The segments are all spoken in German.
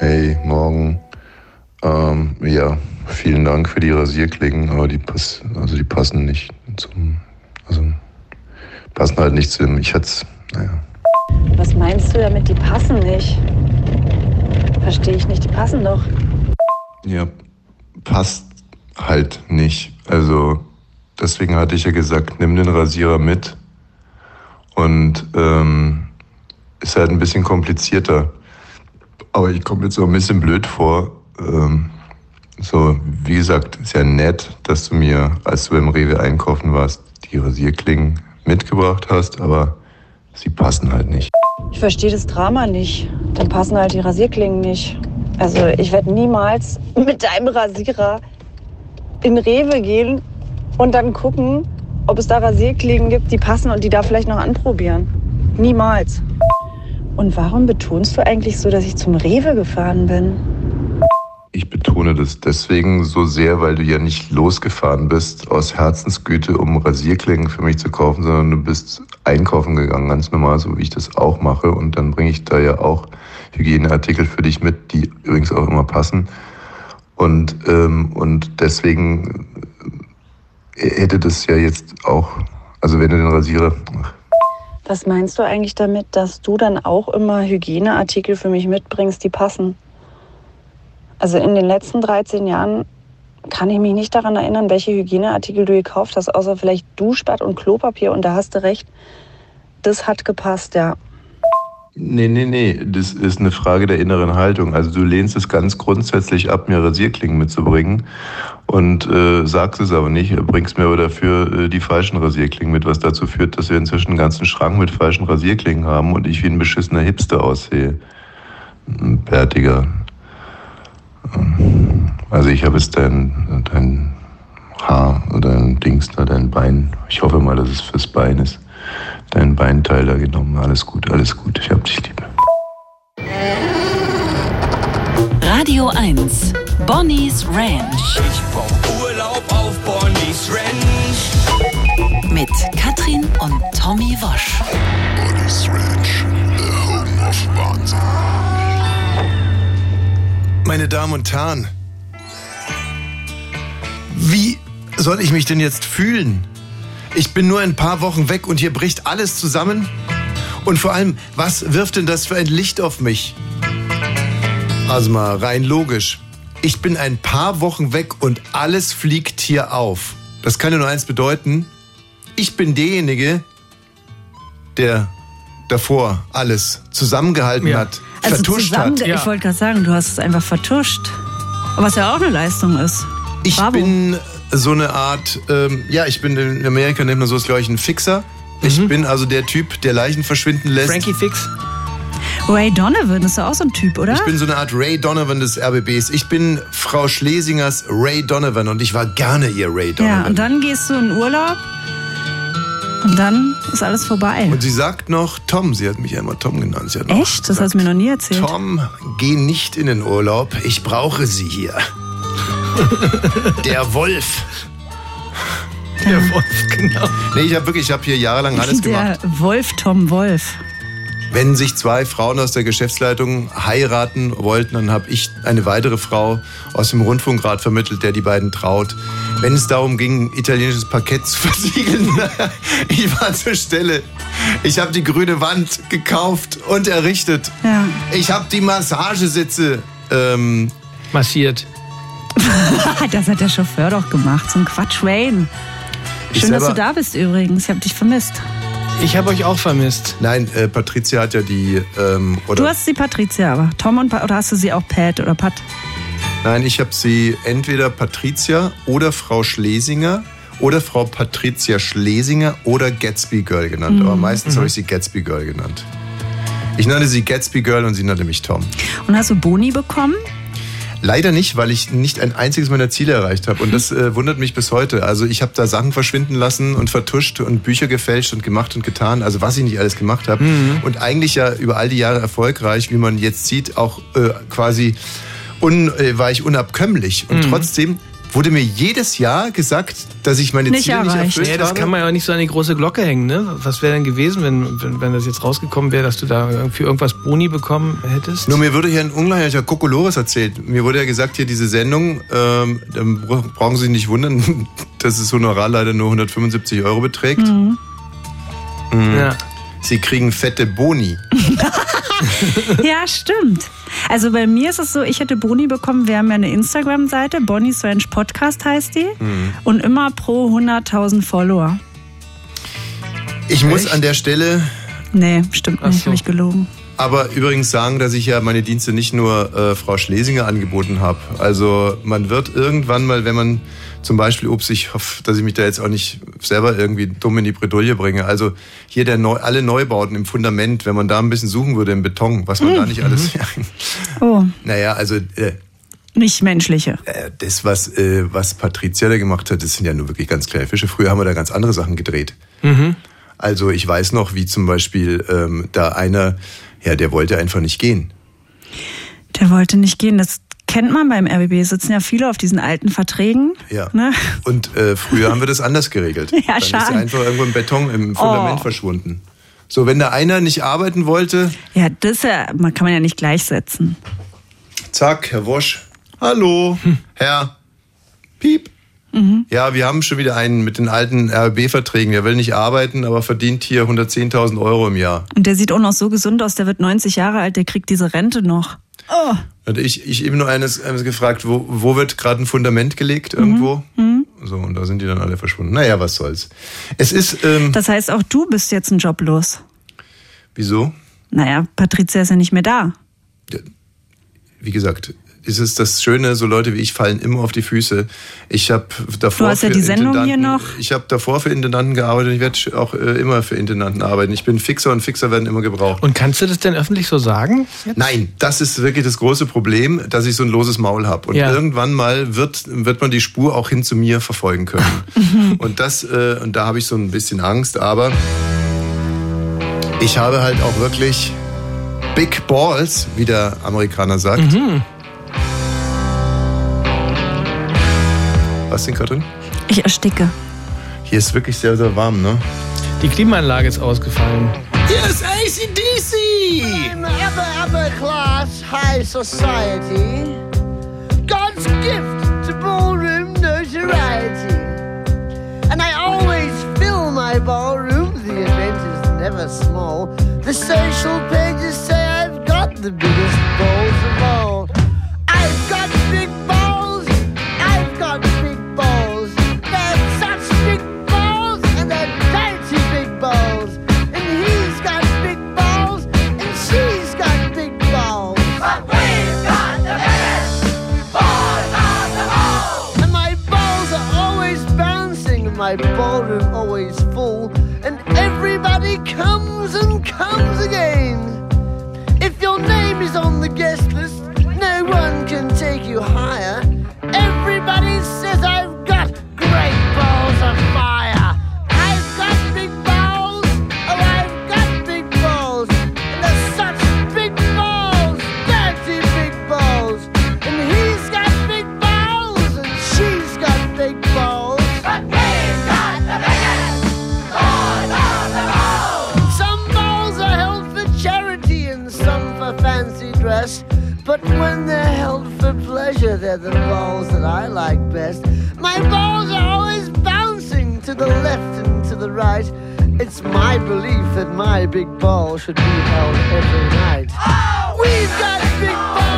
Hey, morgen. Ähm, ja, vielen Dank für die Rasierklingen, aber die, pass also die passen nicht zum. Also passen halt nicht zu dem. Ich hätte naja. Was meinst du damit, die passen nicht? Verstehe ich nicht, die passen doch. Ja, passt halt nicht. Also deswegen hatte ich ja gesagt, nimm den Rasierer mit. Und ähm, ist halt ein bisschen komplizierter. Aber ich komme jetzt so ein bisschen blöd vor. Ähm, so, wie gesagt, ist ja nett, dass du mir, als du beim Rewe einkaufen warst, die Rasierklingen mitgebracht hast, aber sie passen halt nicht. Ich verstehe das Drama nicht. Dann passen halt die Rasierklingen nicht. Also ich werde niemals mit deinem Rasierer in Rewe gehen und dann gucken, ob es da Rasierklingen gibt, die passen und die da vielleicht noch anprobieren. Niemals. Und warum betonst du eigentlich so, dass ich zum Rewe gefahren bin? Ich betone das deswegen so sehr, weil du ja nicht losgefahren bist aus Herzensgüte, um Rasierklingen für mich zu kaufen, sondern du bist einkaufen gegangen, ganz normal, so wie ich das auch mache. Und dann bringe ich da ja auch Hygieneartikel für dich mit, die übrigens auch immer passen. Und, ähm, und deswegen äh, hätte das ja jetzt auch, also wenn du den Rasierer. Ach. Was meinst du eigentlich damit, dass du dann auch immer Hygieneartikel für mich mitbringst, die passen? Also in den letzten 13 Jahren kann ich mich nicht daran erinnern, welche Hygieneartikel du gekauft hast, außer vielleicht Duschbad und Klopapier. Und da hast du recht, das hat gepasst, ja. Nee, nee, nee, das ist eine Frage der inneren Haltung. Also du lehnst es ganz grundsätzlich ab, mir Rasierklingen mitzubringen und äh, sagst es aber nicht, bringst mir aber dafür äh, die falschen Rasierklingen mit, was dazu führt, dass wir inzwischen einen ganzen Schrank mit falschen Rasierklingen haben und ich wie ein beschissener Hipster aussehe. Ein bärtiger. Also ich habe jetzt dein, dein Haar oder dein Dings da, dein Bein. Ich hoffe mal, dass es fürs Bein ist. Dein Beinteil da genommen. Alles gut, alles gut. Ich hab dich lieb. Radio 1. Bonnie's Ranch. Ich brauch Urlaub auf Bonnie's Ranch. Mit Katrin und Tommy Wosch. Bonnie's Ranch, the home of Wahnsinn. Meine Damen und Herren, wie soll ich mich denn jetzt fühlen? Ich bin nur ein paar Wochen weg und hier bricht alles zusammen? Und vor allem, was wirft denn das für ein Licht auf mich? Also mal rein logisch. Ich bin ein paar Wochen weg und alles fliegt hier auf. Das kann ja nur eins bedeuten. Ich bin derjenige, der davor alles zusammengehalten Ja. hat, Also vertuscht zusammen, hat. Ja. ich wollte gerade sagen, du hast es einfach vertuscht. Was ja auch eine Leistung ist. Ich Bravo. bin so eine Art, ähm, ja, ich bin in Amerika nennt man so das glaube ich ein Fixer. Ich bin also der Typ, der Leichen verschwinden lässt. Frankie Fix. Ray Donovan ist ja auch so ein Typ, oder? Ich bin so eine Art Ray Donovan des RBBs. Ich bin Frau Schlesingers Ray Donovan und ich war gerne ihr Ray Donovan. ja, und dann gehst du in Urlaub und dann ist alles vorbei. Und sie sagt noch, Tom, sie hat mich ja immer Tom genannt. Sie hat noch Echt? Das gesagt, hast du mir noch nie erzählt. Tom, geh nicht in den Urlaub, ich brauche sie hier. Der Wolf. Der Wolf, genau. Nee, ich habe wirklich, ich habe hier jahrelang alles gemacht. Der Wolf Tom Wolf. Wenn sich zwei Frauen aus der Geschäftsleitung heiraten wollten, dann habe ich eine weitere Frau aus dem Rundfunkrat vermittelt, der die beiden traut. Wenn es darum ging, italienisches Parkett zu versiegeln, ich war zur Stelle. Ich habe die grüne Wand gekauft und errichtet. Ja. Ich habe die Massagesitze. Ähm, Massiert. das hat der Chauffeur doch gemacht. So ein Quatsch, Wayne. Ich Schön, dass du da bist übrigens. Ich habe dich vermisst. Ich habe euch auch vermisst. nein, äh, Patricia hat ja die. Ähm, oder Du hast die Patricia, aber Tom und Pa- oder hast du sie auch Pat oder Pat? Nein, ich habe sie entweder Patricia oder Frau Schlesinger oder Frau Patricia Schlesinger oder Gatsby Girl genannt. Aber meistens habe ich sie Gatsby Girl genannt. Ich nannte sie Gatsby Girl und sie nannte mich Tom. Und hast du Boni bekommen? Leider nicht, weil ich nicht ein einziges meiner Ziele erreicht habe. Und das äh, wundert mich bis heute. Also ich habe da Sachen verschwinden lassen und vertuscht und Bücher gefälscht und gemacht und getan. Also was ich nicht alles gemacht habe. Und eigentlich ja über all die Jahre erfolgreich, wie man jetzt sieht, auch äh, quasi un, äh, war ich unabkömmlich. Und trotzdem wurde mir jedes Jahr gesagt, dass ich meine Nicht Ziele nicht erreicht. erfüllt Nee, das habe. kann man ja auch nicht so an die große Glocke hängen, ne? Was wäre denn gewesen, wenn, wenn, wenn das jetzt rausgekommen wäre, dass du da für irgendwas Boni bekommen hättest? Nur mir wurde hier ein unglaublicher Kokolores erzählt. Mir wurde ja gesagt, hier diese Sendung, ähm, dann bra- brauchen Sie sich nicht wundern, dass das Honorar leider nur 175 Euro beträgt. Mhm. Ja. Sie kriegen fette Boni. Ja, stimmt. Also bei mir ist es so, ich hätte Boni bekommen. Wir haben ja eine Instagram-Seite, Bonnie's Ranch Podcast heißt die. Mhm. Und immer pro 100.000 Follower. Ich muss Echt? an der Stelle Nee, stimmt nicht, so. habe ich gelogen. aber übrigens sagen, dass ich ja meine Dienste nicht nur äh, Frau Schlesinger angeboten habe. Also man wird irgendwann mal, wenn man zum Beispiel, ups, ich hoffe, dass ich mich da jetzt auch nicht selber irgendwie dumm in die Bredouille bringe. Also hier der Neu alle Neubauten im Fundament, wenn man da ein bisschen suchen würde im Beton, was man da nicht alles... Oh, naja, also äh, nicht menschliche. äh, das, was, äh, was Patricia da gemacht hat, das sind ja nur wirklich ganz kleine Fische. Früher haben wir da ganz andere Sachen gedreht. Also ich weiß noch, wie zum Beispiel ähm, da einer, ja, der wollte einfach nicht gehen. Der wollte nicht gehen. Das kennt man beim RBB. Sitzen ja viele auf diesen alten Verträgen. Ja. Ne? Und äh, früher haben wir das anders geregelt. Ja, Dann ist schade. er einfach irgendwo im Beton, im Fundament Oh. verschwunden. So, wenn da einer nicht arbeiten wollte, Ja, das ist ja, man kann man ja nicht gleichsetzen. zack, Herr Wosch, hallo, Herr, piep. Ja, wir haben schon wieder einen mit den alten RB-Verträgen. Der will nicht arbeiten, aber verdient hier 110.000 Euro im Jahr. Und der sieht auch noch so gesund aus, der wird 90 Jahre alt, der kriegt diese Rente noch. Oh, Und ich, ich eben nur eines, eines gefragt, wo, wo wird gerade ein Fundament gelegt irgendwo? So, und da sind die dann alle verschwunden. Naja, was soll's. Es ist, ähm, das heißt, auch du bist jetzt ein Job los. wieso? Naja, Patricia ist ja nicht mehr da. Wie gesagt, es ist das Schöne, so Leute wie ich fallen immer auf die Füße. Ich habe davor Du hast ja für die Sendung hier noch. Ich habe davor für Intendanten gearbeitet. Ich werde auch äh, immer für Intendanten arbeiten. Ich bin Fixer und Fixer werden immer gebraucht. Und kannst du das denn öffentlich so sagen? Jetzt? Nein, das ist wirklich das große Problem, dass ich so ein loses Maul habe. Und Ja. irgendwann mal wird, wird man die Spur auch hin zu mir verfolgen können. und das, äh, und da habe ich so ein bisschen Angst, aber ich habe halt auch wirklich Big Balls, wie der Amerikaner sagt. Was denn, Katrin? Ich ersticke. Hier ist wirklich sehr, sehr warm, ne? Die Klimaanlage ist ausgefallen. Hier ist ACDC! In the upper, upper class, high society, God's gift to ballroom notoriety. And I always fill my ballroom, the event is never small. The social pages say I've got the biggest balls of all. I've got big my ballroom always full. And everybody comes and comes again. If your name is on the guest list, no one can take you higher. Everybody says I've But when they're held for pleasure, they're the balls that I like best. My balls are always bouncing to the left and to the right. It's my belief that my big ball should be held every night. Oh! We've got big balls!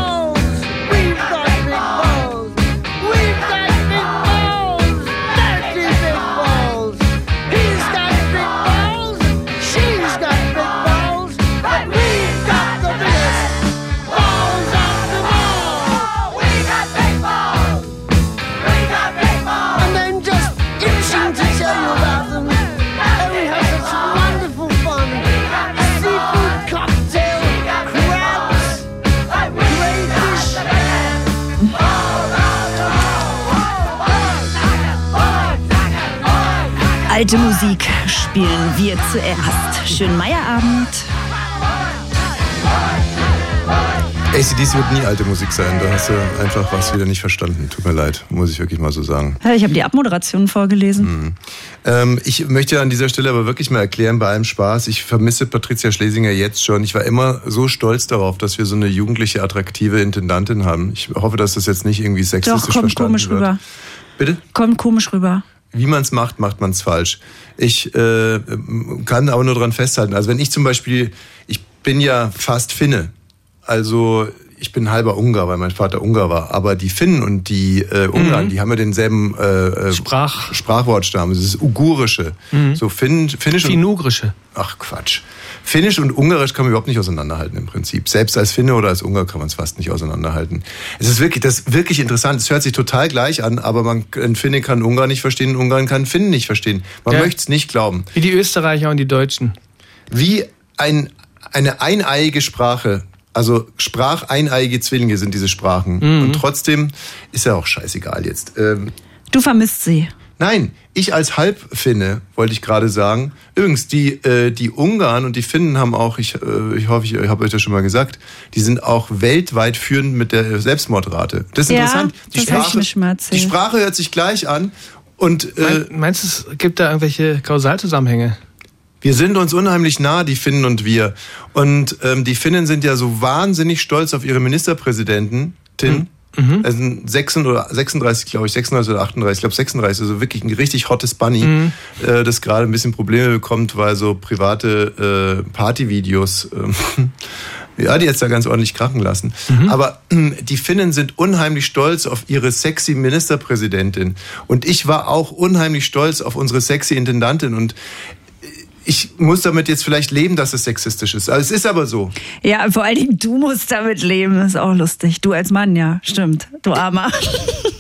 Musik spielen wir zuerst. Schönen Meierabend. ACDC wird nie alte Musik sein. Da hast du einfach was wieder nicht verstanden. Tut mir leid, muss ich wirklich mal so sagen. Ja, ich habe die Abmoderation vorgelesen. Ähm, ich möchte an dieser Stelle aber wirklich mal erklären, bei allem Spaß, ich vermisse Patricia Schlesinger jetzt schon. Ich war immer so stolz darauf, dass wir so eine jugendliche, attraktive Intendantin haben. Ich hoffe, dass das jetzt nicht irgendwie Doch, sexistisch kommt verstanden komisch wird. rüber. Bitte? Kommt komisch rüber. Wie man es macht, macht man es falsch. Ich äh, kann aber nur dran festhalten. Also wenn ich zum Beispiel, ich bin ja fast Finne. Also ich bin halber Ungar, weil mein Vater Ungar war. Aber die Finnen und die äh, Ungarn, Mhm. die haben ja denselben äh, äh, Sprach- Sprachwortstamm. Das ist Ugurische. Mhm. So Finn, Finnisch Finugrische. Ach Quatsch. Finnisch und Ungarisch kann man überhaupt nicht auseinanderhalten im Prinzip. Selbst als Finne oder als Ungar kann man es fast nicht auseinanderhalten. Es ist wirklich, das ist wirklich interessant. Es hört sich total gleich an, aber man, ein Finne kann Ungarn nicht verstehen, ein Ungarn kann Finnen nicht verstehen. Man Ja. möchte es nicht glauben. Wie die Österreicher und die Deutschen. Wie ein, eine eineiige Sprache, also spracheineiige Zwillinge sind diese Sprachen. Mhm. Und trotzdem ist ja auch scheißegal jetzt. Ähm, Du vermisst sie. Nein, ich als Halbfinne wollte ich gerade sagen. Übrigens, die, äh, die Ungarn und die Finnen haben auch, ich, äh, ich hoffe, ich habe euch das schon mal gesagt, die sind auch weltweit führend mit der Selbstmordrate. Das ist Ja, interessant. Die das ich Sprache, mir schon mal erzählt. die Sprache hört sich gleich an und äh, Mein, meinst du, es gibt da irgendwelche Kausalzusammenhänge? wir sind uns unheimlich nah, die Finnen und wir. Und ähm, die Finnen sind ja so wahnsinnig stolz auf ihre Ministerpräsidentin. Mhm. Also 36 oder 36, glaube ich, 36 oder 38, ich glaube 36, also wirklich ein richtig hottes Bunny, Mhm. äh, das gerade ein bisschen Probleme bekommt, weil so private äh, Partyvideos, ähm, ja, die jetzt da ganz ordentlich krachen lassen. Aber ähm, die Finnen sind unheimlich stolz auf ihre sexy Ministerpräsidentin. Und ich war auch unheimlich stolz auf unsere sexy Intendantin. Und ich muss damit jetzt vielleicht leben, dass es sexistisch ist. Also es ist aber so. Ja, vor allen Dingen du musst damit leben. Das ist auch lustig. Du als Mann, ja, stimmt. Du Armer.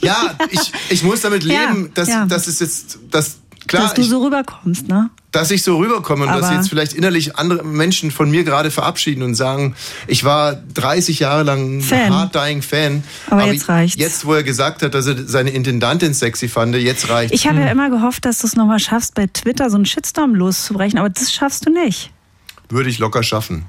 Ja, ich, ich muss damit Ja, leben, dass, ja. dass es jetzt, dass, klar, dass du ich, so rüberkommst, ne? dass ich so rüberkomme und dass Aber- jetzt vielleicht innerlich andere Menschen von mir gerade verabschieden und sagen, ich war 30 Jahre lang ein Fan. hard-dying Fan. Aber jetzt reicht's. Jetzt, wo er gesagt hat, dass er seine Intendantin sexy fand, jetzt reicht. Ich habe ja immer gehofft, dass du es nochmal schaffst, bei Twitter so einen Shitstorm loszubrechen, aber das schaffst du nicht. Würde ich locker schaffen.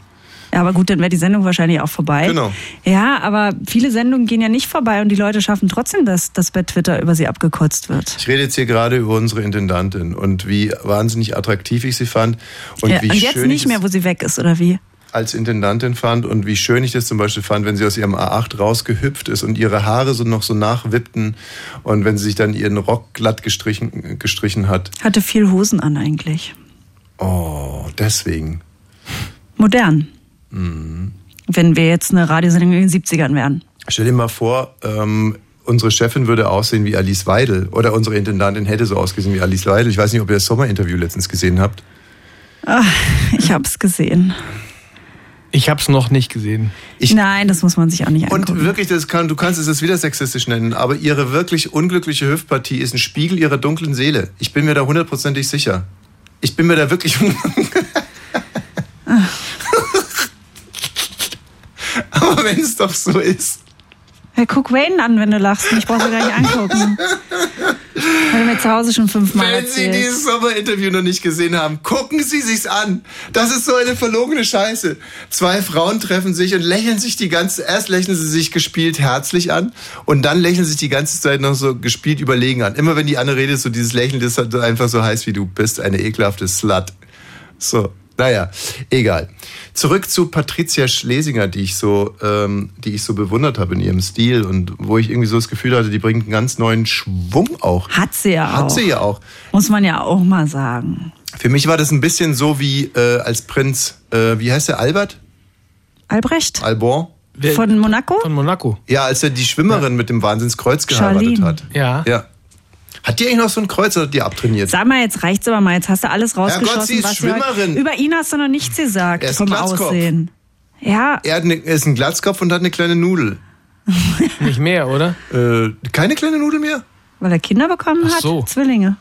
Ja, aber gut, dann wäre die Sendung wahrscheinlich auch vorbei. Genau. Ja, aber viele Sendungen gehen ja nicht vorbei und die Leute schaffen trotzdem, dass, dass bei Twitter über sie abgekotzt wird. Ich rede jetzt hier gerade über unsere Intendantin und wie wahnsinnig attraktiv ich sie fand und ja, wie und jetzt schön nicht ich mehr, wo sie weg ist, oder wie? als Intendantin fand und wie schön ich das zum Beispiel fand, wenn sie aus ihrem A8 rausgehüpft ist und ihre Haare so noch so nachwippten und wenn sie sich dann ihren Rock glatt gestrichen, gestrichen hat. Hatte viel Hosen an eigentlich. Oh, deswegen. Modern. Mhm. Wenn wir jetzt eine Radiosendung in den 70ern wären. Stell dir mal vor, ähm, unsere Chefin würde aussehen wie Alice Weidel oder unsere Intendantin hätte so ausgesehen wie Alice Weidel. Ich weiß nicht, ob ihr das Sommerinterview letztens gesehen habt. Ach, ich hab's gesehen. Ich hab's noch nicht gesehen. Nein, das muss man sich auch nicht angucken. Und wirklich, das kann, du kannst es jetzt wieder sexistisch nennen, aber ihre wirklich unglückliche Hüftpartie ist ein Spiegel ihrer dunklen Seele. Ich bin mir da hundertprozentig sicher. Ich bin mir da wirklich. aber wenn es doch so ist. Ja, guck Wayne an, wenn du lachst. Ich brauch's dir gar nicht angucken. Er mir zu Hause schon fünfmal Wenn Sie erzählt. dieses Sommerinterview noch nicht gesehen haben, gucken Sie sich's an. Das ist so eine verlogene Scheiße. Zwei Frauen treffen sich und lächeln sich die ganze, erst lächeln sie sich gespielt herzlich an und dann lächeln sich die ganze Zeit noch so gespielt überlegen an. Immer wenn die andere redet, so dieses Lächeln, das ist einfach so heiß wie du bist, eine ekelhafte Slut. So, naja, egal. Zurück zu Patricia Schlesinger, die ich so, ähm, die ich so bewundert habe in ihrem Stil und wo ich irgendwie so das Gefühl hatte, die bringt einen ganz neuen Schwung auch. Hat sie ja auch. Hat sie ja auch. Muss man ja auch mal sagen. Für mich war das ein bisschen so wie äh, als Prinz, äh, wie heißt der, Albert? Albrecht Alban? von Monaco? Von Monaco. Ja, als er die Schwimmerin mit dem Wahnsinnskreuz geheiratet Charlene. hat. Ja. Ja. Hat die eigentlich noch so ein Kreuz oder hat die abtrainiert? Sag mal, jetzt reicht's aber mal. Jetzt hast du alles rausgeschossen. Herrgott, sie ist was Schwimmerin. Über ihn hast du noch nichts gesagt Er ist vom ein Glatzkopf. Aussehen. Ja, Er hat eine, er ist ein Glatzkopf und hat eine kleine Nudel. Nicht mehr, oder? Äh, keine kleine Nudel mehr? weil er Kinder bekommen Ach hat. so. Zwillinge.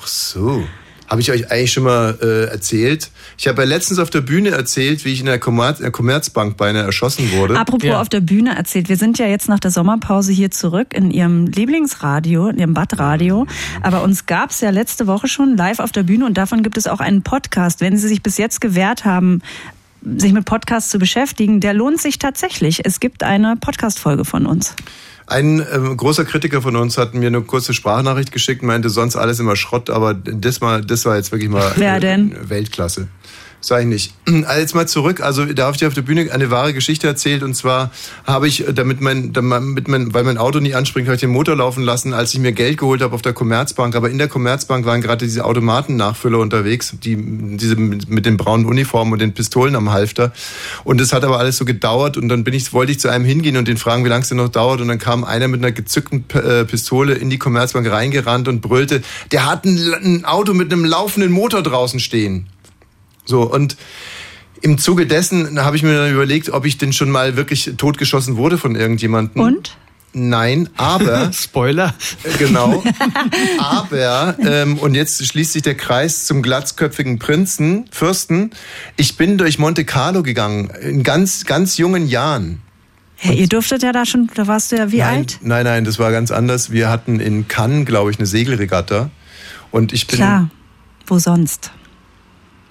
Ach so. Habe ich euch eigentlich schon mal äh, erzählt? Ich habe ja letztens auf der Bühne erzählt, wie ich in der, Commerz, der Commerzbank beinahe erschossen wurde. Apropos Ja. auf der Bühne erzählt, wir sind ja jetzt nach der Sommerpause hier zurück in Ihrem Lieblingsradio, in Ihrem Badradio. Aber uns gab's ja letzte Woche schon live auf der Bühne und davon gibt es auch einen Podcast. Wenn Sie sich bis jetzt gewehrt haben, sich mit Podcasts zu beschäftigen, der lohnt sich tatsächlich. Es gibt eine Podcast-Folge von uns. Ein ähm, großer Kritiker von uns hat mir eine kurze Sprachnachricht geschickt, meinte sonst alles immer Schrott, aber das, mal, das war jetzt wirklich mal Wer denn? Weltklasse. Sag ich nicht. Also jetzt mal zurück. Also da habe ich dir auf der Bühne eine wahre Geschichte erzählt und zwar habe ich, äh, damit mein, damit mein, weil mein Auto nicht anspringt, habe ich den Motor laufen lassen, als ich mir Geld geholt habe auf der Commerzbank. Aber in der Commerzbank waren gerade diese Automatennachfüller unterwegs, die diese mit den braunen Uniformen und den Pistolen am Halfter. Und das hat aber alles so gedauert und dann bin ich, wollte ich zu einem hingehen und den fragen, wie lange es denn noch dauert. Und dann kam einer mit einer gezückten äh, Pistole in die Commerzbank reingerannt und brüllte, der hat ein, ein Auto mit einem laufenden Motor draußen stehen. So, und im Zuge dessen habe ich mir dann überlegt, ob ich denn schon mal wirklich totgeschossen wurde von irgendjemandem. Und? Nein, aber. Spoiler. Genau. aber, ähm, und jetzt schließt sich der Kreis zum glatzköpfigen Prinzen, Fürsten. Ich bin durch Monte Carlo gegangen, in ganz, ganz jungen Jahren. Ja, ihr durftet ja da schon, da warst du ja wie nein, alt? Nein, nein, das war ganz anders. Wir hatten in Cannes, glaube ich, eine Segelregatta. Und ich bin. Klar. Wo sonst?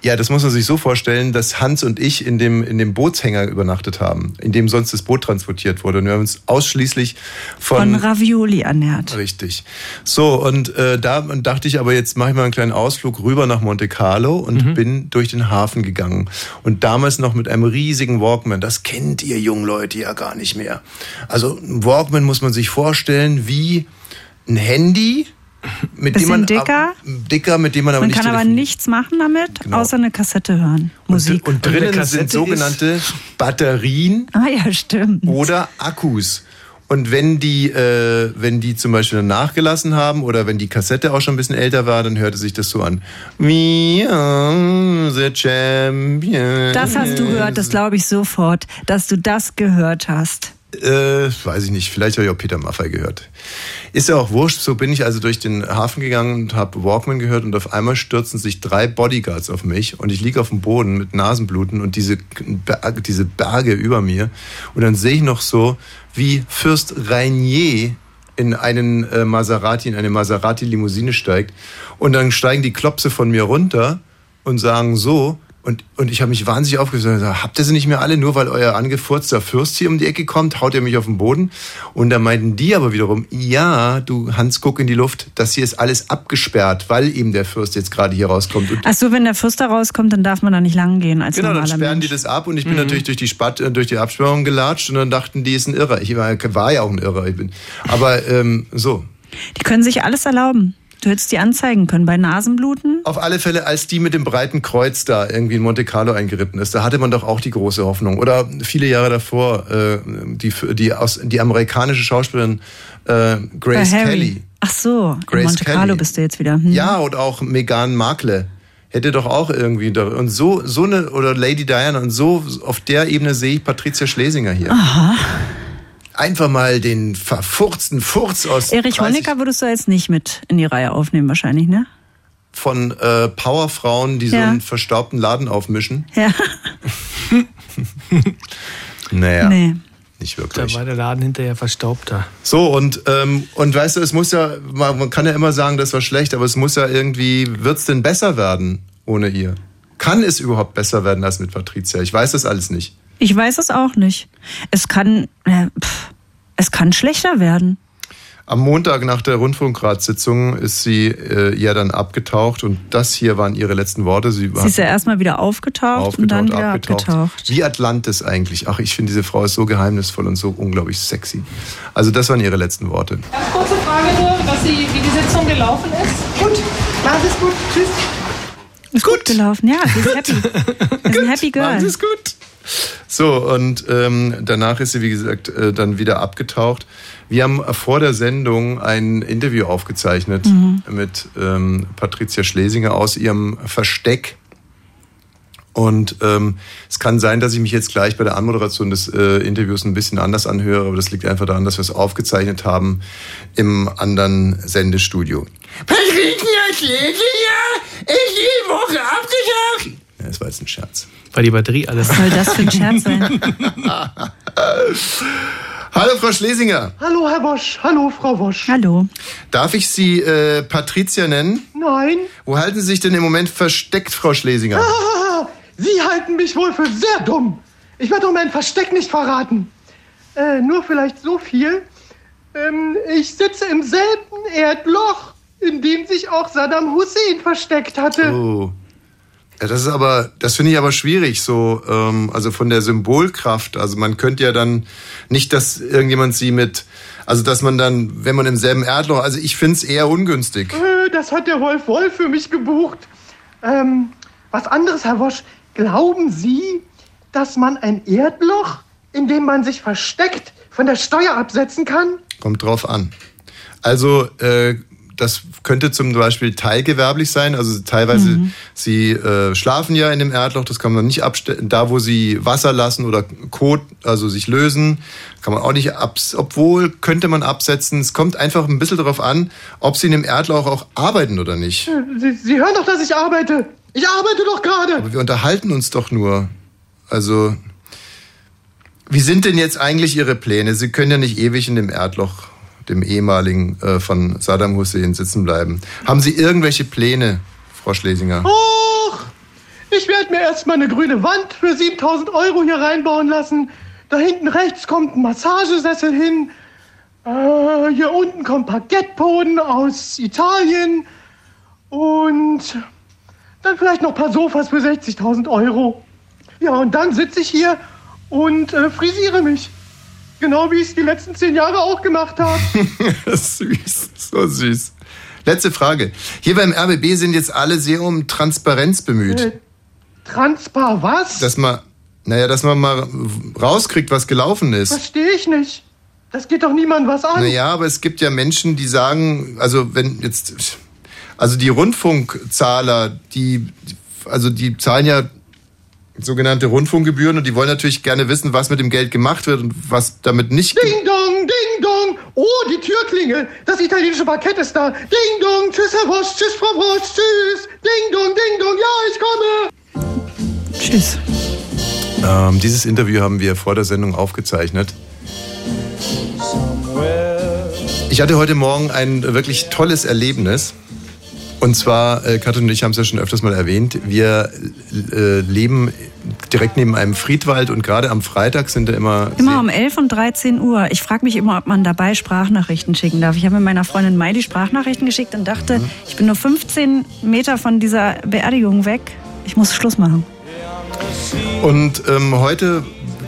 Ja, das muss man sich so vorstellen, dass Hans und ich in dem, in dem Bootshänger übernachtet haben, in dem sonst das Boot transportiert wurde. Und wir haben uns ausschließlich Von von. Ravioli ernährt. Richtig. So, und äh, da dachte ich aber, jetzt mache ich mal einen kleinen Ausflug rüber nach Monte Carlo und bin durch den Hafen gegangen. Und damals noch mit einem riesigen Walkman. Das kennt ihr jungen Leute ja gar nicht mehr. Also ein Walkman muss man sich vorstellen wie ein Handy, mit dem Bisschen man dicker. dicker, mit dem man aber Man nicht kann aber nichts machen damit, Genau. außer eine Kassette hören. Musik. Und, und Und drinnen Kassette sind sogenannte Batterien ah ja, stimmt. oder Akkus. Und wenn die, äh, wenn die zum Beispiel dann nachgelassen haben oder wenn die Kassette auch schon ein bisschen älter war, dann hörte sich das so an. We are the champions. Das hast du gehört, das glaube ich sofort, dass du das gehört hast. Äh, weiß ich nicht, vielleicht habe ich auch Peter Maffay gehört. Ist ja auch wurscht, so bin ich also durch den Hafen gegangen und habe Walkman gehört und auf einmal stürzen sich drei Bodyguards auf mich und ich liege auf dem Boden mit Nasenbluten und diese, Berge, diese Berge über mir. Und dann sehe ich noch so, wie Fürst Rainier in einen äh, Maserati, in eine Maserati-Limousine steigt. Und dann steigen die Klopse von mir runter und sagen so, und, und ich habe mich wahnsinnig aufgesetzt und gesagt, habt ihr sie nicht mehr alle, nur weil euer angefurzter Fürst hier um die Ecke kommt, haut ihr mich auf den Boden? Und da meinten die aber wiederum, ja, du Hans, guck in die Luft, das hier ist alles abgesperrt, weil eben der Fürst jetzt gerade hier rauskommt. Und Ach so, wenn der Fürst da rauskommt, dann darf man da nicht lang gehen als Genau, dann sperren Mensch. die das ab und ich bin natürlich durch die Spat äh, durch die Absperrung gelatscht und dann dachten die, ist ein Irrer. Ich war, war ja auch ein Irrer. Ich bin, aber ähm, so. Die können sich alles erlauben. Du hättest die anzeigen können bei Nasenbluten. Auf alle Fälle, als die mit dem breiten Kreuz da irgendwie in Monte Carlo eingeritten ist, da hatte man doch auch die große Hoffnung. Oder viele Jahre davor, äh, die, die, aus, die amerikanische Schauspielerin äh, Grace Harry. Kelly. Ach so, in Grace Monte Kelly. Carlo bist du jetzt wieder. Hm. Ja, und auch Meghan Markle. Hätte doch auch irgendwie und so so eine oder Lady Diana und so auf der Ebene sehe ich Patricia Schlesinger hier. Aha. Einfach mal den verfurzten Furz aus Erich 30 Honecker würdest du jetzt nicht mit in die Reihe aufnehmen wahrscheinlich, ne? von äh, Powerfrauen, die so Ja. einen verstaubten Laden aufmischen. Ja. Naja, Nee. nicht Da wirklich. war der Laden hinterher verstaubter. So, und, ähm, und weißt du, es muss ja, man, man kann ja immer sagen, das war schlecht, aber es muss ja irgendwie, wird's denn besser werden ohne ihr? Kann es überhaupt besser werden als mit Patricia? Ich weiß das alles nicht. Ich weiß es auch nicht. Es kann, äh, pff, es kann schlechter werden. Am Montag nach der Rundfunkratssitzung ist sie äh, ja dann abgetaucht und das hier waren ihre letzten Worte. Sie Sie ist ja erstmal wieder aufgetaucht, und dann wieder abgetaucht. Wie Atlantis eigentlich. Ach, ich finde diese Frau ist so geheimnisvoll und so unglaublich sexy. Also das waren ihre letzten Worte. Ganz kurze Frage nur, dass Sie, wie die Sitzung gelaufen ist. Gut, alles gut, tschüss. Ist gut gelaufen, ja, sie ist happy. ist ein Happy Girl. Alles gut. So, und ähm, danach ist sie, wie gesagt, äh, dann wieder abgetaucht. Wir haben vor der Sendung ein Interview aufgezeichnet Mhm. mit ähm, Patricia Schlesinger aus ihrem Versteck. Und ähm, es kann sein, dass ich mich jetzt gleich bei der Anmoderation des äh, Interviews ein bisschen anders anhöre, aber das liegt einfach daran, dass wir es aufgezeichnet haben im anderen Sendestudio. Patricia Schlesinger ist die Woche abgetaucht. Ja, das war jetzt ein Scherz. Weil die Batterie alles. Was soll das für ein Scherz sein? Hallo, Frau Schlesinger. Hallo, Herr Wosch. Hallo, Frau Wosch. Hallo. Darf ich Sie äh, Patricia nennen? Nein. Wo halten Sie sich denn im Moment versteckt, Frau Schlesinger? Ah, Sie halten mich wohl für sehr dumm. Ich werde doch mein Versteck nicht verraten. Äh, nur vielleicht so viel. Ähm, ich sitze im selben Erdloch, in dem sich auch Saddam Hussein versteckt hatte. Oh. Ja, das ist aber, das finde ich aber schwierig, so, ähm, also von der Symbolkraft. Also man könnte ja dann nicht, dass irgendjemand sie mit, also dass man dann, wenn man im selben Erdloch, also ich finde es eher ungünstig. Äh, das hat der Wolf Wolf für mich gebucht. Ähm, was anderes, Herr Wosch. Glauben Sie, dass man ein Erdloch, in dem man sich versteckt, von der Steuer absetzen kann? Kommt drauf an. Also, äh, das könnte zum Beispiel teilgewerblich sein. Also teilweise, Mhm. sie äh, schlafen ja in dem Erdloch, das kann man nicht abstellen. Da, wo sie Wasser lassen oder Kot, also sich lösen, kann man auch nicht abs obwohl könnte man absetzen. Es kommt einfach ein bisschen darauf an, ob sie in dem Erdloch auch arbeiten oder nicht. Sie, Sie hören doch, dass ich arbeite. Ich arbeite doch gerade. Aber wir unterhalten uns doch nur. Also, wie sind denn jetzt eigentlich Ihre Pläne? Sie können ja nicht ewig in dem Erdloch, dem ehemaligen äh, von Saddam Hussein, sitzen bleiben. Haben Sie irgendwelche Pläne, Frau Schlesinger? Och, ich werde mir erstmal eine grüne Wand für 7000 Euro hier reinbauen lassen. Da hinten rechts kommt ein Massagesessel hin. Äh, hier unten kommt Parkettboden aus Italien. Und dann vielleicht noch ein paar Sofas für 60.000 Euro. Ja, und dann sitze ich hier und äh, frisiere mich. Genau wie ich es die letzten zehn Jahre auch gemacht habe. süß, so süß. Letzte Frage. Hier beim RBB sind jetzt alle sehr um Transparenz bemüht. Äh, Transpar was? Dass man, naja, dass man mal rauskriegt, was gelaufen ist. Verstehe ich nicht. Das geht doch niemand was an. Naja, aber es gibt ja Menschen, die sagen, also wenn jetzt, also die Rundfunkzahler, die, also die zahlen ja sogenannte Rundfunkgebühren und die wollen natürlich gerne wissen, was mit dem Geld gemacht wird und was damit nicht. Ding dong, ding dong. Oh, die Türklingel. Das italienische Parkett ist da. Ding dong. Tschüss, Herr Wosch. Tschüss, Frau Wosch. Tschüss. Ding dong, ding dong. Ja, ich komme. Tschüss. Ähm, dieses Interview haben wir vor der Sendung aufgezeichnet. Ich hatte heute Morgen ein wirklich tolles Erlebnis. Und zwar, äh, Katrin und ich haben es ja schon öfters mal erwähnt, wir äh, leben direkt neben einem Friedwald und gerade am Freitag sind da immer... Immer um 11 und 13 Uhr. Ich frage mich immer, ob man dabei Sprachnachrichten schicken darf. Ich habe mit meiner Freundin Mai die Sprachnachrichten geschickt und dachte, Mhm. ich bin nur 15 Meter von dieser Beerdigung weg. Ich muss Schluss machen. Und ähm, heute,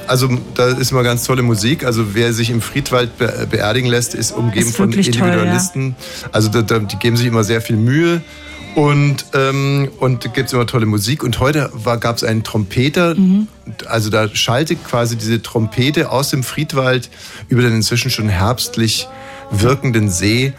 also da ist immer ganz tolle Musik. Also wer sich im Friedwald be beerdigen lässt, ist umgeben Ist von wirklich toll, Individualisten. Also da, da, die geben sich immer sehr viel Mühe. Und, ähm, und gibt es immer tolle Musik. Und heute gab es einen Trompeter. Also da schaltet quasi diese Trompete aus dem Friedwald über den inzwischen schon herbstlich wirkenden See.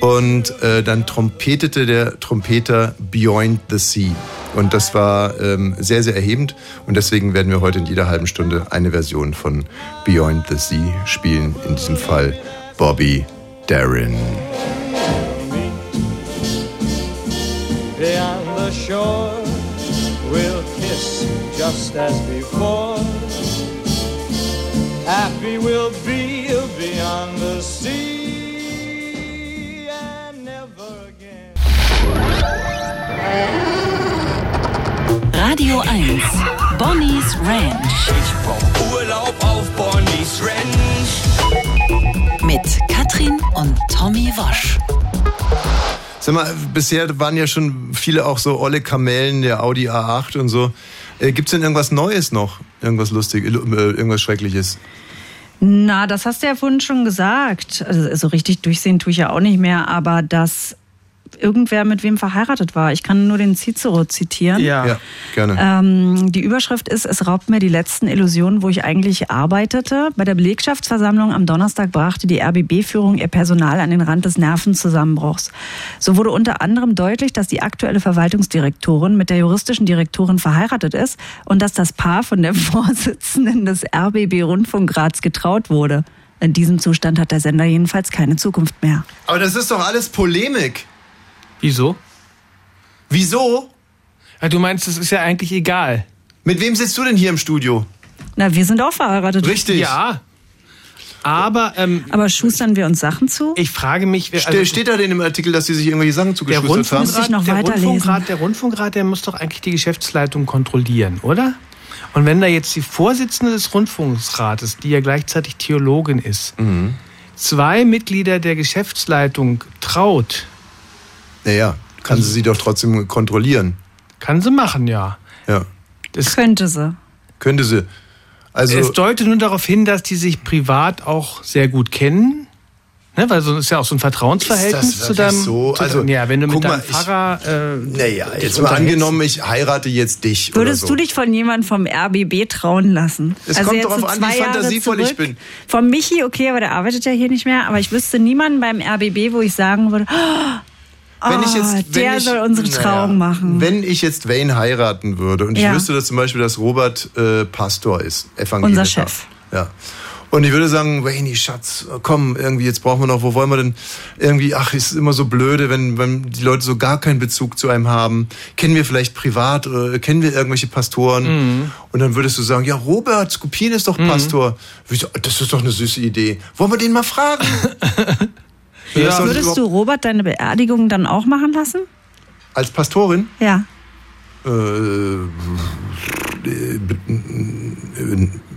Und äh, dann trompetete der Trompeter Beyond the Sea. Und das war ähm, sehr, sehr erhebend. Und deswegen werden wir heute in jeder halben Stunde eine Version von Beyond the Sea spielen. In diesem Fall Bobby Darin. Beyond the shore, we'll kiss just as before. Happy we'll be beyond the sea Radio 1. Bonnie's Ranch. Ich brauch Urlaub auf Bonnie's Ranch. Mit Katrin und Tommy Wosch. Sag mal, bisher waren ja schon viele auch so olle Kamellen, der Audi A8 und so. Äh, Gibt es denn irgendwas Neues noch? Irgendwas Lustiges, äh, irgendwas Schreckliches? Na, das hast du ja vorhin schon gesagt. Also so richtig durchsehen tue ich ja auch nicht mehr, aber dass irgendwer mit wem verheiratet war. Ich kann nur den Cicero zitieren. Ja, gerne. Ähm, die Überschrift ist, es raubt mir die letzten Illusionen, wo ich eigentlich arbeitete. Bei der Belegschaftsversammlung am Donnerstag brachte die RBB-Führung ihr Personal an den Rand des Nervenzusammenbruchs. So wurde unter anderem deutlich, dass die aktuelle Verwaltungsdirektorin mit der juristischen Direktorin verheiratet ist und dass das Paar von der Vorsitzenden des RBB-Rundfunkrats getraut wurde. In diesem Zustand hat der Sender jedenfalls keine Zukunft mehr. Aber das ist doch alles Polemik. Wieso? Wieso? Ja, du meinst, das ist ja eigentlich egal. Mit wem sitzt du denn hier im Studio? Na, wir sind auch verheiratet. Richtig. Ja. Aber, ähm, Aber schustern wir uns Sachen zu? ich frage mich, wer- Ste also, steht da denn im Artikel, dass sie sich irgendwelche Sachen der zugeschustert haben? Muss ich Rundfunkrat, noch der. Rundfunkrat, der Rundfunkrat, der muss doch eigentlich die Geschäftsleitung kontrollieren, oder? Und wenn da jetzt die Vorsitzende des Rundfunksrates, die ja gleichzeitig Theologin ist, Mhm. zwei Mitglieder der Geschäftsleitung traut, Naja, kann sie sie doch trotzdem kontrollieren. kann sie machen, ja. Ja, Das, Könnte sie. könnte sie. Also, es deutet nur darauf hin, dass die sich privat auch sehr gut kennen. Ne, weil so ist ja auch so ein Vertrauensverhältnis Ist das zu deinem. so? Zu Also, ja, wenn du mit guck deinem mal, ich- Pfarrer. Äh, naja, jetzt mal angenommen, ich heirate jetzt dich. Würdest oder so. du dich von jemandem vom RBB trauen lassen? Also Es kommt jetzt darauf an, wie fantasievoll ich bin. Vom Michi, okay, aber der arbeitet ja hier nicht mehr. Aber ich wüsste niemanden beim RBB, wo ich sagen würde, wenn ich oh, jetzt, wenn der ich, soll unsere naja, Trauung machen. Wenn ich jetzt Wayne heiraten würde und ich Ja. wüsste, dass zum Beispiel, dass Robert äh, Pastor ist, evangelischer. Unser Chef. Ja. Und ich würde sagen, Wayne, Schatz, komm, irgendwie, jetzt brauchen wir noch, wo wollen wir denn? Irgendwie, ach, ist immer so blöde, wenn, wenn die Leute so gar keinen Bezug zu einem haben. Kennen wir vielleicht privat oder kennen wir irgendwelche Pastoren? Mhm. Und dann würdest du sagen, ja, Robert, Skopin ist doch Pastor. Wieso? Das ist doch eine süße Idee. Wollen wir den mal fragen? Ja. Würdest du Robert deine Beerdigung dann auch machen lassen? Als Pastorin? Ja. Äh, äh,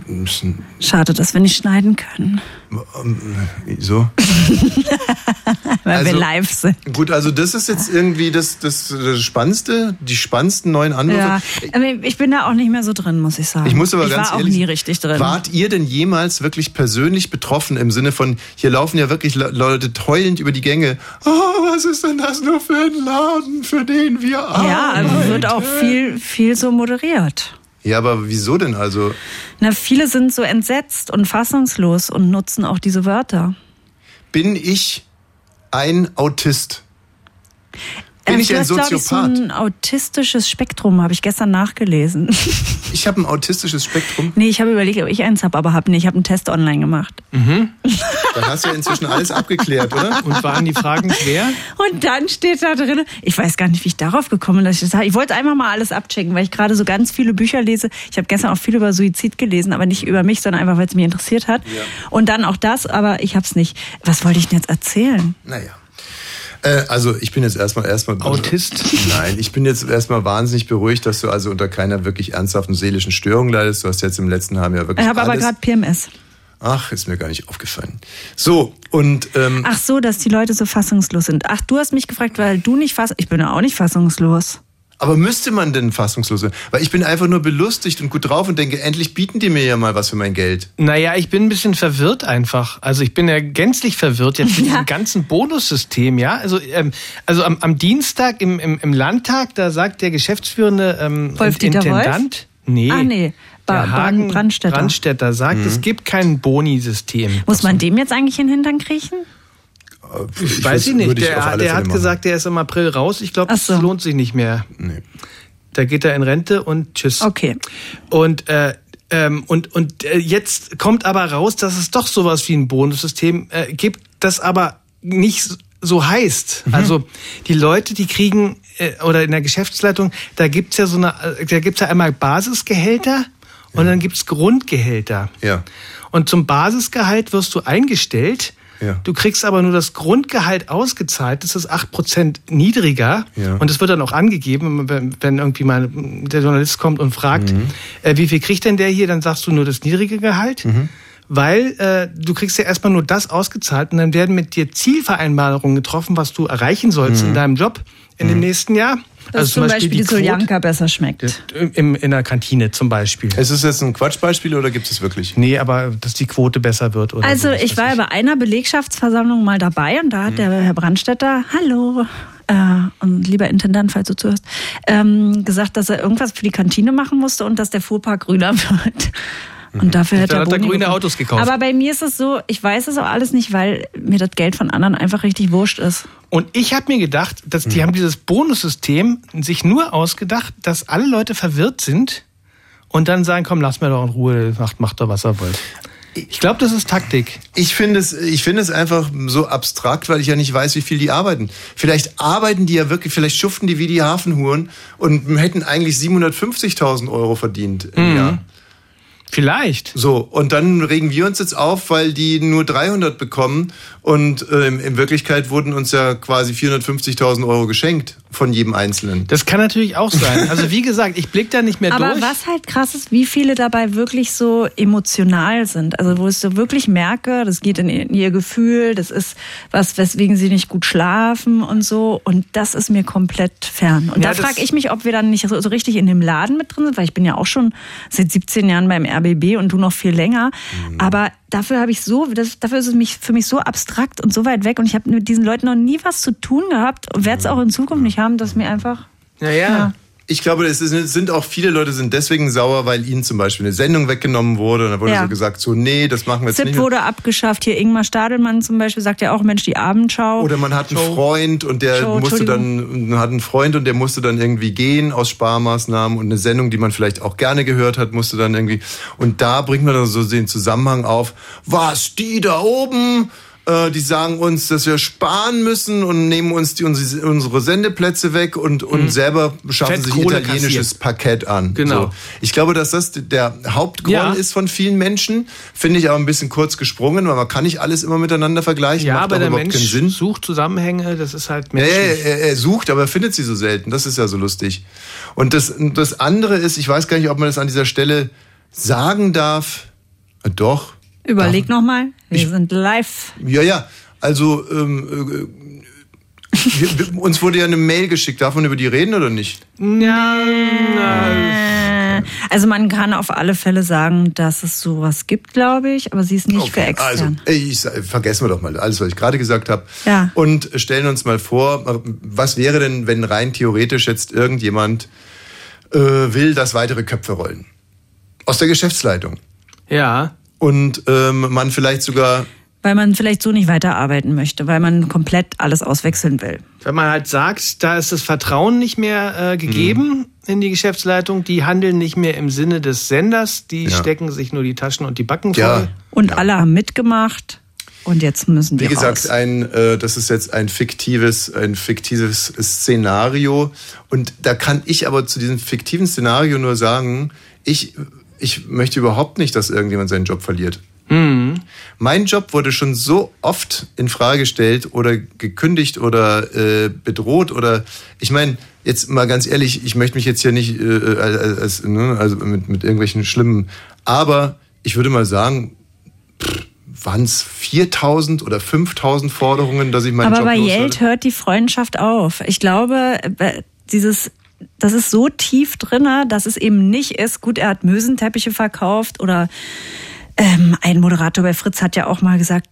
müssen. Schade, dass wir nicht schneiden können, Ähm, Wieso? weil Also- wir live sind. Gut, also das ist jetzt irgendwie das, das, das Spannendste, die spannendsten neuen Anrufe. Ja, ich bin da auch nicht mehr so drin, muss ich sagen. Ich muss aber ich ganz war auch ehrlich, nie richtig drin. Wart ihr denn jemals wirklich persönlich betroffen im Sinne von, hier laufen ja wirklich Le- Leute heulend über die Gänge. Oh, was ist denn das nur für ein Laden, für den wir arbeiten? ja, also wird auch viel, viel so moderiert. Ja, aber wieso denn also? Na, viele sind so entsetzt und fassungslos und nutzen auch diese Wörter. Bin ich ein Autist? Bin Ähm, ich du ein hast, glaub ich, so Soziopath? ein autistisches Spektrum, habe ich gestern nachgelesen. Ich habe ein autistisches Spektrum. nee, ich habe überlegt, ob ich eins habe, aber habe nicht. Ich habe einen Test online gemacht. Dann hast du ja inzwischen alles abgeklärt, oder? Und waren die Fragen schwer? Und dann steht da drin, ich weiß gar nicht, wie ich darauf gekommen bin, dass ich das habe. Ich wollte einfach mal alles abchecken, weil ich gerade so ganz viele Bücher lese. Ich habe gestern auch viel über Suizid gelesen, aber nicht über mich, sondern einfach, weil es mich interessiert hat. Und dann auch das, aber ich habe es nicht. Was wollte ich denn jetzt erzählen? Naja. Äh, also ich bin jetzt erstmal erstmal Autist? Nein, ich bin jetzt erstmal wahnsinnig beruhigt, dass du also unter keiner wirklich ernsthaften seelischen Störung leidest. Du hast jetzt im letzten Jahr wirklich Ich habe aber gerade PMS. Ach, ist mir gar nicht aufgefallen. So und ähm, Ach so, dass die Leute so fassungslos sind. Ach, du hast mich gefragt, weil du nicht fass. Ich bin ja auch nicht fassungslos. Aber müsste man denn fassungslos sein? Weil ich bin einfach nur belustigt und gut drauf und denke, endlich bieten die mir ja mal was für mein Geld. Naja, ich bin ein bisschen verwirrt einfach. Also ich bin ja gänzlich verwirrt jetzt mit diesem ganzen Bonussystem, ja. Also, ähm, also am, am Dienstag im, im, im Landtag, da sagt der geschäftsführende ähm, Wolf-Dieter Wolf? Intendant. Nee. Ah, nee. Ba der Hagen Brandstätter. Brandstätter sagt, Mhm. es gibt kein Boni-System. Muss man dem jetzt eigentlich in den Hintern kriechen? Ich Weiß ich nicht. würde ich Der, der hat machen. gesagt, der ist im April raus. Ich glaube, Ach das so. lohnt sich nicht mehr. Nee. Da geht er in Rente und tschüss. Okay. Und äh, ähm, und und äh, jetzt kommt aber raus, dass es doch sowas wie ein Bonussystem äh, gibt, das aber nicht so heißt. Also die Leute, die kriegen äh, oder in der Geschäftsleitung, da gibt's ja so eine, äh, da gibt's ja einmal Basisgehälter und dann gibt's Grundgehälter. Ja. Und zum Basisgehalt wirst du eingestellt. Ja. Du kriegst aber nur das Grundgehalt ausgezahlt. Das ist 8% niedriger. Ja. Und das wird dann auch angegeben, wenn, wenn irgendwie mal der Journalist kommt und fragt, Mhm. äh, wie viel kriegt denn der hier? Dann sagst du nur das niedrige Gehalt. Mhm. Weil äh, du kriegst ja erstmal nur das ausgezahlt und dann werden mit dir Zielvereinbarungen getroffen, was du erreichen sollst Mhm. in deinem Job in dem nächsten Jahr. Dass zum Beispiel, die Soljanka besser schmeckt. Im, in der Kantine zum Beispiel. Ist es jetzt ein Quatschbeispiel oder gibt es wirklich? Nee, aber dass die Quote besser wird. Oder Also so. ich war bei einer Belegschaftsversammlung mal dabei und da hat der Herr Brandstätter, hallo, äh, und lieber Intendant, falls du zuhörst, ähm, gesagt, dass er irgendwas für die Kantine machen musste und dass der Fuhrpark grüner wird. Und dafür hätte Dann er hat er grüne. Autos gekauft. Aber bei mir ist es so, ich weiß es auch alles nicht, weil mir das Geld von anderen einfach richtig wurscht ist. Und ich habe mir gedacht, dass die haben dieses Bonussystem sich nur ausgedacht, dass alle Leute verwirrt sind und dann sagen, komm, lass mir doch in Ruhe, macht, macht doch, was er wollt. Ich glaube, das ist Taktik. Ich finde es, ich finde es einfach so abstrakt, weil ich ja nicht weiß, wie viel die arbeiten. Vielleicht arbeiten die ja wirklich, vielleicht schuften die wie die Hafenhuren und hätten eigentlich 750.000 Euro verdient im Mhm. Jahr. Vielleicht. So, und dann regen wir uns jetzt auf, weil die nur 300 bekommen und ähm, in Wirklichkeit wurden uns ja quasi 450.000 Euro geschenkt von jedem Einzelnen. Das kann natürlich auch sein. Also wie gesagt, ich blick da nicht mehr Aber durch. was halt krass ist, wie viele dabei wirklich so emotional sind. Also wo ich so wirklich merke, das geht in ihr, in ihr Gefühl, das ist was, weswegen sie nicht gut schlafen und so. Und das ist mir komplett fern. Und Ja, da frage ich mich, ob wir dann nicht so, so richtig in dem Laden mit drin sind, weil ich bin ja auch schon seit 17 Jahren beim RBB und du noch viel länger. Mhm. Aber dafür habe ich so, das, dafür ist es mich, für mich so abstrakt und so weit weg. Und ich habe mit diesen Leuten noch nie was zu tun gehabt und werde es auch in Zukunft nicht haben, dass mir einfach Naja. Ich glaube, es sind auch viele Leute sind deswegen sauer, weil ihnen zum Beispiel eine Sendung weggenommen wurde. Und dann wurde Ja. so gesagt, so nee, das machen wir jetzt ZIP nicht. mehr. wurde abgeschafft. Hier Ingmar Stadelmann zum Beispiel sagt ja auch, Mensch, die Abendschau. Oder man hat einen Freund und der Show, musste dann, man hat einen Freund und der musste dann irgendwie gehen aus Sparmaßnahmen und eine Sendung, die man vielleicht auch gerne gehört hat, musste dann irgendwie. Und da bringt man dann so den Zusammenhang auf, was, die da oben, äh, die sagen uns, dass wir sparen müssen und nehmen uns die, unsere, Sendeplätze weg und, und selber schaffen Fett sich Kohle italienisches kassieren. Parkett an. Genau. So. Ich glaube, dass das der Hauptgrund Ja. ist von vielen Menschen. Finde ich aber ein bisschen kurz gesprungen, weil man kann nicht alles immer miteinander vergleichen. Ja, Macht aber der überhaupt Mensch keinen Sinn. sucht Zusammenhänge, das ist halt Ja, ja, menschlich. er, er sucht, aber er findet sie so selten. Das ist ja so lustig. Und das, das andere ist, ich weiß gar nicht, ob man das an dieser Stelle sagen darf. Doch. Überleg noch wir sind live. Ja, ja. Also, ähm, äh, wir, wir, uns wurde ja eine Mail geschickt. Darf man über die reden oder nicht? Äh, Also man kann auf alle Fälle sagen, dass es sowas gibt, glaube ich, aber sie ist nicht für extern. Also, ey, ich, vergessen wir doch mal alles, was ich gerade gesagt habe. Ja. Und stellen uns mal vor, was wäre denn, wenn rein theoretisch jetzt irgendjemand äh, will, dass weitere Köpfe rollen? Aus der Geschäftsleitung. Ja. Und ähm, man vielleicht sogar Weil man vielleicht so nicht weiterarbeiten möchte, weil man komplett alles auswechseln will. Wenn man halt sagt, da ist das Vertrauen nicht mehr äh, gegeben in die Geschäftsleitung, die handeln nicht mehr im Sinne des Senders, die Ja. stecken sich nur die Taschen und die Backen voll. Ja. Und alle haben mitgemacht und jetzt müssen die Wie gesagt, raus. ein, äh, das ist jetzt ein fiktives, ein fiktives Szenario. Und da kann ich aber zu diesem fiktiven Szenario nur sagen, ich, ich möchte überhaupt nicht, dass irgendjemand seinen Job verliert. Mein Job wurde schon so oft in Frage gestellt oder gekündigt oder äh, bedroht oder ich meine jetzt mal ganz ehrlich, ich möchte mich jetzt hier nicht äh, als, als, ne, also mit, mit irgendwelchen schlimmen, aber ich würde mal sagen, waren es 4000 oder 5000 Forderungen, dass ich meinen Aber Job bei loswerde? Yeld hört die Freundschaft auf. Ich glaube, äh, dieses das ist so tief drinne, dass es eben nicht ist. Gut, er hat Mösenteppiche verkauft oder ähm, ein Moderator bei Fritz hat ja auch mal gesagt,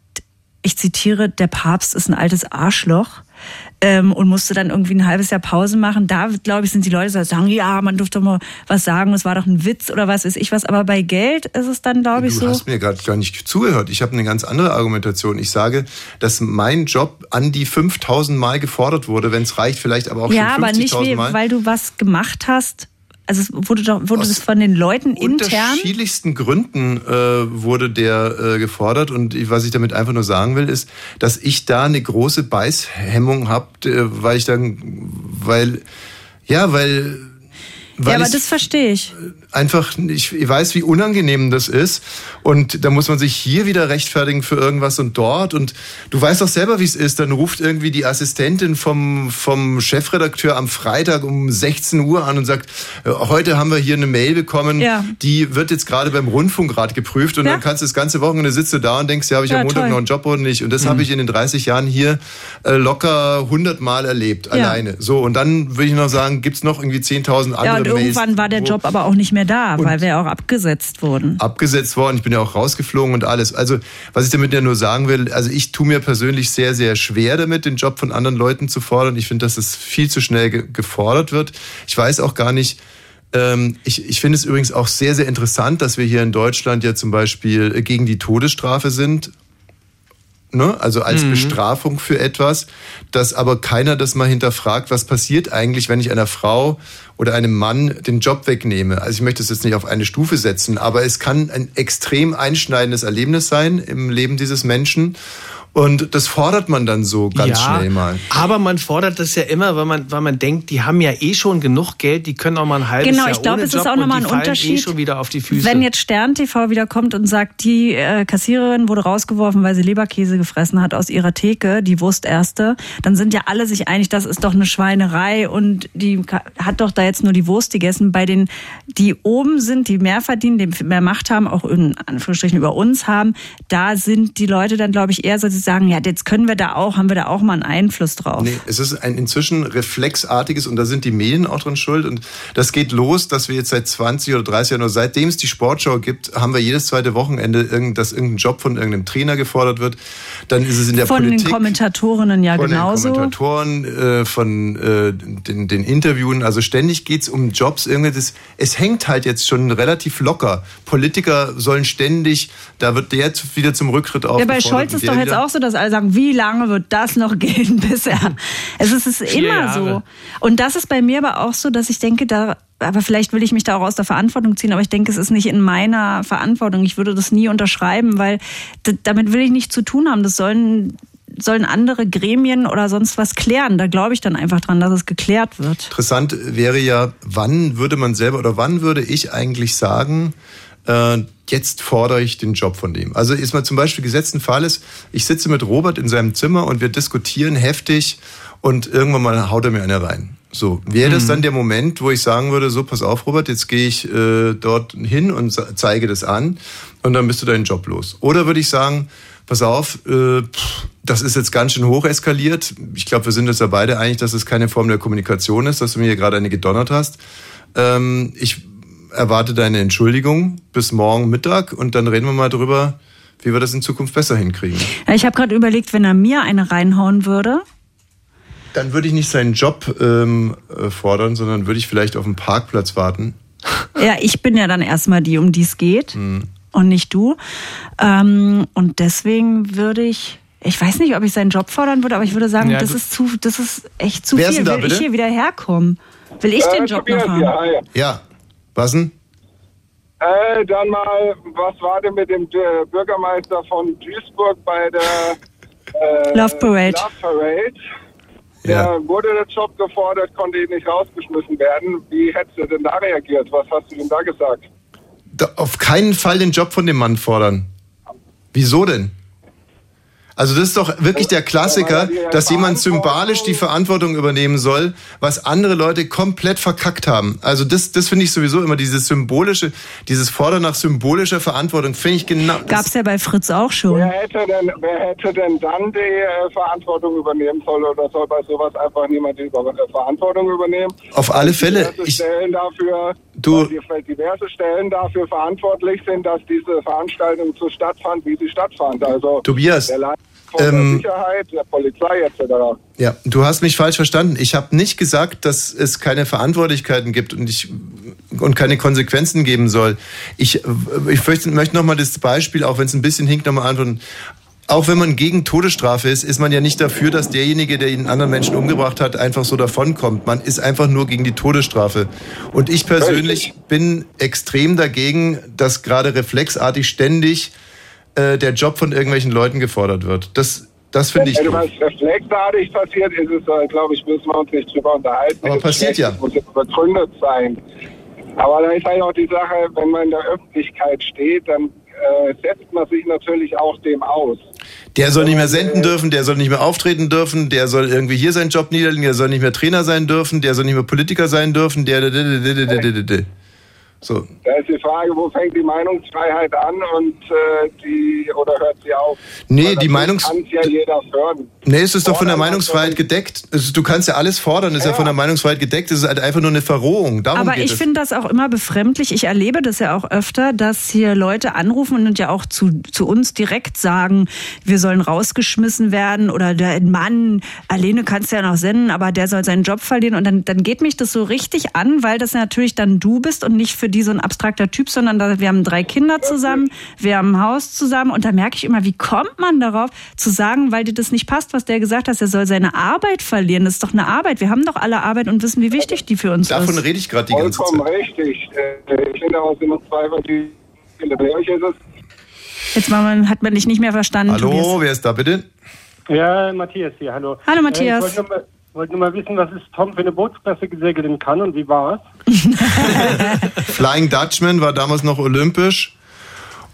ich zitiere, der Papst ist ein altes Arschloch ähm, und musste dann irgendwie ein halbes Jahr Pause machen. Da, glaube ich, sind die Leute die sagen, ja, man durfte mal was sagen, es war doch ein Witz oder was weiß ich was. Aber bei Geld ist es dann, glaube ich, Du so. hast mir gerade gar nicht zugehört. Ich habe eine ganz andere Argumentation. Ich sage, dass mein Job an die 5000 Mal gefordert wurde, wenn es reicht, vielleicht aber auch ja, schon aber nicht, 50.000 wie, Mal. weil du was gemacht hast. Also es wurde doch wurde Aus das von den Leuten intern. unterschiedlichsten Gründen äh, wurde der äh, gefordert und was ich damit einfach nur sagen will, ist, dass ich da eine große Beißhemmung habe, äh, weil ich dann, weil, ja, weil, weil Ja, aber das verstehe ich. einfach, ich, ich weiß, wie unangenehm das ist und da muss man sich hier wieder rechtfertigen für irgendwas und dort und du weißt doch selber, wie es ist, dann ruft irgendwie die Assistentin vom, vom Chefredakteur am Freitag um 16 Uhr an und sagt, äh, heute haben wir hier eine Mail bekommen, Ja. die wird jetzt gerade beim Rundfunkrat geprüft und Ja. dann kannst du das ganze Wochenende sitzt du da und denkst, ja, habe ich Ja, am Montag toll. noch einen Job oder nicht und das Mhm. habe ich in den 30 Jahren hier äh, locker 100 Mal erlebt, alleine. So und dann würde ich noch sagen, gibt's noch irgendwie 10.000 andere irgendwann war der Job aber auch nicht mehr da, weil wir auch abgesetzt wurden. abgesetzt worden. Ich bin ja auch rausgeflogen und alles. Also, was ich damit ja nur sagen will, also ich tue mir persönlich sehr, sehr schwer damit, den Job von anderen Leuten zu fordern. Ich finde, dass es viel zu schnell ge gefordert wird. Ich weiß auch gar nicht, ähm, ich, ich finde es übrigens auch sehr, sehr interessant, dass wir hier in Deutschland ja zum Beispiel gegen die Todesstrafe sind. Ne? Also als Mhm. Bestrafung für etwas, dass aber keiner das mal hinterfragt, was passiert eigentlich, wenn ich einer Frau oder einem Mann den Job wegnehme. Also ich möchte es jetzt nicht auf eine Stufe setzen, aber es kann ein extrem einschneidendes Erlebnis sein im Leben dieses Menschen. Und das fordert man dann so ganz ja, schnell mal. Aber man fordert das ja immer, weil man, weil man denkt, die haben ja eh schon genug Geld, die können auch mal ein halbes Genau, Jahr ich glaube, es ist auch nochmal ein fallen Unterschied. Eh schon wieder auf die Füße. Wenn jetzt Stern TV wieder kommt und sagt, die äh, Kassiererin wurde rausgeworfen, weil sie Leberkäse gefressen hat aus ihrer Theke, die Wursterste, dann sind ja alle sich einig, das ist doch eine Schweinerei und die hat doch da jetzt nur die Wurst gegessen. Bei den, die oben sind, die mehr verdienen, die mehr Macht haben, auch in Anführungsstrichen über uns haben, da sind die Leute dann, glaube ich, eher so, sie sagen, ja, jetzt können wir da auch, haben wir da auch mal einen Einfluss drauf. Nee, es ist ein inzwischen reflexartiges und da sind die Medien auch dran schuld und das geht los, dass wir jetzt seit 20 oder 30 Jahren oder seitdem es die Sportschau gibt, haben wir jedes zweite Wochenende, irgend, dass irgendein Job von irgendeinem Trainer gefordert wird. Dann ist es in der Von Politik. den Kommentatorinnen ja von genauso. den Kommentatoren, äh, von äh, den, den Interviewen. Also ständig geht's um Jobs. Irgendwie das, es hängt halt jetzt schon relativ locker. Politiker sollen ständig, da wird der jetzt wieder zum Rücktritt Ja, aufgefordert. bei Scholz ist doch jetzt wieder- auch so, dass alle sagen, wie lange wird das noch gehen bisher? Es ist, es ist immer Jahre. so. Und das ist bei mir aber auch so, dass ich denke, da, aber vielleicht will ich mich da auch aus der Verantwortung ziehen, aber ich denke, es ist nicht in meiner Verantwortung. Ich würde das nie unterschreiben, weil damit will ich nichts zu tun haben. Das sollen, sollen andere Gremien oder sonst was klären. Da glaube ich dann einfach dran, dass es geklärt wird. Interessant wäre ja, wann würde man selber oder wann würde ich eigentlich sagen, äh, jetzt fordere ich den Job von dem. Also ist mal zum Beispiel gesetzten Fall ist, ich sitze mit Robert in seinem Zimmer und wir diskutieren heftig und irgendwann mal haut er mir eine rein. So, wäre das Mhm. dann der Moment, wo ich sagen würde, so, pass auf, Robert, jetzt gehe ich äh, dort hin und zeige das an und dann bist du deinen Job los. Oder würde ich sagen, pass auf, äh, pff, das ist jetzt ganz schön hoch eskaliert. Ich glaube, wir sind uns ja beide einig, dass es keine Form der Kommunikation ist, dass du mir hier gerade eine gedonnert hast. Ähm, ich erwarte deine Entschuldigung bis morgen Mittag und dann reden wir mal drüber, wie wir das in Zukunft besser hinkriegen. Ja, ich habe gerade überlegt, wenn er mir eine reinhauen würde. Dann würde ich nicht seinen Job ähm, äh, fordern, sondern würde ich vielleicht auf dem Parkplatz warten. Ja, ich bin ja dann erstmal die, um die es geht. Hm. und nicht du. Ähm, und deswegen würde ich, ich weiß nicht, ob ich seinen Job fordern würde, aber ich würde sagen, Ja, das ist zu, das ist echt zu Wer ist viel. denn da, Will bitte? ich hier wieder herkommen? Will ich den Job noch haben? Ja. Was denn? Äh, dann mal, was war denn mit dem äh, Bürgermeister von Duisburg bei der äh, Love Parade. Love Parade? Der wurde der Job gefordert, konnte ihn nicht rausgeschmissen werden. Wie hättest du denn da reagiert? Was hast du denn da gesagt? Da, auf keinen Fall den Job von dem Mann fordern. Wieso denn? Also das ist doch wirklich der Klassiker, dass jemand symbolisch die Verantwortung übernehmen soll, was andere Leute komplett verkackt haben. Also das, das finde ich sowieso immer dieses symbolische, dieses Fordern nach symbolischer Verantwortung, finde ich genau. Gab's ja bei Fritz auch schon. Wer hätte denn, wer hätte denn dann die äh, Verantwortung übernehmen sollen oder soll bei sowas einfach niemand die Über- äh, Verantwortung übernehmen? Auf alle Fälle. Diverse Ich, Stellen dafür, Du- diverse Stellen dafür verantwortlich sind, dass diese Veranstaltung so stattfand, wie sie stattfand. Also Tobias, von ähm, der Sicherheit, der Polizei etc. Ja, du hast mich falsch verstanden. Ich habe nicht gesagt, dass es keine Verantwortlichkeiten gibt und ich und keine Konsequenzen geben soll. Ich, ich möchte, möchte nochmal das Beispiel, auch wenn es ein bisschen hinkt, nochmal antworten. Auch wenn man gegen Todesstrafe ist, ist man ja nicht dafür, dass derjenige, der einen anderen Menschen umgebracht hat, einfach so davonkommt. Man ist einfach nur gegen die Todesstrafe. Und ich persönlich bin extrem dagegen, dass gerade reflexartig ständig äh, der Job von irgendwelchen Leuten gefordert wird. Das, das finde ich Wenn was reflexartig passiert, ist es, äh, glaube ich, müssen wir uns nicht drüber unterhalten. Aber passiert ja. muss jetzt begründet sein. Aber da ist halt auch die Sache, wenn man in der Öffentlichkeit steht, dann äh, setzt man sich natürlich auch dem aus. Der soll nicht mehr senden dürfen, der soll nicht mehr auftreten dürfen, der soll irgendwie hier seinen Job niederlegen, der soll nicht mehr Trainer sein dürfen, der soll nicht mehr Politiker sein dürfen, der. der- der- der- der- der- der- der. So. Da ist die Frage, wo fängt die Meinungsfreiheit an und äh, die oder hört sie auf? Nee, die Meinungs. Kann ja jeder fördern. Nee, es ist doch von der Meinungsfreiheit gedeckt. Du kannst ja alles fordern, es ist ja von der Meinungsfreiheit gedeckt. Es ist halt einfach nur eine Verrohung. Darum Aber geht ich finde das auch immer befremdlich. Ich erlebe das ja auch öfter, dass hier Leute anrufen und ja auch zu, zu uns direkt sagen, wir sollen rausgeschmissen werden oder der Mann, Alene kannst du ja noch senden, aber der soll seinen Job verlieren. Und dann, dann geht mich das so richtig an, weil das natürlich dann du bist und nicht für die so ein abstrakter Typ, sondern da, wir haben drei Kinder zusammen, wir haben ein Haus zusammen und da merke ich immer, wie kommt man darauf zu sagen, weil dir das nicht passt, was der gesagt hat, er soll seine Arbeit verlieren. Das ist doch eine Arbeit. Wir haben doch alle Arbeit und wissen, wie wichtig die für uns Davon ist. rede ich gerade die ganze Vollkommen Zeit. richtig. Äh, Ich finde auch, sind noch zwei, die bei euch ist es Jetzt man, hat man dich nicht mehr verstanden. Hallo, Tobias. wer ist da bitte? Ja, Matthias hier, hallo. Hallo, Matthias. Äh, ich wollte wollte nur mal wissen, was ist Tom für eine Bootsklasse gesegelt in Cannes und wie war's? Flying Dutchman war damals noch olympisch.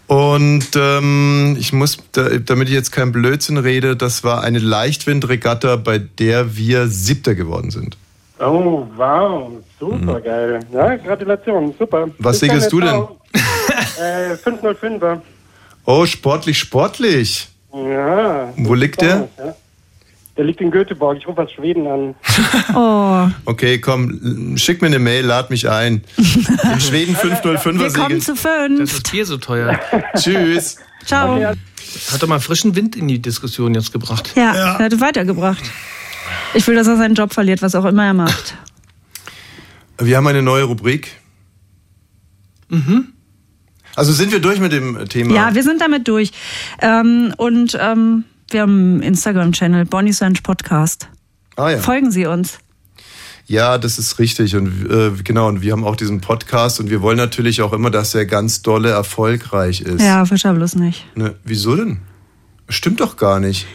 Und ähm, ich muss, da, damit ich jetzt kein Blödsinn rede, das war eine Leichtwindregatta, bei der wir Siebter geworden sind. Oh, wow, super geil. Ja, Gratulation, super. Mhm. Was Bis segelst du denn? äh, 505er. Oh, sportlich, sportlich. Ja. Wo liegt der? Ja. Der liegt in Göteborg. Ich rufe aus Schweden an. Oh. Okay, komm, schick mir eine Mail, lad mich ein. In Schweden 505er Wir kommen zu fünf. Das ist Bier so teuer. Tschüss. Ciao. Hat doch mal frischen Wind in die Diskussion jetzt gebracht. Ja, er hat weitergebracht. Ich will, dass er seinen Job verliert, was auch immer er macht. Wir haben eine neue Rubrik. Mhm. Also sind wir durch mit dem Thema? Ja, wir sind damit durch. Ähm, und ähm, wir haben einen Instagram-Channel, Bonnie Sanch Podcast. Ah, ja. Folgen Sie uns. Ja, das ist richtig. Und äh, genau, und wir haben auch diesen Podcast und wir wollen natürlich auch immer, dass er ganz dolle erfolgreich ist. Ja, Fischer bloß nicht. Ne, wieso denn? Stimmt doch gar nicht.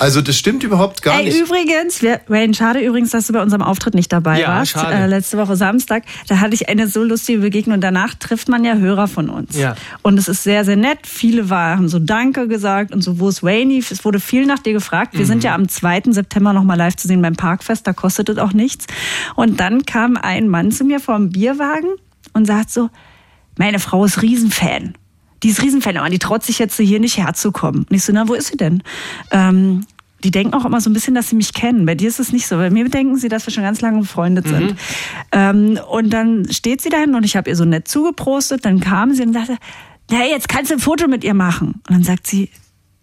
Also das stimmt überhaupt gar Ey, nicht. übrigens, wir, Wayne, schade übrigens, dass du bei unserem Auftritt nicht dabei Ja, warst. schade. Äh, letzte Woche Samstag. Da hatte ich eine so lustige Begegnung. Danach trifft man ja Hörer von uns. Ja. Und es ist sehr, sehr nett. Viele war, haben so Danke gesagt und so, wo ist Wayne? Es wurde viel nach dir gefragt. Wir Mhm. sind ja am 2. September nochmal live zu sehen beim Parkfest. Da kostet es auch nichts. Und dann kam ein Mann zu mir vor dem Bierwagen und sagt so, meine Frau ist Riesenfan. Die ist Riesenfan, aber die traut sich jetzt hier nicht herzukommen. Und ich so, na, wo ist sie denn? Ähm, die denken auch immer so ein bisschen, dass sie mich kennen. Bei dir ist es nicht so. Bei mir denken sie, dass wir schon ganz lange befreundet sind. Mhm. Ähm, und dann steht sie dahin und ich habe ihr so nett zugeprostet. Dann kam sie und sagte, na, jetzt kannst du ein Foto mit ihr machen. Und dann sagt sie,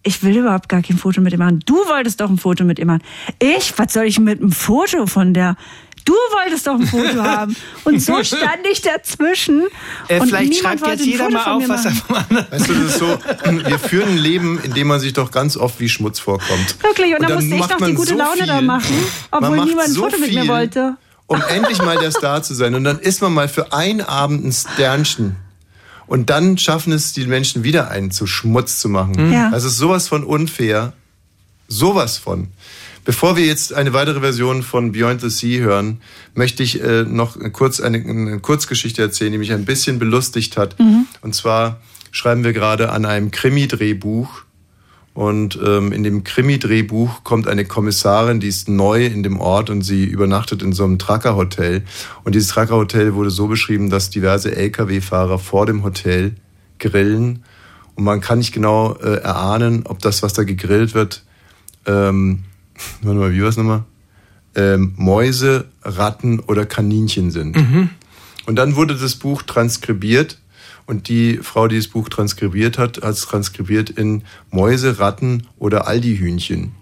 ich will überhaupt gar kein Foto mit ihr machen. Du wolltest doch ein Foto mit ihr machen. Ich? Was soll ich mit einem Foto von der? Du wolltest doch ein Foto haben. Und so stand ich dazwischen. Äh, und vielleicht niemand schreibt wollte jetzt ein jeder Foto mal von auf, mir was er machen. vom anderen Weißt du, das ist so, wir führen ein Leben, in dem man sich doch ganz oft wie Schmutz vorkommt. Wirklich, und, dann, musste ich macht noch die man gute so Laune da viel. machen, Man obwohl niemand ein so Foto mit mir wollte. Um endlich mal der Star zu sein. Und dann ist man mal für einen Abend ein Sternchen. Und dann schaffen es die Menschen wieder einen zu Schmutz zu machen. Mhm. Ja. Das ist sowas von unfair. Sowas von. Bevor wir jetzt eine weitere Version von Beyond the Sea hören, möchte ich äh, noch kurz eine, eine Kurzgeschichte erzählen, die mich ein bisschen belustigt hat. Mhm. Und zwar schreiben wir gerade an einem Krimi-Drehbuch. Und ähm, in dem Krimi-Drehbuch kommt eine Kommissarin, die ist neu in dem Ort und sie übernachtet in so einem Trucker-Hotel. Und dieses Trucker-Hotel wurde so beschrieben, dass diverse Lkw-Fahrer vor dem Hotel grillen. Und man kann nicht genau äh, erahnen, ob das, was da gegrillt wird, ähm, warte mal, wie war es nochmal? Ähm, Mäuse, Ratten oder Kaninchen sind. Mhm. Und dann wurde das Buch transkribiert und die Frau, die das Buch transkribiert hat, hat es transkribiert in Mäuse, Ratten oder Aldi-Hühnchen.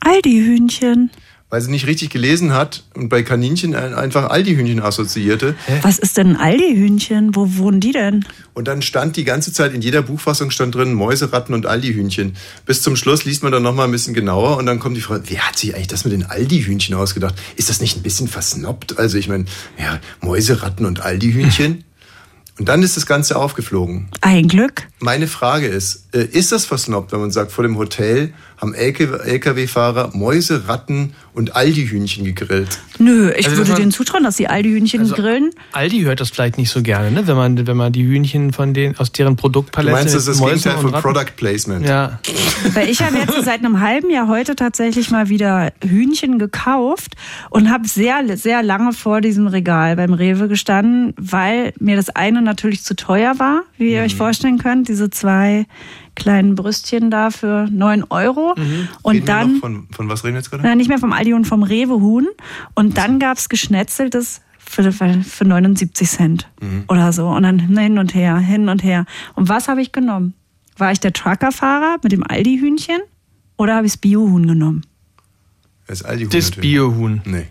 Aldi-Hühnchen. Weil sie nicht richtig gelesen hat und bei Kaninchen ein- einfach Aldi-Hühnchen assoziierte. Was ist denn ein Aldi-Hühnchen? Wo wohnen die denn? Und dann stand die ganze Zeit in jeder Buchfassung stand drin Mäuse, Ratten und Aldi-Hühnchen. Bis zum Schluss liest man dann nochmal ein bisschen genauer und dann kommt die Frage, wer hat sich eigentlich das mit den Aldi-Hühnchen ausgedacht? Ist das nicht ein bisschen versnobbt? Also ich meine, ja, Mäuse, Ratten und Aldi-Hühnchen. und dann ist das Ganze aufgeflogen. Ein Glück. Meine Frage ist, äh, ist das versnobbt, wenn man sagt, vor dem Hotel haben LKW-Fahrer Mäuse, Ratten und Aldi-Hühnchen gegrillt? Nö, ich Also, würde man- denen zutrauen, dass die Aldi-Hühnchen Also- grillen. Aldi hört das vielleicht nicht so gerne, ne? wenn, man, wenn man die Hühnchen von den, aus deren Du Produktpalette meinst, das ist das Gegenteil von Product Placement? Ja. Weil ich habe jetzt seit einem halben Jahr heute tatsächlich mal wieder Hühnchen gekauft und habe sehr, sehr lange vor diesem Regal beim Rewe gestanden, weil mir das eine natürlich zu teuer war, wie ihr Mhm. euch vorstellen könnt. Diese zwei kleinen Brüstchen da für neun Euro. Und Mhm. Reden wir dann noch von, von was reden wir jetzt gerade? Na, nicht mehr vom Aldi und vom Rewe-Huhn. Und dann gab's geschnetzeltes für, für 79 Cent Mhm. oder so. Und dann hin und her, hin und her. Und was habe ich genommen? War ich der Truckerfahrer mit dem Aldi-Hühnchen oder habe ich das Bio-Huhn genommen? Das Aldi-Huhn Das. Bio-Huhn. Nee.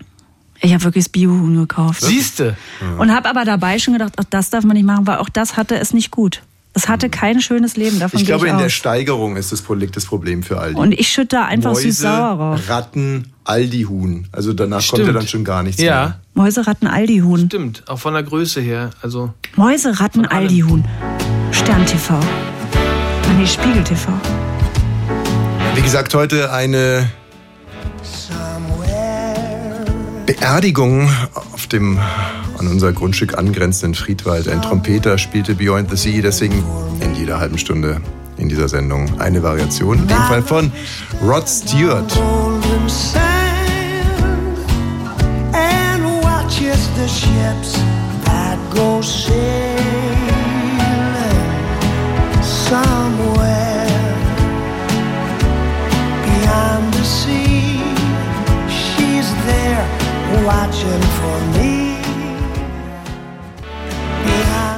Ich habe wirklich das Bio-Huhn gekauft. Siehste. Und habe aber dabei schon gedacht, auch das darf man nicht machen, weil auch das hatte es nicht gut. Es hatte kein schönes Leben, davon Ich glaube, gehe in ich der. Steigerung ist das Problem für Aldi. Und ich schütte da einfach Mäuse, süß-sauer rauf. Ratten, Aldi-Huhn. Also danach kommt ja Stimmt. dann schon gar nichts Ja. mehr. Mäuse, Ratten, Aldi-Huhn. Stimmt, auch von der Größe her. Also Mäuse, Ratten, Aldi-Huhn. Stern TV. Nee, Spiegel TV. Wie gesagt, heute eine Beerdigung auf dem an unser Grundstück angrenzenden Friedwald. Ein Trompeter spielte Beyond the Sea, deswegen in jeder halben Stunde in dieser Sendung eine Variation. In dem Fall von Rod Stewart. and watches the ships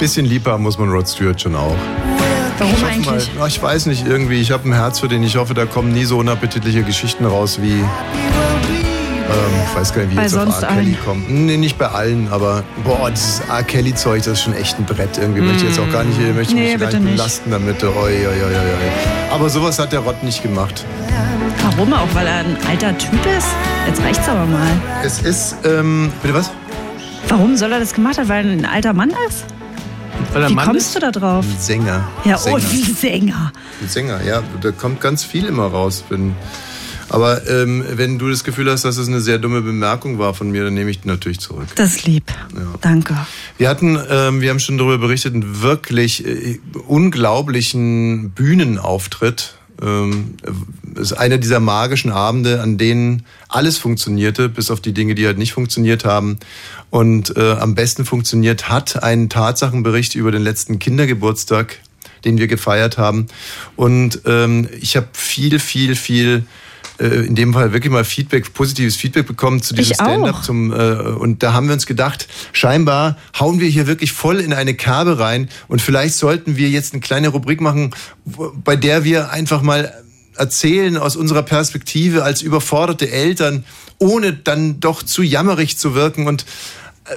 Bisschen lieber muss man Rod Stewart schon auch. Warum eigentlich? Mal, ich weiß nicht, irgendwie, ich habe ein Herz für den. Ich hoffe, da kommen nie so unappetitliche Geschichten raus wie. Ähm, ich weiß gar nicht, wie Bei jetzt auf sonst R. Kelly allen. kommt. Nee, nicht bei allen, aber boah, dieses R. Kelly-Zeug, das ist schon echt ein Brett irgendwie. Möchte ich jetzt auch gar nicht, möchte Nee, mich gar bitte nicht nicht. belasten damit. Oi, oi, oi, oi, oi. Aber sowas hat der Rott nicht gemacht. Warum auch? Weil er ein alter Typ ist? Jetzt reicht's aber mal. Es ist, ähm, bitte was? Warum soll er das gemacht haben? Weil er ein alter Mann ist? Weil Wie Mann kommst ist? du da drauf? Ein Sänger. Ja, Sänger. oh, wie Sänger. Ein Sänger, ja. Da kommt ganz viel immer raus. Wenn, aber ähm, wenn du das Gefühl hast, dass es eine sehr dumme Bemerkung war von mir, dann nehme ich die natürlich zurück. Das ist lieb. Danke. Wir hatten, ähm, wir haben schon darüber berichtet, einen wirklich äh, unglaublichen Bühnenauftritt. Ähm, ist einer dieser magischen Abende, an denen alles funktionierte, bis auf die Dinge, die halt nicht funktioniert haben. Und äh, am besten funktioniert hat ein Tatsachenbericht über den letzten Kindergeburtstag, den wir gefeiert haben. Und ähm, ich habe viel, viel, viel äh, in dem Fall wirklich mal Feedback, positives Feedback bekommen zu diesem. Stand-up zum äh, und da haben wir uns gedacht, scheinbar hauen wir hier wirklich voll in eine Kerbe rein und vielleicht sollten wir jetzt eine kleine Rubrik machen, bei der wir einfach mal erzählen aus unserer Perspektive als überforderte Eltern, ohne dann doch zu jammerig zu wirken und äh,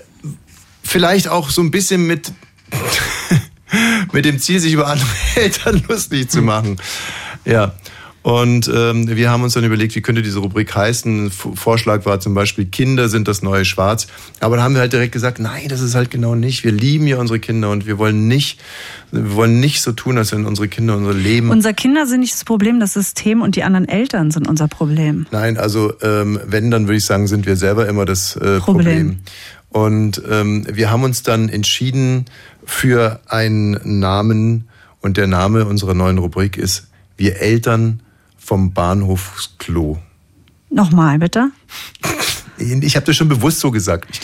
vielleicht auch so ein bisschen mit mit dem Ziel, sich über andere Eltern lustig zu machen. Ja. Und ähm, wir haben uns dann überlegt, wie könnte diese Rubrik heißen. V- Vorschlag war zum Beispiel, Kinder sind das neue Schwarz. Aber da haben wir halt direkt gesagt, nein, das ist halt genau nicht. Wir lieben ja unsere Kinder und wir wollen nicht, wir wollen nicht so tun, als wenn unsere Kinder unser Leben. Unser Kinder sind nicht das Problem, das System und die anderen Eltern sind unser Problem. Nein, also ähm, wenn, dann würde ich sagen, sind wir selber immer das äh, Problem. Problem. Und ähm, wir haben uns dann entschieden für einen Namen und der Name unserer neuen Rubrik ist Wir Eltern vom Bahnhofsklo. Nochmal, bitte. Ich habe das schon bewusst so gesagt. Ich.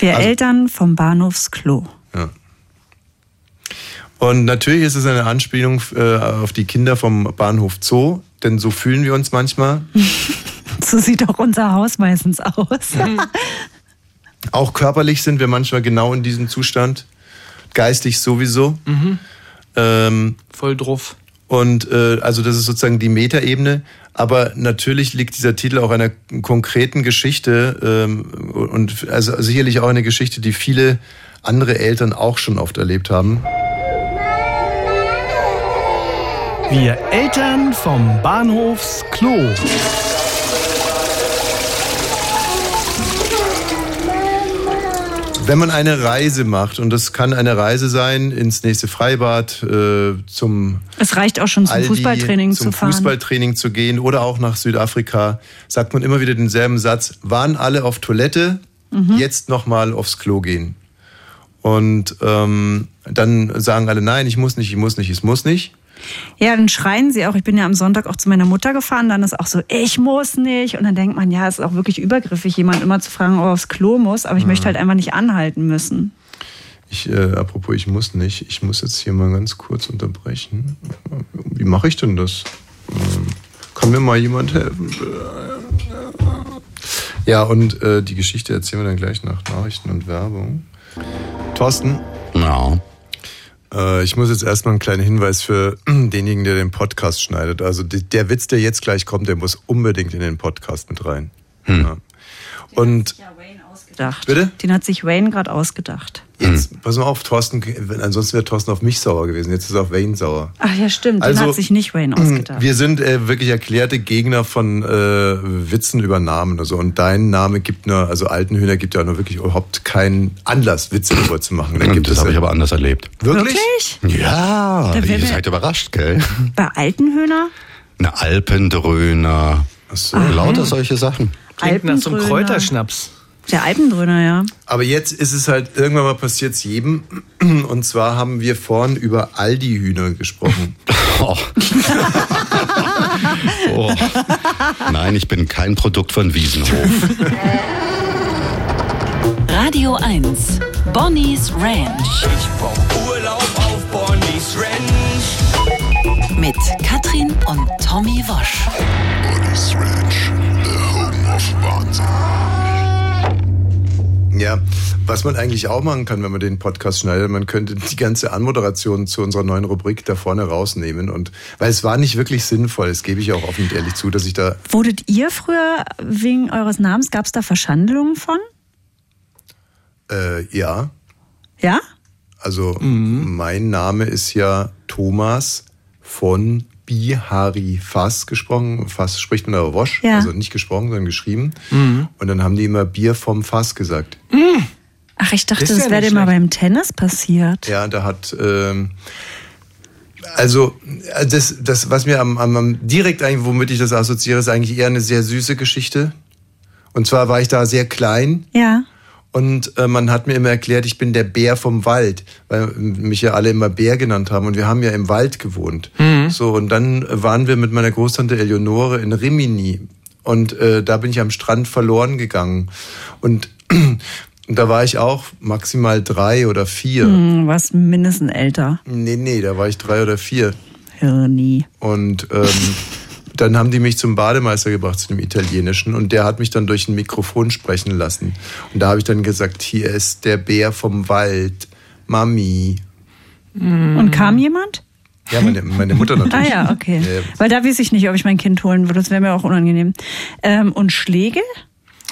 Wir Also- Eltern vom Bahnhofsklo. Ja. Und natürlich ist es eine Anspielung äh, auf die Kinder vom Bahnhof Zoo, denn so fühlen wir uns manchmal. So sieht auch unser Haus meistens aus. Auch körperlich sind wir manchmal genau in diesem Zustand. Geistig sowieso. Ähm, Voll drauf. Und äh, also das ist sozusagen die Metaebene. Aber natürlich liegt dieser Titel auch einer konkreten Geschichte ähm, und also sicherlich auch eine Geschichte, die viele andere Eltern auch schon oft erlebt haben. Wir Eltern vom Bahnhofsklo. Wenn man eine Reise macht, und das kann eine Reise sein ins nächste Freibad, äh, zum Es reicht auch schon zum Aldi, Fußballtraining zum zu fahren. Fußballtraining zu gehen oder auch nach Südafrika, sagt man immer wieder denselben Satz, waren alle auf Toilette, Mhm. jetzt nochmal aufs Klo gehen. Und ähm, dann sagen alle, nein, ich muss nicht, ich muss nicht, ich muss nicht. Ja, dann schreien sie auch. Ich bin ja am Sonntag auch zu meiner Mutter gefahren. Dann ist auch so, ich muss nicht. Und dann denkt man, ja, es ist auch wirklich übergriffig, jemand immer zu fragen, ob er aufs Klo muss. Aber ich Mhm. möchte halt einfach nicht anhalten müssen. Ich, äh, apropos, ich muss nicht, ich muss jetzt hier mal ganz kurz unterbrechen. Wie mache ich denn das? Ähm, kann mir mal jemand helfen? Ja, und äh, die Geschichte erzählen wir dann gleich nach Nachrichten und Werbung. Thorsten? Ja. Äh, ich muss jetzt erstmal einen kleinen Hinweis für denjenigen, der den Podcast schneidet. Also der Witz, der jetzt gleich kommt, der muss unbedingt in den Podcast mit rein. Ja. Und ausgedacht. Bitte? Den hat sich Wayne gerade ausgedacht. Jetzt, pass mal auf, Thorsten, ansonsten wäre Thorsten auf mich sauer gewesen. Jetzt ist er auf Wayne sauer. Ach ja, stimmt. Den Also, hat sich nicht Wayne ausgedacht. Wir sind äh, wirklich erklärte Gegner von äh, Witzen über Namen oder so. Und dein Name gibt nur, also Altenhühner gibt ja nur wirklich überhaupt keinen Anlass, Witze darüber zu machen. Da gibt das es habe ja- ich aber anders erlebt. Wirklich? Wirklich? Ja, ihr seid überrascht, gell? Bei Altenhöhner? Eine Alpendröhner. so. Lauter solche Sachen. Klingt nach so einem. Kräuterschnaps. Der Alpendröner, ja. Aber jetzt ist es halt, irgendwann mal passiert es jedem. Und zwar haben wir vorhin über Aldi-Hühner gesprochen. Oh. Oh. Nein, ich bin kein Produkt von Wiesenhof. Radio 1. Bonnie's Ranch. Ich brauch Urlaub auf Bonnie's Ranch. Mit Katrin und Tommy Wosch. Bonnie's Ranch, the home of Wahnsinn. Ja, was man eigentlich auch machen kann, wenn man den Podcast schneidet, man könnte die ganze Anmoderation zu unserer neuen Rubrik da vorne rausnehmen. Und weil es war nicht wirklich sinnvoll, das gebe ich auch offen und ehrlich zu, dass ich da Wurdet ihr früher wegen eures Namens, gab es da Verschandelungen von? äh, ja. Ja? Also mein Name ist ja Thomas von Bihari Fass gesprochen. Fass spricht man aber Wosch, Ja. also nicht gesprochen, sondern geschrieben. Mhm. Und dann haben die immer Bier vom Fass gesagt. Ach, ich dachte, Das ist das, ja wäre nicht dir mal schlecht. beim Tennis passiert. Ja, da hat ähm, also äh, das, das, was mir am, am, am direkt eigentlich, womit ich das assoziiere, ist eigentlich eher eine sehr süße Geschichte. Und zwar war ich da sehr klein Ja. Und äh, man hat mir immer erklärt, ich bin der Bär vom Wald, weil mich ja alle immer Bär genannt haben und wir haben ja im Wald gewohnt. Mhm. So und dann waren wir mit meiner Großtante Eleonore in Rimini und äh, da bin ich am Strand verloren gegangen und und da war ich auch maximal drei oder vier. Hm, was mindestens älter. Nee, nee, da war ich drei oder vier. Hirni. Und ähm, dann haben die mich zum Bademeister gebracht, zu dem Italienischen. Und der hat mich dann durch ein Mikrofon sprechen lassen. Und da habe ich dann gesagt, hier ist der Bär vom Wald. Mami. Und kam jemand? Ja, meine, meine Mutter Ah natürlich. ja, okay. Ja. Weil da weiß ich nicht, ob ich mein Kind holen würde. Das wäre mir auch unangenehm. Ähm, und Schlägel?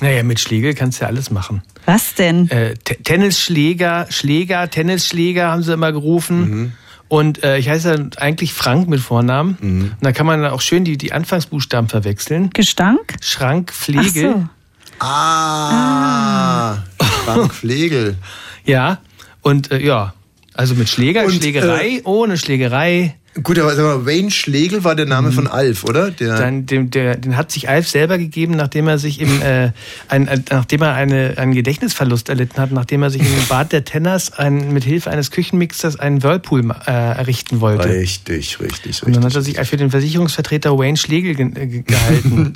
Naja, mit Schlägel kannst du ja alles machen. Was denn? Äh, Tennisschläger, Schläger, Tennisschläger haben sie immer gerufen. Und äh, ich heiße ja eigentlich Frank mit Vornamen. Und da kann man dann auch schön die, die Anfangsbuchstaben verwechseln. Gestank? Schrank, Ach Pflegel. so. Ah, Frank Flegel. Ja, und äh, ja, also mit Schläger, Und, Schlägerei, ohne Schlägerei. Gut, aber sag mal, Wayne Schlegel war der Name von Alf, oder? Der, Dann, dem, der, den hat sich Alf selber gegeben, nachdem er sich im, äh, ein, ein, nachdem er eine, einen Gedächtnisverlust erlitten hat, nachdem er sich im Bad der Tenners ein, mit Hilfe eines Küchenmixers einen Whirlpool äh, errichten wollte. Richtig, richtig, Und dann hat er sich für den Versicherungsvertreter Wayne Schlegel ge äh, ge- gehalten.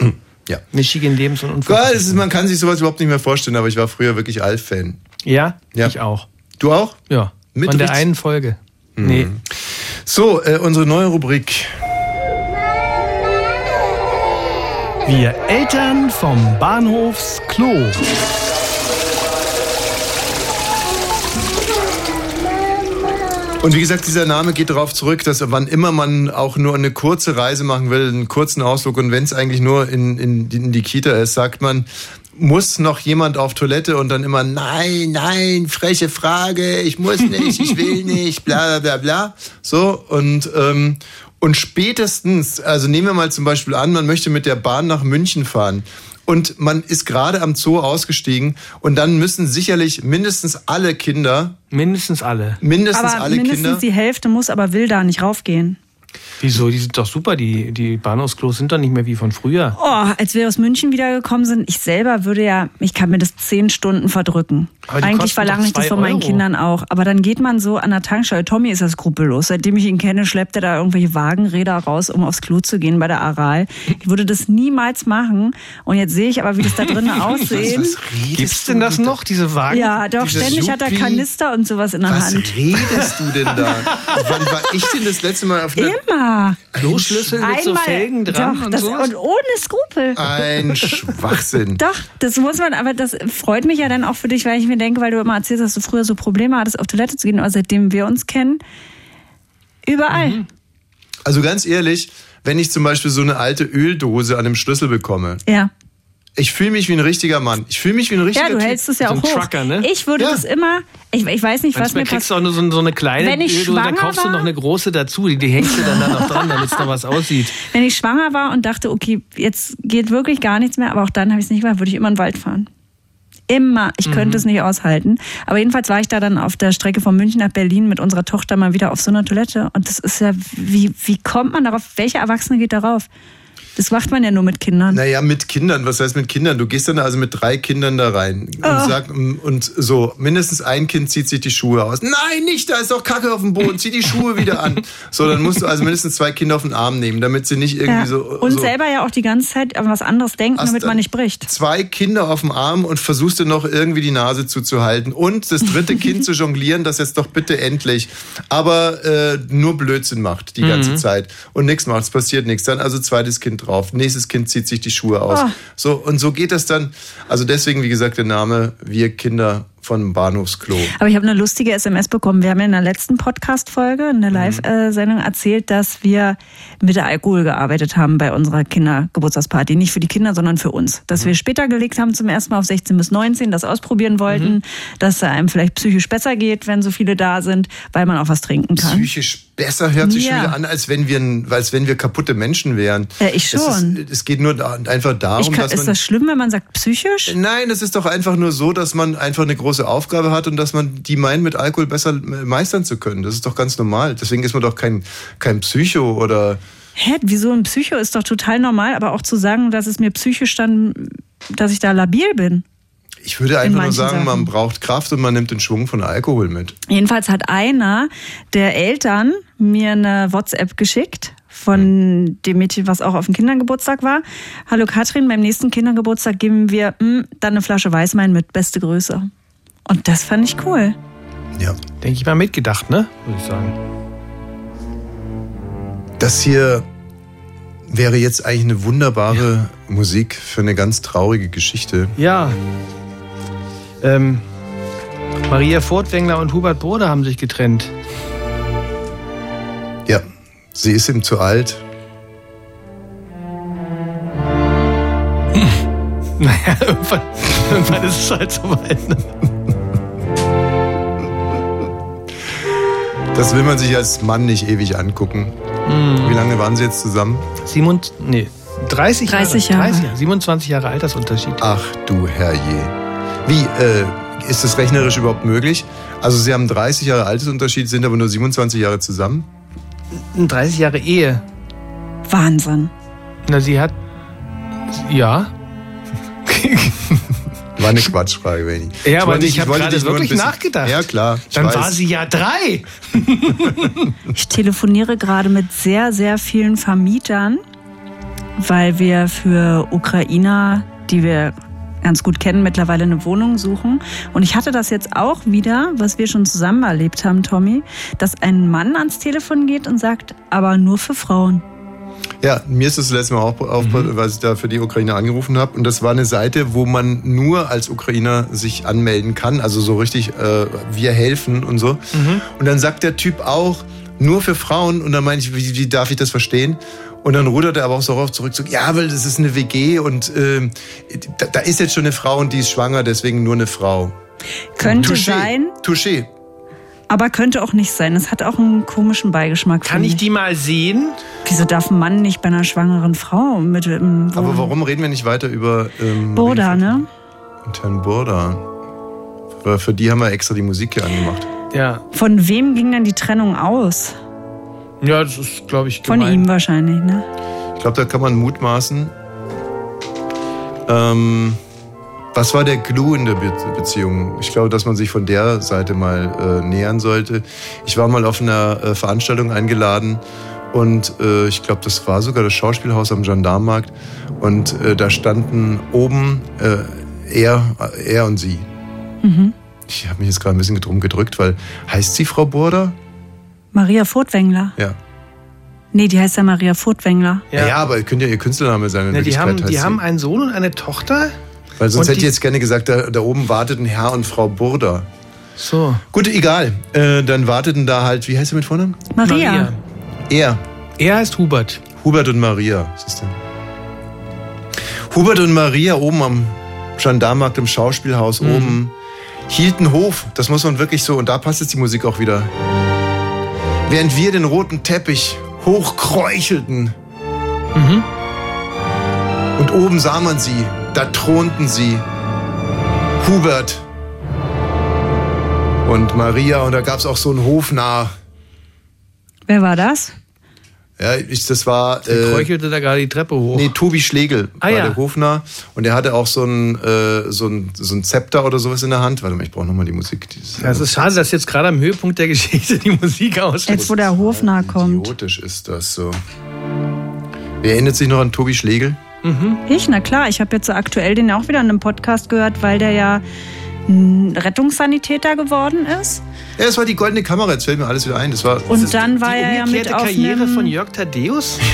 ja. Michigan Lebens- und Ja, Unfall. ist, man kann sich sowas überhaupt nicht mehr vorstellen, aber ich war früher wirklich Alf-Fan. Ja, Ja. ich auch. Du auch? Ja, Mit von der richtig- einen Folge. Mhm. Nee. So, äh, unsere neue Rubrik. Wir Eltern vom Bahnhofsklo. Und wie gesagt, dieser Name geht darauf zurück, dass wann immer man auch nur eine kurze Reise machen will, einen kurzen Ausflug und wenn es eigentlich nur in, in, in die Kita ist, sagt man, muss noch jemand auf Toilette und dann immer, nein, nein, freche Frage, ich muss nicht, ich will nicht, bla bla bla bla. So, und, ähm, und spätestens, also nehmen wir mal zum Beispiel an, man möchte mit der Bahn nach München fahren. Und man ist gerade am Zoo ausgestiegen und dann müssen sicherlich mindestens alle Kinder, Mindestens alle. mindestens aber alle mindestens Kinder, die Hälfte muss aber will da nicht raufgehen. Wieso? Die sind doch super. Die, die Bahnhofsklos sind doch nicht mehr wie von früher. Oh, als wir aus München wiedergekommen sind, ich selber würde ja, ich kann mir das zehn Stunden verdrücken. Eigentlich verlange ich das von meinen Euro. Kindern auch. Aber dann geht man so an der Tankstelle. Tommy ist ja skrupellos. Seitdem ich ihn kenne, schleppt er da irgendwelche Wagenräder raus, um aufs Klo zu gehen bei der Aral. Ich würde das niemals machen. Und jetzt sehe ich aber, wie das da drinnen aussieht. Gibt's denn das noch, diese Wagen? Ja, doch, ständig hat er Kanister und sowas in der Was Hand. redest du denn da? Wann war ich denn das letzte Mal auf einer... Immer. Kloschlüssel mit so Felgen dran doch, und das, so? Und ohne Skrupel. Ein Schwachsinn. Doch, das muss man, aber das freut mich ja dann auch für dich, weil ich mir denke, weil du immer erzählst, dass du früher so Probleme hattest, auf Toilette zu gehen, aber seitdem wir uns kennen, überall. Also ganz ehrlich, wenn ich zum Beispiel so eine alte Öldose an einem Schlüssel bekomme, Ja. Ich fühle mich wie ein richtiger Mann. Ich fühle mich wie ein richtiger Ja, du Typ. hältst es ja So auch hoch. Trucker, ne? Ich würde Ja. das immer, ich, ich weiß nicht, was Manchmal mir kriegst du passiert. auch nur so, so eine kleine Wenn ich da schwanger kaufst du war- noch eine große dazu, die, die hängst du dann da noch dran, damit es noch was aussieht. Wenn ich schwanger war und dachte, okay, jetzt geht wirklich gar nichts mehr, aber auch dann habe ich es nicht gemacht, würde ich immer in den Wald fahren. Immer. Ich könnte Mhm. es nicht aushalten. Aber jedenfalls war ich da dann auf der Strecke von München nach Berlin mit unserer Tochter mal wieder auf so einer Toilette. Und das ist ja, wie, wie kommt man darauf? Welcher Erwachsene geht darauf? Das macht man ja nur mit Kindern. Naja, mit Kindern. Was heißt mit Kindern? Du gehst dann also mit drei Kindern da rein und, Oh. sag, und so, mindestens ein Kind zieht sich die Schuhe aus. Nein, nicht, da ist doch Kacke auf dem Boden, zieh die Schuhe wieder an. So, dann musst du also mindestens zwei Kinder auf den Arm nehmen, damit sie nicht irgendwie Ja. so. und so selber ja auch die ganze Zeit an was anderes denken, damit man nicht bricht. Zwei Kinder auf dem Arm und versuchst du noch irgendwie die Nase zuzuhalten und das dritte Kind zu jonglieren, das jetzt doch bitte endlich, aber äh, nur Blödsinn macht die ganze Mhm. Zeit und nichts macht, es passiert nichts. Dann also zweites Kind drauf, nächstes Kind zieht sich die Schuhe aus. Oh. So und so geht das dann. Also deswegen, wie gesagt, der Name Wir Kinder von Bahnhofsklo. Aber ich habe eine lustige SMS bekommen. Wir haben ja in der letzten Podcast-Folge, in der Mhm. Live-Sendung erzählt, dass wir mit der Alkohol gearbeitet haben bei unserer Kindergeburtstagsparty. Nicht für die Kinder, sondern für uns. Dass Mhm. wir später gelegt haben zum ersten Mal auf 16 bis 19, das ausprobieren wollten, dass es einem vielleicht psychisch besser geht, wenn so viele da sind, weil man auch was trinken kann. Psychisch besser hört sich schon Ja. wieder an, als wenn wir, als wenn wir kaputte Menschen wären. Ja, ich Es, schon. ist, es geht nur da, einfach darum, kann, dass man ist das schlimm, wenn man sagt psychisch? Nein, es ist doch einfach nur so, dass man einfach eine große Aufgabe hat und dass man die meint, mit Alkohol besser meistern zu können. Das ist doch ganz normal. Deswegen ist man doch kein, kein Psycho oder. Hä, wieso ein Psycho ist doch total normal, aber auch zu sagen, dass es mir psychisch dann, dass ich da labil bin. Ich würde In einfach nur sagen, man Sachen. braucht Kraft und man nimmt den Schwung von Alkohol mit. Jedenfalls hat einer der Eltern mir eine WhatsApp geschickt von dem Mädchen, was auch auf dem Kindergeburtstag war. Hallo Katrin, beim nächsten Kindergeburtstag geben wir mm, dann eine Flasche Weißwein mit, beste Grüße. Und das fand ich cool. Ja. Denke ich mal mitgedacht, ne? Würde ich sagen. Das hier wäre jetzt eigentlich eine wunderbare Musik für eine ganz traurige Geschichte. Ja. Ähm, Maria Furtwängler und Hubert Bode haben sich getrennt. Ja, sie ist ihm zu alt. Naja, irgendwann, irgendwann ist es halt soweit. Ne? Das will man sich als Mann nicht ewig angucken. Mhm. Wie lange waren sie jetzt zusammen? Simon, nee, 30 Jahre. 30 Jahre. 30 Jahre. 27 Jahre Altersunterschied. Ach du Herrje. Wie, äh, ist das rechnerisch überhaupt möglich? Also sie haben 30 Jahre Altersunterschied, sind aber nur 27 Jahre zusammen? 30 Jahre Ehe. Wahnsinn. Na, sie hat. Ja. War eine Quatschfrage, Benny. Ja, aber ich dich- habe wollte gerade wirklich bisschen- nachgedacht. Ja, klar. ich Dann weiß. war sie ja drei. Ich telefoniere gerade mit sehr, sehr vielen Vermietern, weil wir für Ukrainer, die wir ganz gut kennen, mittlerweile eine Wohnung suchen. Und ich hatte das jetzt auch wieder, was wir schon zusammen erlebt haben, Tommy, dass ein Mann ans Telefon geht und sagt, aber nur für Frauen. Ja, mir ist das letzte Mal auch auf, Mhm. was ich da für die Ukrainer angerufen habe. Und das war eine Seite, wo man nur als Ukrainer sich anmelden kann. Also so richtig, äh, wir helfen und so. Mhm. Und dann sagt der Typ auch, nur für Frauen. Und dann meine ich, wie, wie darf ich das verstehen? Und dann rudert er aber auch so darauf zurück, so, ja, weil das ist eine WG und ähm, da, da ist jetzt schon eine Frau und die ist schwanger, deswegen nur eine Frau. Könnte Touché. sein, Touché. aber könnte auch nicht sein. Es hat auch einen komischen Beigeschmack. Kann ich die mal sehen? Wieso darf ein Mann nicht bei einer schwangeren Frau mit im Aber warum reden wir nicht weiter über ähm, Burda, ne? und Herrn Burda? Für die haben wir extra die Musik hier angemacht. Ja. Von wem ging denn die Trennung aus? Ja, das ist, glaube ich, Von gemein. ihm wahrscheinlich, ne? Ich glaube, da kann man mutmaßen. Ähm, was war der Clou in der Be Beziehung? Ich glaube, dass man sich von der Seite mal äh, nähern sollte. Ich war mal auf einer äh, Veranstaltung eingeladen und äh, ich glaube, das war sogar das Schauspielhaus am Gendarmenmarkt und äh, da standen oben äh, er, er und sie. Mhm. Ich habe mich jetzt gerade ein bisschen drum gedrückt, weil heißt sie Frau Burda? Maria Furtwängler. Ja. Nee, die heißt ja Maria Furtwängler. Ja, ja aber könnte ja ihr Künstlername sein. In Ja, die haben, heißt die sie. haben einen Sohn und eine Tochter. Weil sonst Und hätte ich jetzt gerne gesagt, da, da oben warteten Herr und Frau Burda. So. Gut, egal. Äh, dann warteten da halt, wie heißt sie mit Vornamen? Maria. Er. Er heißt Hubert. Hubert und Maria. Siehst du? Hubert und Maria oben am Gendarmarkt im Schauspielhaus Mhm. oben hielten Hof. Das muss man wirklich so. Und da passt jetzt die Musik auch wieder. Während wir den roten Teppich hochkräuchelten. Mhm. Und oben sah man sie. Da thronten sie. Hubert und Maria. Und da gab es auch so einen Hofnarr. Wer war das? Ja, ich, das war. Der äh, kräuchelte da gerade die Treppe hoch. Nee, Tobi Schlegel Ah, war ja. der Hofner. Und der hatte auch so ein, äh, so, ein, so ein Zepter oder sowas in der Hand. Warte mal, ich brauche nochmal die Musik. Dieses, Ja, es ist schade, dass jetzt gerade am Höhepunkt der Geschichte die Musik auslässt. Jetzt, wo der Hofnarr kommt. Idiotisch ist das so. Wer erinnert sich noch an Tobi Schlegel? Ich, na klar. Ich habe jetzt so aktuell den auch wieder in einem Podcast gehört, weil der ja Rettungssanitäter geworden ist. Ja, das war die goldene Kamera. Jetzt fällt mir alles wieder ein. Das war. Und dann war die er ja mit auf Karriere einem, von Jörg Thaddeus?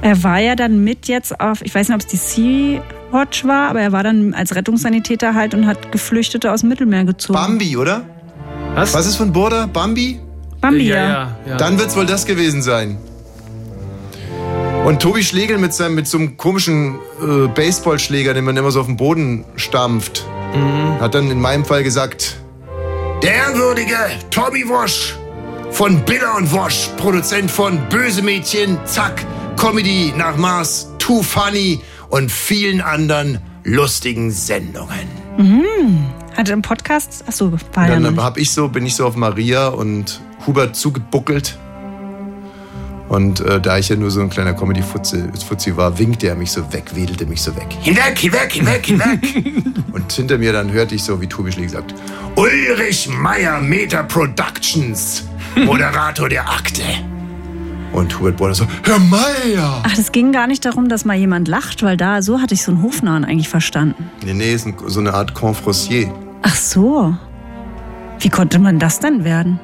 Er war ja dann mit jetzt auf, ich weiß nicht, ob es die Sea-Watch war, aber er war dann als Rettungssanitäter halt und hat Geflüchtete aus dem Mittelmeer gezogen. Bambi, oder? Was? Was ist von Border? Bambi? Bambi, Ja, ja. ja, ja. Dann wird's wohl das gewesen sein. Und Tobi Schlegel mit, seinem, mit so einem komischen äh, Baseballschläger, den man immer so auf den Boden stampft, hat dann in meinem Fall gesagt, der ehrwürdige Tommy Wosch von Biller und Wosch, Produzent von Böse Mädchen, Zack, Comedy nach Mars, Too Funny und vielen anderen lustigen Sendungen. Mhm. Hatte im Podcast, achso, war ja Dann nicht. hab ich so, bin ich so auf Maria und Hubert zugebuckelt. Und äh, da ich ja nur so ein kleiner Comedy-Fuzzi war, winkte er mich so weg, wedelte mich so weg. Hinweg, hinweg, hinweg, hinweg. und hinter mir dann hörte ich so, wie Tobi Schläg sagt, Ulrich Meier, Meta Productions, Moderator der Akte. Und Hubert Border so, Herr Meier. Ach, das ging gar nicht darum, dass mal jemand lacht, weil da, so hatte ich so einen Hofnahen eigentlich verstanden. Nee, nee, ist ein, so eine Art Confrancier. Ach so. Wie konnte man das denn werden?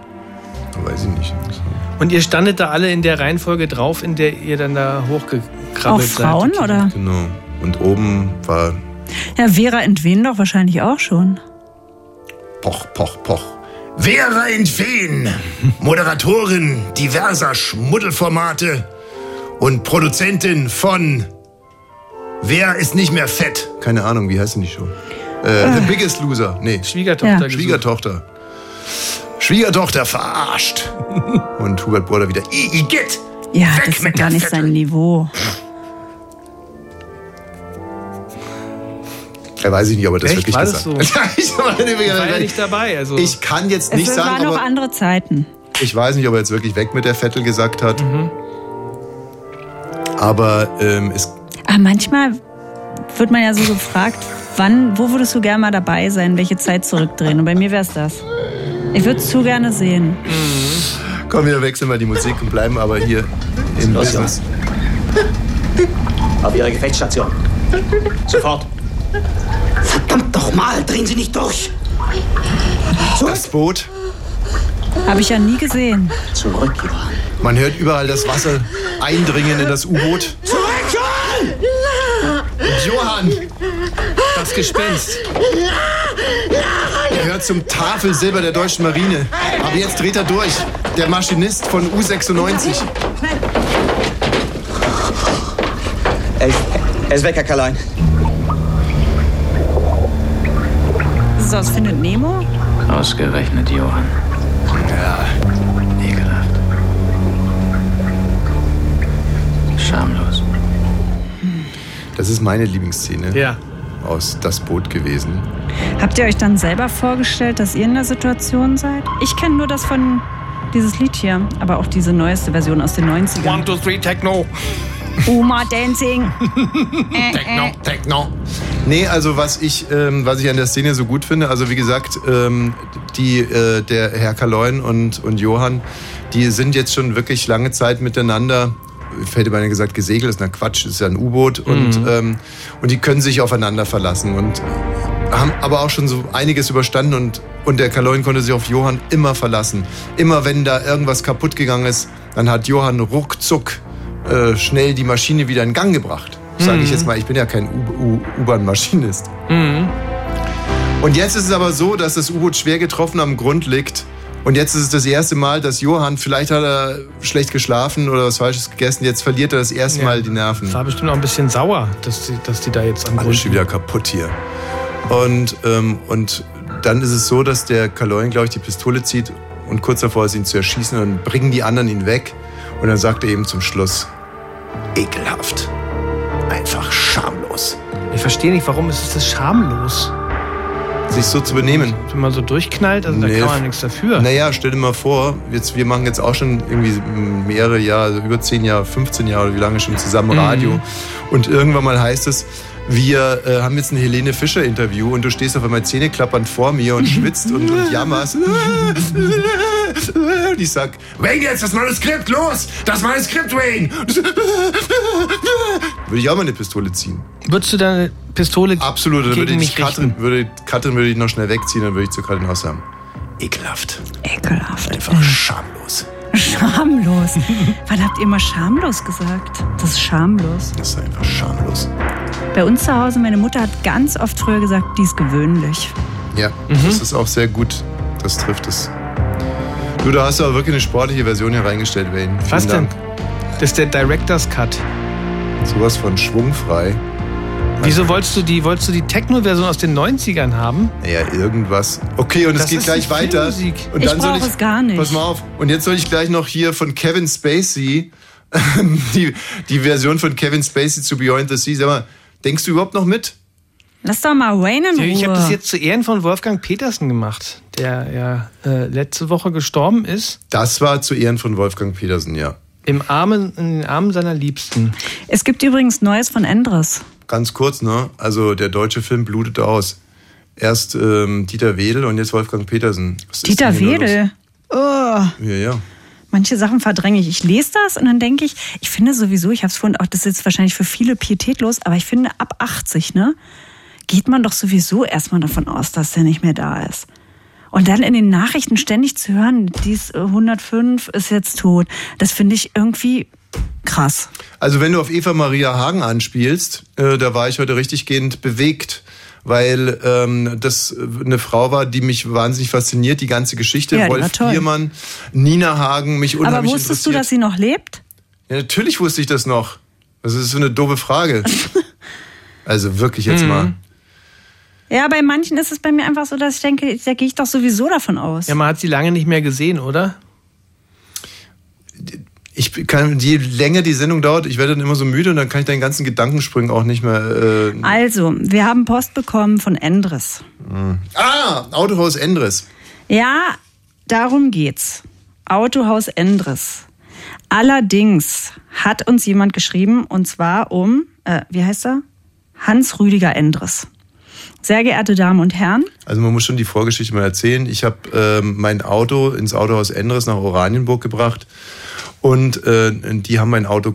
Weiß ich nicht. Und ihr standet da alle in der Reihenfolge drauf, in der ihr dann da hochgekrabbelt Auch seid. Frauen, oder? Genau. Und oben war Ja, Vera Entwen doch wahrscheinlich auch schon. Poch, poch, poch. Vera Entwen, Moderatorin diverser Schmuddelformate und Produzentin von Wer ist nicht mehr fett? Keine Ahnung, wie heißt denn die Show? Äh, The Biggest Loser. Nee. Schwiegertochter Ja. gesucht. Schwiegertochter. Schwiegertochter verarscht. Und Hubert Border wieder. I, Igitt! Ja, Weg das ist gar nicht sein Niveau. Ja, weiß ich nicht, ob er das Echt? wirklich War gesagt hat. so? ich, war ja nicht dabei. Also. ich kann jetzt Es nicht waren sagen, noch ob er, andere Zeiten. ich weiß nicht, ob er jetzt wirklich weg mit der Vettel gesagt hat. Mhm. Aber ähm, es Aber manchmal wird man ja so gefragt, wann, wo würdest du gerne mal dabei sein, welche Zeit zurückdrehen? Und bei mir wäre es das. Ich würde es zu gerne sehen. Komm, wir wechseln mal die Musik und bleiben aber hier im Los, Business. Auf Ihre Gefechtsstation. Sofort. Verdammt doch mal, drehen Sie nicht durch. Das Boot. Habe ich ja nie gesehen. Zurück, Johann. Man hört überall das Wasser eindringen in das U-Boot. Zurück, Johann! Johann, das Gespenst. er hört zum Tafelsilber der deutschen Marine. Aber jetzt dreht er durch. Der Maschinist von U96. Er ist, er ist weg, Herr Karlein. Ist es aus Findet Nemo? Ausgerechnet Johann. Ja. Ekelhaft. Schamlos. Das ist meine Lieblingsszene Ja. Aus Das Boot gewesen. Habt ihr euch dann selber vorgestellt, dass ihr in der Situation seid? Ich kenne nur das von dieses Lied hier, aber auch diese neueste Version aus den 90ern. One, two, three, Techno. Uma Dancing. Äh, Techno, Techno. Nee, also was ich, ähm, was ich an der Szene so gut finde, also wie gesagt, ähm, die, äh, der Herr Kaloin und, und Johann, die sind jetzt schon wirklich lange Zeit miteinander. Ich hätte beinahe gesagt, gesegelt ist na Quatsch, ist ja ein U-Boot und, Mhm. ähm, und die können sich aufeinander verlassen und haben aber auch schon so einiges überstanden und, und der Kaloin konnte sich auf Johann immer verlassen. Immer wenn da irgendwas kaputt gegangen ist, dann hat Johann ruckzuck äh, schnell die Maschine wieder in Gang gebracht. Sage ich Mhm. jetzt mal, ich bin ja kein U-Bahn-Maschinist. Mhm. Und jetzt ist es aber so, dass das U-Boot schwer getroffen am Grund liegt Und jetzt ist es das erste Mal, dass Johann, vielleicht hat er schlecht geschlafen oder was Falsches gegessen, jetzt verliert er das erste Ja. Mal die Nerven. War bestimmt auch ein bisschen sauer, dass die, dass die da jetzt am Alles schon wieder kaputt hier. Und, ähm, und dann ist es so, dass der Kaloin, glaube ich, die Pistole zieht und kurz davor ist, ihn zu erschießen. Und dann bringen die anderen ihn weg. Und dann sagt er eben zum Schluss, ekelhaft. Einfach schamlos. Ich verstehe nicht, warum ist das schamlos? Sich so zu benehmen. Wenn man so durchknallt, also da Nee. kann man nichts dafür. Naja, stell dir mal vor, jetzt, wir machen jetzt auch schon irgendwie mehrere Jahre, also über 10 Jahre, 15 Jahre oder wie lange schon zusammen Mhm. Radio. Und irgendwann mal heißt es, wir äh, haben jetzt ein Helene Fischer Interview und du stehst auf einmal zähneklappernd vor mir und schwitzt und, und jammerst. Und ich sag, Wayne jetzt das Manuskript, los! Das Manuskript, Wayne! Würde ich auch mal eine Pistole ziehen. Würdest du deine Pistole Absolut, dann gegen würde ich mich Katrin, richten? würde, Katrin würde ich noch schnell wegziehen, dann würde ich zu Katrin auch sagen, ekelhaft. Ekelhaft. Einfach schamlos. Schamlos. Wann habt ihr mal schamlos gesagt? Das ist schamlos. Das ist einfach schamlos. Bei uns zu Hause, meine Mutter hat ganz oft früher gesagt, die ist gewöhnlich. Ja, das ist auch sehr gut. Das trifft es. Du, da hast du aber wirklich eine sportliche Version hier reingestellt, Wayne. Vielen Was denn? Dank. Das ist der Director's Cut. Sowas von schwungfrei. Wieso wolltest du die, wolltest du die Techno-Version aus den 90ern haben? Naja, irgendwas. Okay, und es Das geht ist gleich weiter. Filmmusik. Und Ich dann soll brauch es gar nicht. Pass mal auf. Und jetzt soll ich gleich noch hier von Kevin Spacey die, die Version von Kevin Spacey zu Beyond the Sea. Sag mal, denkst du überhaupt noch mit? Lass doch mal Wayne in Ruhe. Ich habe das jetzt zu Ehren von Wolfgang Petersen gemacht, der ja äh, letzte Woche gestorben ist. Das war zu Ehren von Wolfgang Petersen, ja. Im Armen, in den Armen seiner Liebsten. Es gibt übrigens Neues von Endres. Ganz kurz, ne? Also der deutsche Film blutet aus. Erst ähm, Dieter Wedel und jetzt Wolfgang Petersen. Was Dieter? Wedel. Oh, Ja, ja. manche Sachen verdränge ich. Ich lese das und dann denke ich, ich finde sowieso, ich habe es vorhin auch, das ist jetzt wahrscheinlich für viele pietätlos, aber ich finde ab 80, ne, geht man doch sowieso erstmal davon aus, dass der nicht mehr da ist. Und dann in den Nachrichten ständig zu hören, dies äh, 105 ist jetzt tot, das finde ich irgendwie krass. Also wenn du auf Eva Maria Hagen anspielst, äh, da war ich heute richtig gehend bewegt, weil ähm, das äh, eine Frau war, die mich wahnsinnig fasziniert, die ganze Geschichte. Ja, Wolf. Biermann, Nina Hagen, mich Aber unheimlich wusstest du, dass sie noch lebt? Ja, natürlich wusste ich das noch. Das ist so eine doofe Frage. also wirklich jetzt Mhm. mal. Ja, bei manchen ist es bei mir einfach so, dass ich denke, da gehe ich doch sowieso davon aus. Ja, man hat sie lange nicht mehr gesehen, oder? Ich kann, je länger die Sendung dauert, ich werde dann immer so müde und dann kann ich deinen ganzen Gedankensprüngen auch nicht mehr. Äh, Also, wir haben Post bekommen von Endres. ah, Autohaus Endres. Ja, darum geht's. Autohaus Endres. Allerdings hat uns jemand geschrieben, und zwar um, äh, wie heißt er? Hans Rüdiger Endres. Sehr geehrte Damen und Herren, Also man muss schon die Vorgeschichte mal erzählen. Ich habe ähm, mein Auto ins Autohaus Endres nach Oranienburg gebracht und äh, die haben mein Auto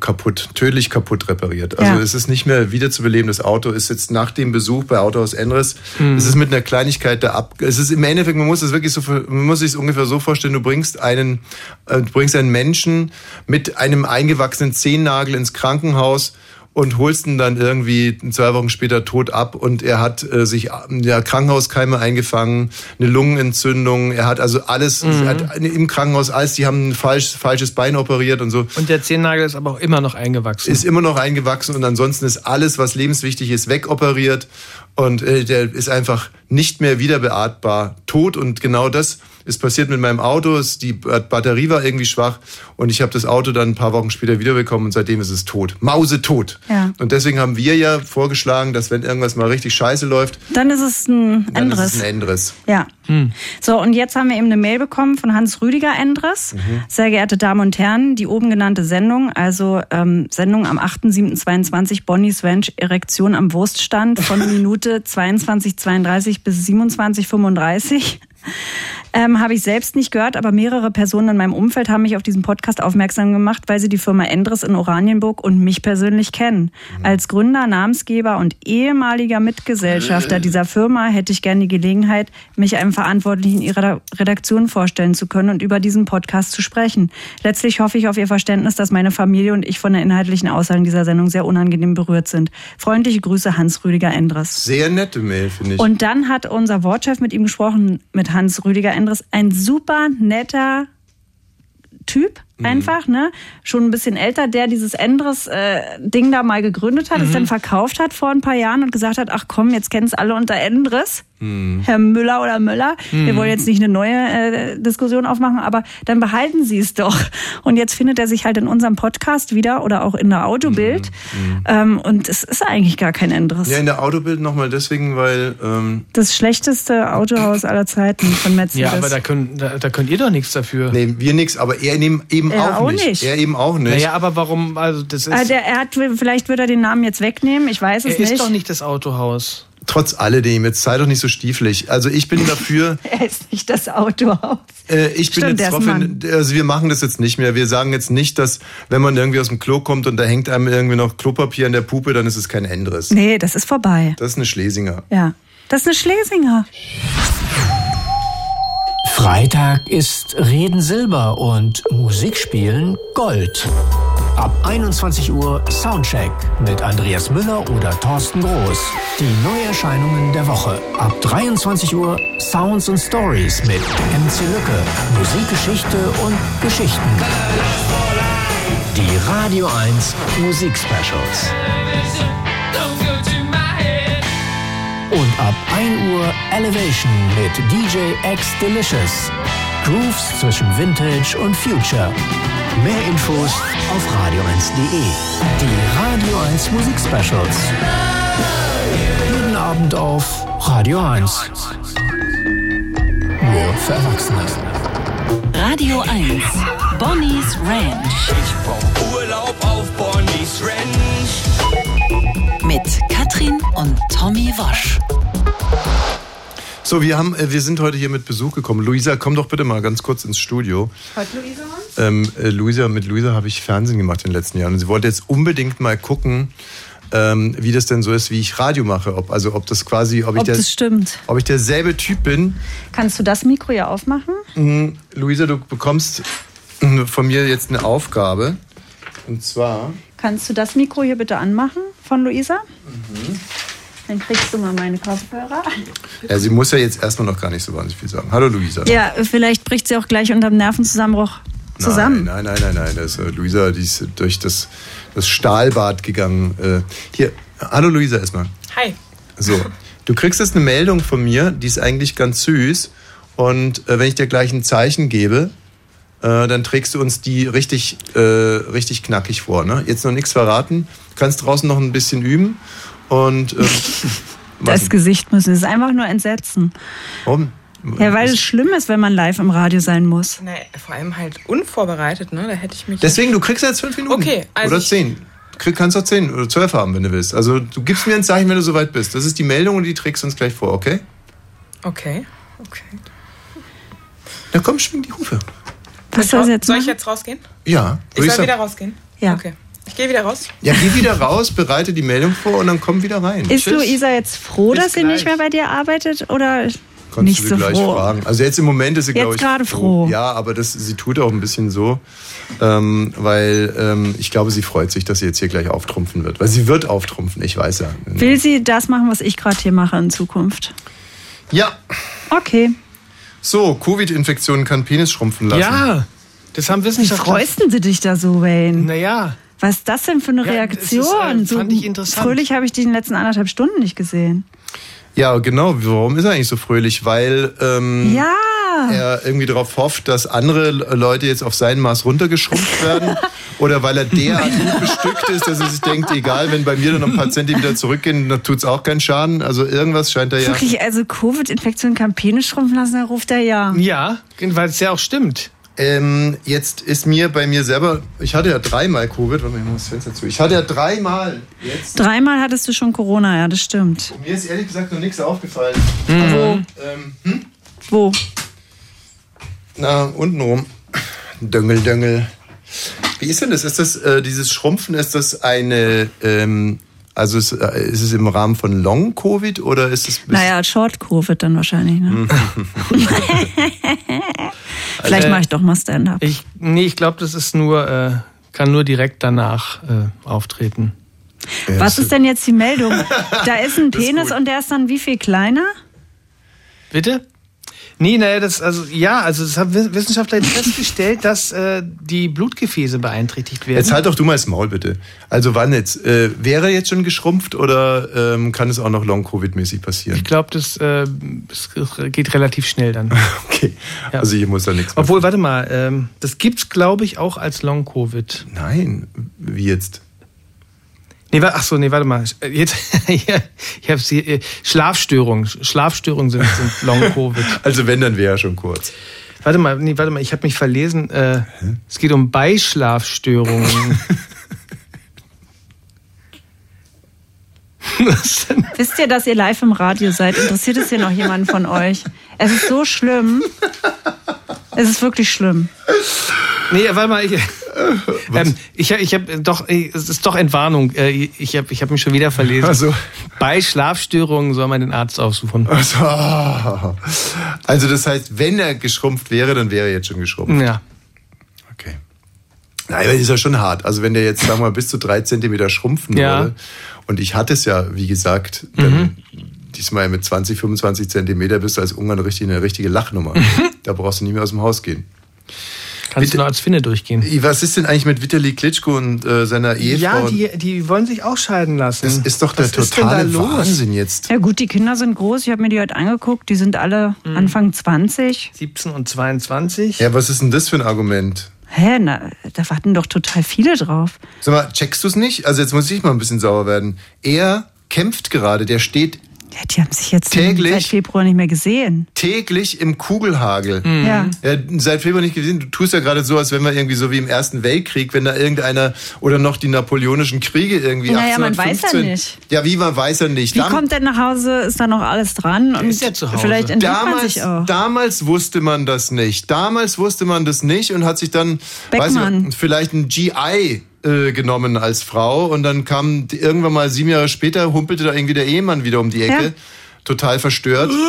kaputt, tödlich kaputt repariert. Also Ja. es ist nicht mehr wiederzubeleben. Das Auto ist jetzt nach dem Besuch bei Autohaus Endres, Mhm. es ist mit einer Kleinigkeit da ab. Es ist im Endeffekt, man muss es wirklich so, man muss sich ungefähr so vorstellen: Du bringst einen, äh, du bringst einen Menschen mit einem eingewachsenen Zehennagel ins Krankenhaus und holst ihn dann irgendwie zwei Wochen später tot ab und er hat äh, sich ja, Krankenhauskeime eingefangen, eine Lungenentzündung, er hat also alles Mhm. hat im Krankenhaus alles, die haben ein falsch, falsches Bein operiert und so. Und der Zehennagel ist aber auch immer noch eingewachsen. Ist immer noch eingewachsen und ansonsten ist alles, was lebenswichtig ist, wegoperiert und äh, der ist einfach nicht mehr wieder beatmbar, tot und genau das ist passiert mit meinem Auto. Es, die Batterie war irgendwie schwach und ich habe das Auto dann ein paar Wochen später wiederbekommen und seitdem ist es tot. Mausetot. Ja. Und deswegen haben wir ja vorgeschlagen, dass wenn irgendwas mal richtig scheiße läuft, dann ist es ein dann Endres. ist es ein Endres. Ja. So, und jetzt haben wir eben eine Mail bekommen von Hans Rüdiger Endres. Sehr geehrte Damen und Herren, die oben genannte Sendung, also ähm, Sendung am 8.7.22, Bonnie's Ranch, Erektion am Wurststand von Minute 22.32 bis 27.35. Ähm, habe ich selbst nicht gehört, aber mehrere Personen in meinem Umfeld haben mich auf diesen Podcast aufmerksam gemacht, weil sie die Firma Endres in Oranienburg und mich persönlich kennen. Als Gründer, Namensgeber und ehemaliger Mitgesellschafter dieser Firma hätte ich gerne die Gelegenheit, mich einem Verantwortlichen ihrer Redaktion vorstellen zu können und über diesen Podcast zu sprechen. Letztlich hoffe ich auf Ihr Verständnis, dass meine Familie und ich von der inhaltlichen Aussagen dieser Sendung sehr unangenehm berührt sind. Freundliche Grüße, Hans Rüdiger Endres. Sehr nette Mail, finde ich. Und dann hat unser Wortchef mit ihm gesprochen, mit Hans Rüdiger Endres ein super netter Typ. Einfach, ne? Schon ein bisschen älter, der dieses Endres äh, Ding da mal gegründet hat, es Mhm. dann verkauft hat vor ein paar Jahren und gesagt hat, ach komm, jetzt kennen es alle unter Endres. Mhm. Herr Müller oder Möller. Wir Mhm. wollen jetzt nicht eine neue äh, Diskussion aufmachen, aber dann behalten Sie es doch. Und jetzt findet er sich halt in unserem Podcast wieder oder auch in der Autobild. Ähm, und es ist eigentlich gar kein Endres. Mhm. Ja, in der Autobild nochmal deswegen, weil ähm, Das schlechteste Autohaus aller Zeiten von Mercedes. Ja, aber da, können, da, da könnt ihr doch nichts dafür. Nee, wir nix, aber er eben, eben Er auch, auch nicht. nicht. Er eben auch nicht. Naja, aber warum? Also das ist, der, er hat, vielleicht wird er den Namen jetzt wegnehmen, ich weiß es er nicht. ist doch nicht das Autohaus. Trotz alledem, jetzt sei doch nicht so stiefelig. Also ich bin dafür, Er ist nicht das Autohaus. äh, ich bin Stimmt, jetzt drauf, also wir machen das jetzt nicht mehr. Wir sagen jetzt nicht, dass wenn man irgendwie aus dem Klo kommt und da hängt einem irgendwie noch Klopapier an der Puppe, dann ist es kein Endres. Nee, das ist vorbei. Das ist eine Schlesinger. Ja. Das ist eine Schlesinger. Freitag ist Reden Silber und Musikspielen Gold. Ab 21 Uhr Soundcheck mit Andreas Müller oder Thorsten Groß. Die Neuerscheinungen der Woche. Ab 23 Uhr Sounds und Stories mit MC Lücke. Musikgeschichte und Geschichten. Die Radio 1 Musikspecials. Ab 1 Uhr Elevation mit DJ X Delicious. Grooves zwischen Vintage und Future. Mehr Infos auf radio1.de. Die Radio 1 Musik Specials. Jeden Abend auf Radio 1. Nur für Erwachsene. Radio 1. Bonnie's Ranch. Ich brauch Urlaub auf Bonnie's Ranch. Mit Katrin und Tommy Wosch. So, wir haben, äh, wir sind heute hier mit Besuch gekommen. Luisa, komm doch bitte mal ganz kurz ins Studio. Hat Luisa Ähm, äh, Luisa, mit Luisa habe ich Fernsehen gemacht in den letzten Jahren. Und sie wollte jetzt unbedingt mal gucken, ähm, wie das denn so ist, wie ich Radio mache. Ob, also ob das quasi, ob, ich Ob der, das stimmt. ob ich derselbe Typ bin. Kannst du das Mikro hier aufmachen? Mhm. Luisa, du bekommst äh, von mir jetzt eine Aufgabe. Und zwar. Kannst du das Mikro hier bitte anmachen von Luisa? Dann kriegst du mal meine Kopfhörer. Ja, sie muss ja jetzt erstmal noch gar nicht so wahnsinnig viel sagen. Hallo Luisa. Ja, vielleicht bricht sie auch gleich unterm Nervenzusammenbruch zusammen. Nein, nein, nein, nein, nein. Das, äh, Luisa, die ist durch das, das Stahlbad gegangen. Äh, hier, hallo Luisa erstmal. Hi. So, du kriegst jetzt eine Meldung von mir, die ist eigentlich ganz süß. Und äh, wenn ich dir gleich ein Zeichen gebe, äh, dann trägst du uns die richtig, äh, richtig knackig vor. Ne? Jetzt noch nichts verraten. Du kannst draußen noch ein bisschen üben. Und ähm, Das Gesicht müssen. Es ist einfach nur Entsetzen. warum? Ja, weil es schlimm ist, wenn man live im Radio sein muss. Nee, vor allem halt unvorbereitet, ne? Da hätte ich mich. Deswegen, du kriegst jetzt fünf Minuten. Okay, also. Oder ich- zehn. Krieg, kannst auch zehn oder zwölf haben, wenn du willst. Also du gibst mir ein Zeichen, wenn du soweit bist. Das ist die Meldung und die trägst du uns gleich vor, okay? Okay, okay. Na komm, schwing die Hufe. Was soll, sie jetzt soll ich jetzt rausgehen? Ja. Ich soll sagen- wieder rausgehen? Ja. Okay. Ich gehe wieder raus. Ja, geh wieder raus, bereite die Meldung vor und dann komm wieder rein. Ist Tschüss. Luisa jetzt froh, Bis dass sie nicht mehr bei dir arbeitet oder Kannst nicht du sie so gleich froh? fragen. Also jetzt im Moment ist sie, glaube ich, gerade froh. Ja, aber das, sie tut auch ein bisschen so, ähm, weil ähm, ich glaube, sie freut sich, dass sie jetzt hier gleich auftrumpfen wird. Weil sie wird auftrumpfen, ich weiß ja. Will sie das machen, was ich gerade hier mache in Zukunft? Ja. Okay. So, Covid-Infektionen kann Penis schrumpfen lassen. Ja, das haben Wie Wissenschaftler. freust denn du dich da so, Wayne? Naja. Was ist das denn für eine Ja, das ist, Reaktion? äh, fand ich interessant. fröhlich habe ich dich in den letzten anderthalb Stunden nicht gesehen. Ja, genau. Warum ist er eigentlich so fröhlich? Weil ähm, Ja. er irgendwie darauf hofft, dass andere Leute jetzt auf sein Maß runtergeschrumpft werden. Oder weil er derart gut bestückt ist, dass er sich denkt, egal, wenn bei mir dann noch ein paar Zentimeter zurückgehen, dann tut's auch keinen Schaden. Also irgendwas scheint er ja. Wirklich, also Covid-Infektion kann Penis schrumpfen lassen, da ruft er ja. Ja, weil es ja auch stimmt. Ähm, jetzt ist mir bei mir selber, ich hatte ja dreimal Covid, warte mal, ich mach das Fenster zu. Ich hatte ja dreimal jetzt. Dreimal hattest du schon Corona, ja, das stimmt. Mir ist ehrlich gesagt noch nichts aufgefallen. Mhm. Wo? Ähm, hm? Wo? Na, unten rum. Döngel, Döngel. Wie ist denn das? Ist das, äh, dieses Schrumpfen, ist das eine, ähm, also ist, äh, ist es im Rahmen von Long-Covid oder ist es bis Naja, Short-Covid dann wahrscheinlich, ne? Vielleicht Äh, mache ich doch mal Stand-up. Ich, nee, ich glaube, das ist nur, äh, kann nur direkt danach äh, auftreten. Was ist denn jetzt die Meldung? Da ist ein Penis und der ist dann wie viel kleiner? Bitte? Nee, naja, das, also, ja, also, das haben Wiss- Wissenschaftler jetzt festgestellt, dass äh, die Blutgefäße beeinträchtigt werden. Jetzt halt doch du mal das Maul, bitte. Also wann jetzt? Äh, wäre er jetzt schon geschrumpft oder ähm, kann es auch noch Long-Covid-mäßig passieren? Ich glaube, das, äh, das geht relativ schnell dann. Okay, also hier muss da nichts. Obwohl, warte mal, ähm, das gibt's, glaube ich, auch als Long-Covid. Nein, wie jetzt? Nee, ach so, nee, warte mal. Jetzt, ich habe sie. äh, Schlafstörungen. Schlafstörungen sind, sind Long-Covid. Also wenn, dann wäre er schon kurz. Warte mal, nee, warte mal, ich habe mich verlesen. Äh, es geht um Beischlafstörungen. Wisst ihr, dass ihr live im Radio seid? Interessiert es hier noch jemanden von euch? Es ist so schlimm. Es ist wirklich schlimm. Nee, warte mal, ich, ähm, ich, ich habe doch, es ist doch Entwarnung. Äh, Ich habe ich hab mich schon wieder verlesen. Ach so. Bei Schlafstörungen soll man den Arzt aufsuchen. Also, also das heißt, wenn er geschrumpft wäre, dann wäre er jetzt schon geschrumpft. Ja. Nein, aber das ist ja schon hart. Also wenn der jetzt, sagen wir mal, bis zu drei Zentimeter schrumpfen Ja. würde. Und ich hatte es ja, wie gesagt, dann diesmal mit 20, 25 Zentimeter bist du als Ungarn richtig eine richtige Lachnummer. Da brauchst du nie mehr aus dem Haus gehen. Kannst du noch als Finne durchgehen. Was ist denn eigentlich mit Vitali Klitschko und äh, seiner Ehefrau? Ja, die, die wollen sich auch scheiden lassen. das ist doch der Was totale? Wahnsinn jetzt. Ja gut, die Kinder sind groß. Ich habe mir die heute angeguckt. Die sind alle Anfang 20. 17 und 22. Ja, was ist denn das für ein Argument? Hä, na, da warten doch total viele drauf. Sag mal, checkst du es nicht? Also jetzt muss ich mal ein bisschen sauer werden. Er kämpft gerade, der steht Ja, die haben sich jetzt Täglich? seit Februar nicht mehr gesehen. täglich im Kugelhagel. Ja. Ja, seit Februar nicht gesehen. Du tust ja gerade so, als wenn wir irgendwie so wie im Ersten Weltkrieg, wenn da irgendeiner oder noch die napoleonischen Kriege irgendwie Naja, man weiß ja 1815. nicht. Ja, wie man weiß ja nicht. Wie Dann- kommt er nach Hause? Ist da noch alles dran? Und ist ja zu Hause. Vielleicht entdeckt man damals, sich auch. damals wusste man das nicht. Damals wusste man das nicht und hat sich dann weiß Beckmann. ich, vielleicht ein GI äh, genommen als Frau und dann kam die- irgendwann mal sieben Jahre später humpelte da irgendwie der Ehemann wieder um die Ecke, Ja. total verstört.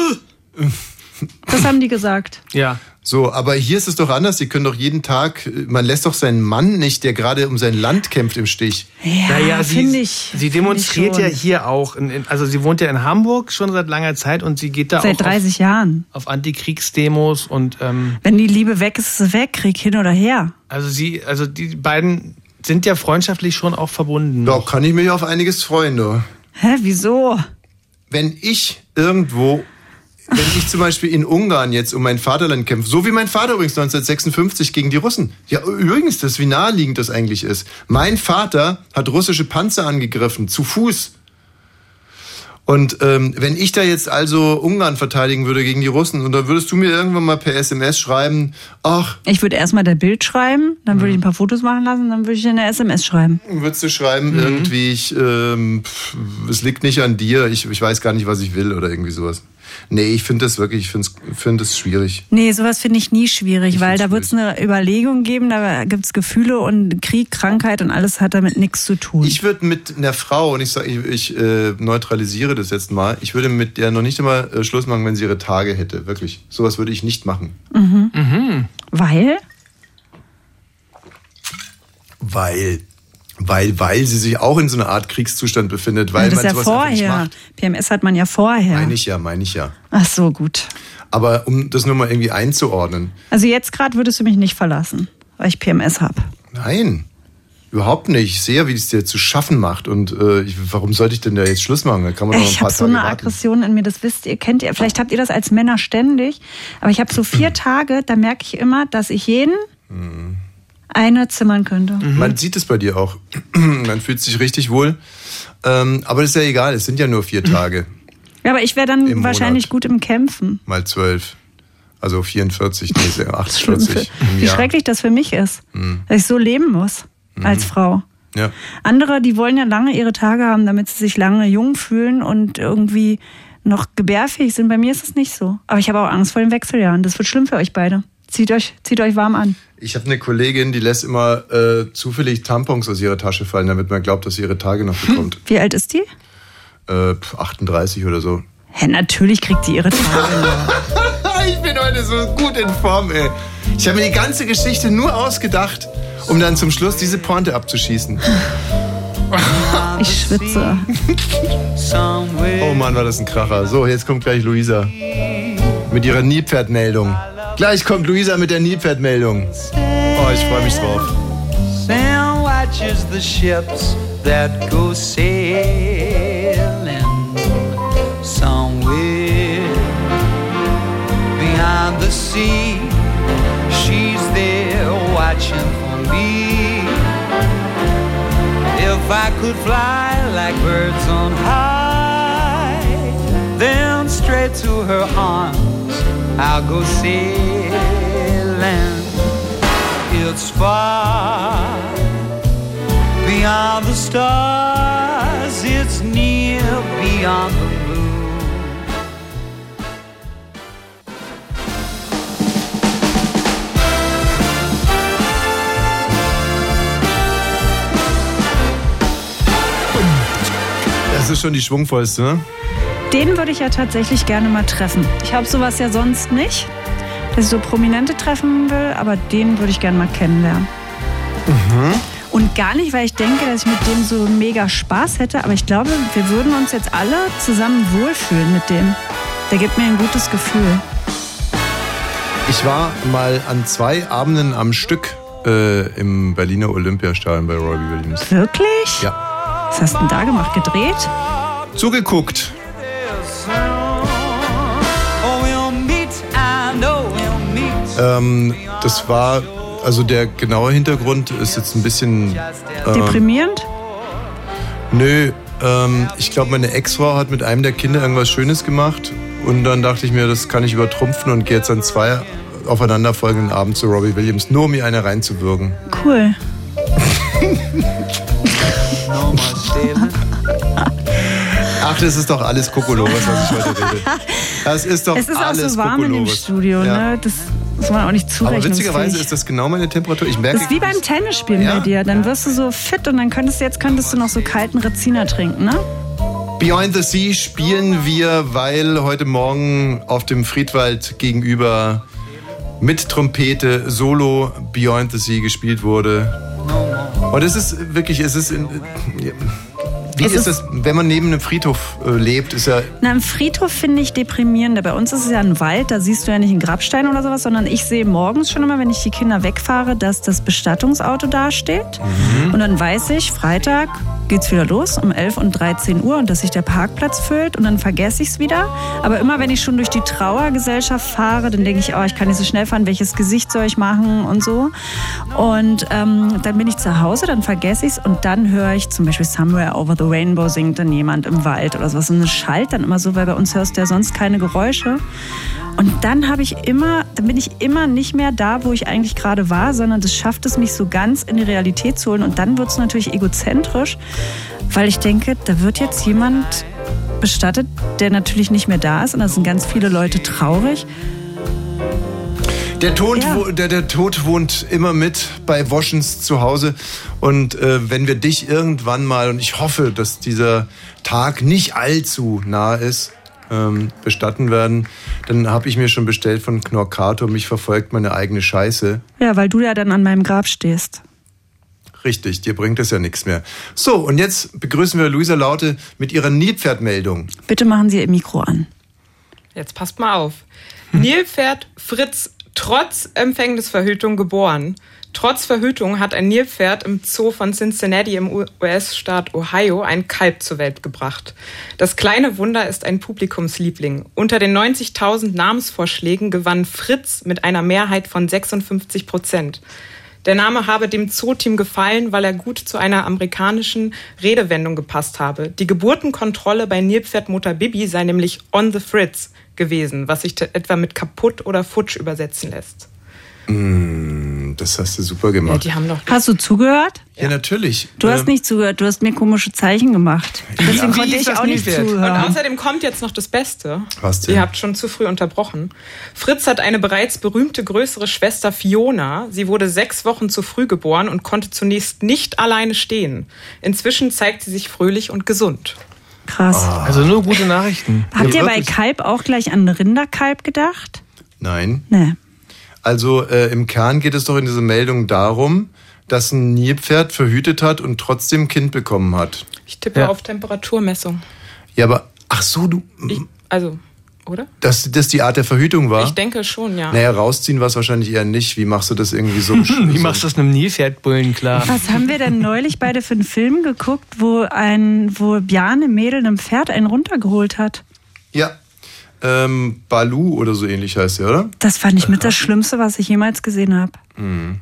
Das haben die gesagt. Ja. So, aber hier ist es doch anders. Sie können doch jeden Tag, man lässt doch seinen Mann nicht, der gerade um sein Land kämpft, im Stich. Ja, naja, finde sie, ich. sie demonstriert ja ich schon. hier auch. In, in, also sie wohnt ja in Hamburg schon seit langer Zeit und sie geht da Seit auch 30 Jahren. auf, auf Antikriegsdemos und ähm, Wenn die Liebe weg ist, ist sie weg. Krieg hin oder her. also sie, also die beiden sind ja freundschaftlich schon auch verbunden. Da kann ich mich auf einiges freuen, du. Hä, wieso? Wenn ich irgendwo, wenn ich zum Beispiel in Ungarn jetzt um mein Vaterland kämpfe, so wie mein Vater übrigens 1956 gegen die Russen. Ja, übrigens, das wie naheliegend das eigentlich ist. Mein Vater hat russische Panzer angegriffen, zu Fuß. Und ähm, wenn ich da jetzt also Ungarn verteidigen würde gegen die Russen, und dann würdest du mir irgendwann mal per SMS schreiben, ach, Ich würde erstmal der Bild schreiben, dann würde ich ein paar Fotos machen lassen, dann würde ich eine SMS schreiben. würdest du schreiben, irgendwie, ich, ähm, pff, es liegt nicht an dir, ich, ich weiß gar nicht, was ich will oder irgendwie sowas. Nee, ich finde das wirklich, ich finde find das schwierig. Nee, sowas finde ich nie schwierig, weil da wird es eine Überlegung geben, da gibt es Gefühle und Krieg, Krankheit und alles hat damit nichts zu tun. Ich würde mit einer Frau, und ich sage, ich, ich äh, neutralisiere das jetzt mal, ich würde mit der noch nicht immer äh, Schluss machen, wenn sie ihre Tage hätte. Wirklich. Sowas würde ich nicht machen. Mhm. Weil? Weil. Weil, weil sie sich auch in so einer Art Kriegszustand befindet, weil ja, das man ist ja nicht vorher. PMS hat man ja vorher. Meine ich ja, meine ich ja. Ach so, gut. Aber um das nur mal irgendwie einzuordnen. Also jetzt gerade würdest du mich nicht verlassen, weil ich PMS habe. Nein, überhaupt nicht. Ich sehe ja, wie es dir zu schaffen macht. Und äh, ich, warum sollte ich denn da jetzt Schluss machen? Da kann man Ich habe so eine warten. Aggression in mir, das wisst ihr, kennt ihr, vielleicht habt ihr das als Männer ständig, aber ich habe so vier Tage, da merke ich immer, dass ich jeden eine zimmern könnte. Man sieht es bei dir auch. Man fühlt sich richtig wohl. Ähm, aber das ist ja egal, es sind ja nur vier Tage. Ja, aber ich wäre dann wahrscheinlich gut im Kämpfen. Mal zwölf. Also 44, nee, Schlimm, 48 im wie schrecklich das für mich ist, Mhm. dass ich so leben muss als Frau. Ja. Andere, die wollen ja lange ihre Tage haben, damit sie sich lange jung fühlen und irgendwie noch gebärfähig sind. Bei mir ist es nicht so. Aber ich habe auch Angst vor den Wechseljahren. Das wird schlimm für euch beide. Zieht euch, zieht euch warm an. Ich habe eine Kollegin, die lässt immer äh, zufällig Tampons aus ihrer Tasche fallen, damit man glaubt, dass sie ihre Tage noch bekommt. Wie alt ist die? äh, 38 oder so. Hä, natürlich kriegt sie ihre Tage. ich bin heute so gut in Form, ey. Ich habe mir die ganze Geschichte nur ausgedacht, um dann zum Schluss diese Pointe abzuschießen. Ich schwitze. Oh Mann, war das ein Kracher. So, jetzt kommt gleich Luisa. mit ihrer Nilpferdmeldung. Gleich kommt Luisa mit der Nilpferdmeldung. Oh, ich freue mich drauf. Sam watches the ships that go sailing somewhere beyond the sea. She's there watching for me. If I could fly like birds on high, then straight to her arms I'll go sailing. It's far beyond the stars, it's near beyond the moon. Das ist schon die schwungvollste, ne? Den würde ich ja tatsächlich gerne mal treffen. Ich habe sowas ja sonst nicht, dass ich so Prominente treffen will, aber den würde ich gerne mal kennenlernen. Mhm. Und gar nicht, weil ich denke, dass ich mit dem so mega Spaß hätte, aber ich glaube, wir würden uns jetzt alle zusammen wohlfühlen mit dem. Der gibt mir ein gutes Gefühl. Ich war mal an zwei Abenden am Stück äh, im Berliner Olympiastadion bei Robbie Williams. Wirklich? Ja. Was hast du denn da gemacht? Gedreht? Zugeguckt. Ähm, das war, also der genaue Hintergrund ist jetzt ein bisschen. ähm, Deprimierend? Nö, ähm, ich glaube, meine Ex-Frau hat mit einem der Kinder irgendwas Schönes gemacht und dann dachte ich mir, das kann ich übertrumpfen und gehe jetzt an zwei aufeinanderfolgenden Abend zu Robbie Williams, nur um mir eine reinzuwürgen. Cool. Ach, das ist doch alles Kokolores, was ich heute rede. Das ist doch es ist auch alles so warm in dem Kokolores. Studio, Ja. ne? Das muss man auch nicht Aber zurechnungsfähig. witzigerweise ist das genau meine Temperatur. Ich merke, Das ist wie beim Tennisspielen bei dir. Dann wirst du so fit und dann könntest du jetzt könntest du noch so kalten Reziner trinken, ne? Beyond the Sea spielen wir, weil heute Morgen auf dem Friedwald gegenüber mit Trompete solo Beyond the Sea gespielt wurde. Und es ist wirklich, es ist in, wie Es ist es, wenn man neben einem Friedhof äh, lebt, ist ja Na, im Friedhof finde ich deprimierender. Bei uns ist es ja ein Wald, da siehst du ja nicht einen Grabstein oder sowas, sondern ich sehe morgens schon immer, wenn ich die Kinder wegfahre, dass das Bestattungsauto dasteht. Und dann weiß ich, Freitag geht's wieder los um 11 und 13 Uhr und dass sich der Parkplatz füllt und dann vergesse ich es wieder. Aber immer wenn ich schon durch die Trauergesellschaft fahre, dann denke ich, oh, ich kann nicht so schnell fahren, welches Gesicht soll ich machen und so. Und ähm, dann bin ich zu Hause, dann vergesse ich es und dann höre ich zum Beispiel Somewhere Over the Rainbow singt dann jemand im Wald oder sowas. Und es schallt dann immer so, weil bei uns hörst du ja sonst keine Geräusche. Und dann habe ich immer, dann bin ich immer nicht mehr da, wo ich eigentlich gerade war, sondern das schafft es mich so ganz in die Realität zu holen. Und dann wird es natürlich egozentrisch, weil ich denke, da wird jetzt jemand bestattet, der natürlich nicht mehr da ist. Und da sind ganz viele Leute traurig. Der Tod, wo, der, der Tod wohnt immer mit bei Woschens zu Hause. Und äh, wenn wir dich irgendwann mal, und ich hoffe, dass dieser Tag nicht allzu nah ist, ähm, bestatten werden, dann habe ich mir schon bestellt von Knorkato, mich verfolgt meine eigene Scheiße. Ja, weil du ja dann an meinem Grab stehst. Richtig, dir bringt es ja nichts mehr. So, und jetzt begrüßen wir Luisa Laute mit ihrer Nilpferdmeldung. Bitte machen Sie Ihr Mikro an. Jetzt passt mal auf. Nilpferd Fritz trotz Empfängnisverhütung geboren. Trotz Verhütung hat ein Nilpferd im Zoo von Cincinnati im US-Staat Ohio ein Kalb zur Welt gebracht. Das kleine Wunder ist ein Publikumsliebling. Unter den 90.000 Namensvorschlägen gewann Fritz mit einer Mehrheit von 56 Prozent. Der Name habe dem Zoo-Team gefallen, weil er gut zu einer amerikanischen Redewendung gepasst habe. Die Geburtenkontrolle bei Nilpferdmutter Bibi sei nämlich on the fritz gewesen, was sich etwa mit kaputt oder futsch übersetzen lässt. Mm, das hast du super gemacht. die haben doch. Hast du zugehört? Ja, natürlich. Du hast Ähm, nicht zugehört, du hast mir komische Zeichen gemacht. Deswegen Wie konnte ist ich auch nicht zuhören. Und außerdem kommt jetzt noch das Beste. Was denn? Ihr habt schon zu früh unterbrochen. Fritz hat eine bereits berühmte größere Schwester Fiona. Sie wurde sechs Wochen zu früh geboren und konnte zunächst nicht alleine stehen. Inzwischen zeigt sie sich fröhlich und gesund. Krass. Also nur gute Nachrichten. Habt ihr bei Kalb auch gleich an Rinderkalb gedacht? Nein. Nee. Also äh, im Kern geht es doch in dieser Meldung darum, dass ein Nilpferd verhütet hat und trotzdem Kind bekommen hat. Ich tippe Ja. auf Temperaturmessung. Ja, aber ach so, du. Ich, also, oder? Dass das die Art der Verhütung war? Ich denke schon, ja. Naja, rausziehen war es wahrscheinlich eher nicht. Wie machst du das irgendwie so? Wie machst du das einem Nilpferdbullen klar? Was haben wir denn neulich beide für einen Film geguckt, wo ein, wo Bjane Mädel einem Pferd einen runtergeholt hat? Ja. Ähm, Balu oder so ähnlich heißt er, oder? Das fand ich mit das Schlimmste, was ich jemals gesehen habe. Mhm.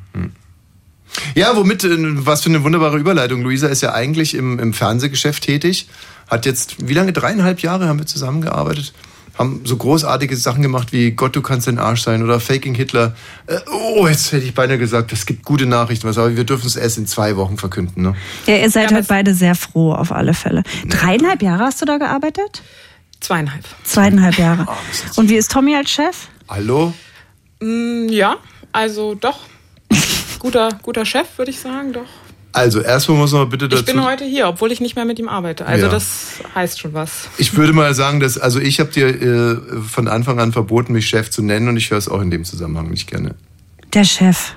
Ja, womit, äh, was für eine wunderbare Überleitung. Luisa ist ja eigentlich im, im Fernsehgeschäft tätig. Hat jetzt, wie lange? Dreieinhalb Jahre haben wir zusammengearbeitet. Haben so großartige Sachen gemacht wie Gott, du kannst ein Arsch sein oder Faking Hitler. Äh, oh, jetzt hätte ich beinahe gesagt, es gibt gute Nachrichten, was, aber wir dürfen es erst in zwei Wochen verkünden. Ne? Ja, ihr seid halt beide sehr froh auf alle Fälle. Dreieinhalb Jahre hast du da gearbeitet? Zweieinhalb. Zweieinhalb Jahre. Und wie ist Tommy als Chef? Hallo? Mm, ja, also doch. guter, guter Chef, würde ich sagen, doch. Also, erstmal muss man bitte dazu. Ich bin heute hier, obwohl ich nicht mehr mit ihm arbeite. Also Ja. das heißt schon was. Ich würde mal sagen, dass, also ich habe dir äh, von Anfang an verboten, mich Chef zu nennen und ich höre es auch in dem Zusammenhang nicht gerne. Der Chef.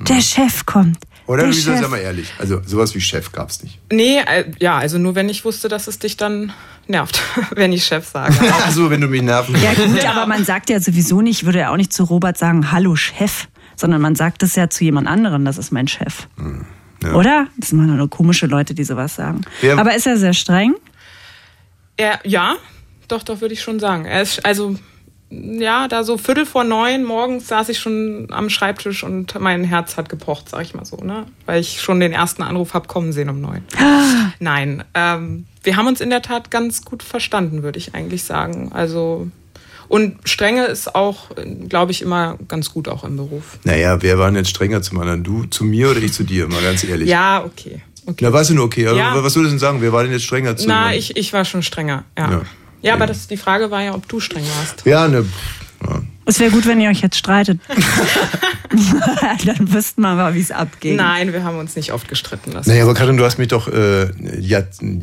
Der Chef kommt. Oder Der Luisa, Chef. sag mal ehrlich. Also sowas wie Chef gab's nicht. Nee, äh, ja, also nur wenn ich wusste, dass es dich dann nervt, wenn ich Chef sage. Also wenn du mich nerven Ja gut, aber man sagt ja sowieso nicht, ich würde ja auch nicht zu Robert sagen, hallo Chef, sondern man sagt es ja zu jemand anderem, das ist mein Chef. Oder? Das sind nur komische Leute, die sowas sagen. Ja. Aber ist er sehr streng? Er, ja, doch, doch, würde ich schon sagen. Er ist, also, ja, da so Viertel vor neun morgens saß ich schon am Schreibtisch und mein Herz hat gepocht, sag ich mal so, ne? Weil ich schon den ersten Anruf hab kommen sehen um neun. Nein, ähm, wir haben uns in der Tat ganz gut verstanden, würde ich eigentlich sagen. Also, und Strenge ist auch, glaube ich, immer ganz gut auch im Beruf. Naja, wer war denn jetzt strenger zum anderen? Du zu mir oder ich zu dir? Mal ganz ehrlich. Ja, okay. Na, was denn okay? Aber Ja. Was würdest du denn sagen? Wer war denn jetzt strenger zu Na, ich, ich war schon strenger, ja. Ja. Ja, aber das, die Frage war ja, ob du streng warst. Ja, ne. Es wäre gut, wenn ihr euch jetzt streitet. Dann wüssten wir mal, wie es abgeht. Nein, wir haben uns nicht oft gestritten lassen. Naja, aber Karin, du hast mich doch äh, ja,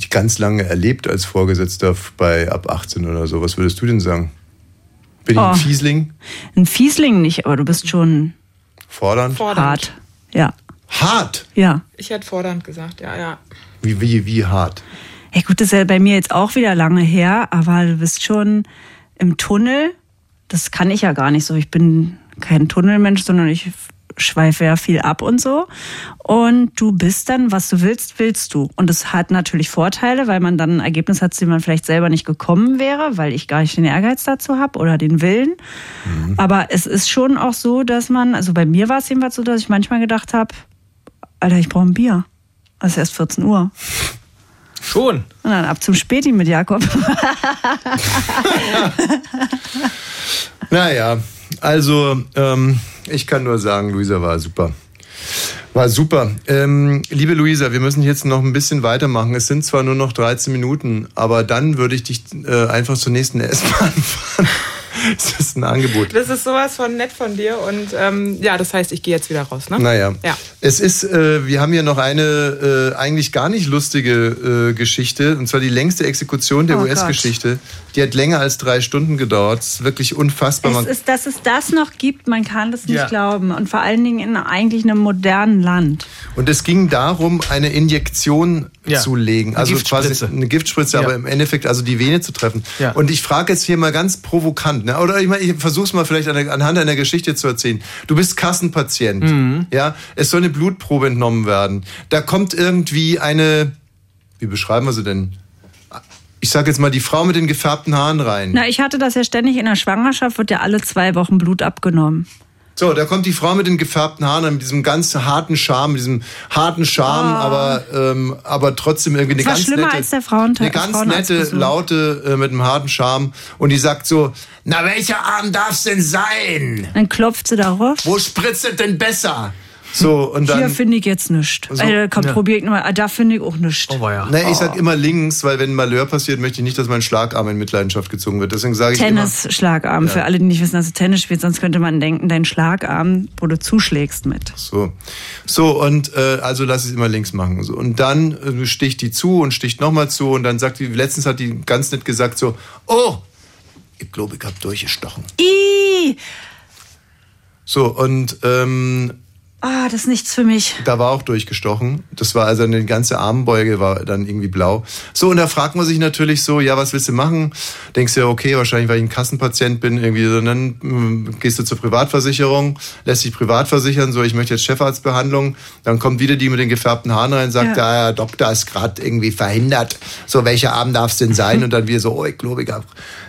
ganz lange erlebt als Vorgesetzter bei ab 18 oder so. Was würdest du denn sagen? Bin ich Oh. ein Fiesling? Ein Fiesling nicht, aber du bist schon Fordernd? hart. Ja. Hart? Ja. Ich hätte fordernd gesagt, ja, ja. Wie, wie, wie hart? Ja gut, das ist ja bei mir jetzt auch wieder lange her, aber du bist schon im Tunnel. Das kann ich ja gar nicht so. Ich bin kein Tunnelmensch, sondern ich schweife ja viel ab und so. Und du bist dann, was du willst, willst du. Und es hat natürlich Vorteile, weil man dann ein Ergebnis hat, zu dem man vielleicht selber nicht gekommen wäre, weil ich gar nicht den Ehrgeiz dazu habe oder den Willen. Aber es ist schon auch so, dass man, also bei mir war es jedenfalls so, dass ich manchmal gedacht habe, Alter, ich brauche ein Bier. Es ist erst 14 Uhr. Schon. Und dann ab zum Späti mit Jakob. Naja, also ähm, ich kann nur sagen, Luisa war super. War super. Ähm, liebe Luisa, wir müssen jetzt noch ein bisschen weitermachen. Es sind zwar nur noch 13 Minuten, aber dann würde ich dich äh, einfach zur nächsten S-Bahn fahren. das ist ein Angebot. Das ist sowas von nett von dir und ähm, ja, das heißt, ich gehe jetzt wieder raus, ne? Naja. Ja. Es ist, äh, wir haben hier noch eine äh, eigentlich gar nicht lustige äh, Geschichte, und zwar die längste Exekution der Oh US-Geschichte. Die hat länger als drei Stunden gedauert. Das ist wirklich unfassbar. Es Man- ist, dass es das noch gibt, man kann das nicht Ja. glauben. Und vor allen Dingen in eigentlich einem modernen Land. Und es ging darum, eine Injektion Ja. zu legen. Eine Also quasi eine Giftspritze, Ja. aber im Endeffekt also die Vene zu treffen. Ja. Und ich frage jetzt hier mal ganz provokant, ne? oder ich, meine, ich versuche es mal vielleicht an- anhand einer Geschichte zu erzählen. Du bist Kassenpatient. Mhm. Ja, es soll eine Blutprobe entnommen werden. Da kommt irgendwie eine, wie beschreiben wir sie denn? Ich sage jetzt mal die Frau mit den gefärbten Haaren rein. Na, ich hatte das ja ständig in der Schwangerschaft, wird ja alle zwei Wochen Blut abgenommen. So, da kommt die Frau mit den gefärbten Haaren, mit diesem ganz harten Charme, mit diesem harten Charme, aber, ähm, aber trotzdem irgendwie eine ganz schlimmer nette, als der Frauentag- eine ganz nette, laute äh, mit einem harten Charme und die sagt so, na welcher Arm darf's denn sein? Dann klopft sie darauf. Wo spritzt es denn besser? So und Hier dann finde ich jetzt nichts. So, äh, komm, ja. probier ich nochmal. Ah, Da finde ich auch nichts. Oh, ja. Ne, ich sag immer links, weil wenn ein Malheur passiert, möchte ich nicht, dass mein Schlagarm in Mitleidenschaft gezogen wird. Deswegen sage ich immer, Tennis-Schlagarm. Ja. Für alle, die nicht wissen, dass du Tennis spielst, sonst könnte man denken, dein Schlagarm, wo du zuschlägst mit. So, so und äh, also lass es immer links machen. So. Und dann äh, sticht die zu und sticht nochmal zu und dann sagt die, letztens hat die ganz nett gesagt so, oh, ich glaube, ich hab durchgestochen. Ih! So, und ähm, Ah, das ist nichts für mich. Da war auch durchgestochen. Das war also eine ganze Armbeuge war dann irgendwie blau. So, und da fragt man sich natürlich so, ja, was willst du machen? Denkst du ja, okay, wahrscheinlich, weil ich ein Kassenpatient bin, irgendwie, so, dann mm, gehst du zur Privatversicherung, lässt dich privat versichern, so, ich möchte jetzt Chefarztbehandlung. Dann kommt wieder die mit den gefärbten Haaren rein, sagt, Ja. ja, ja Doktor ist gerade irgendwie verhindert. So, welcher Arm darf es denn sein? Und dann wir so, oh, ich glaube, ich habe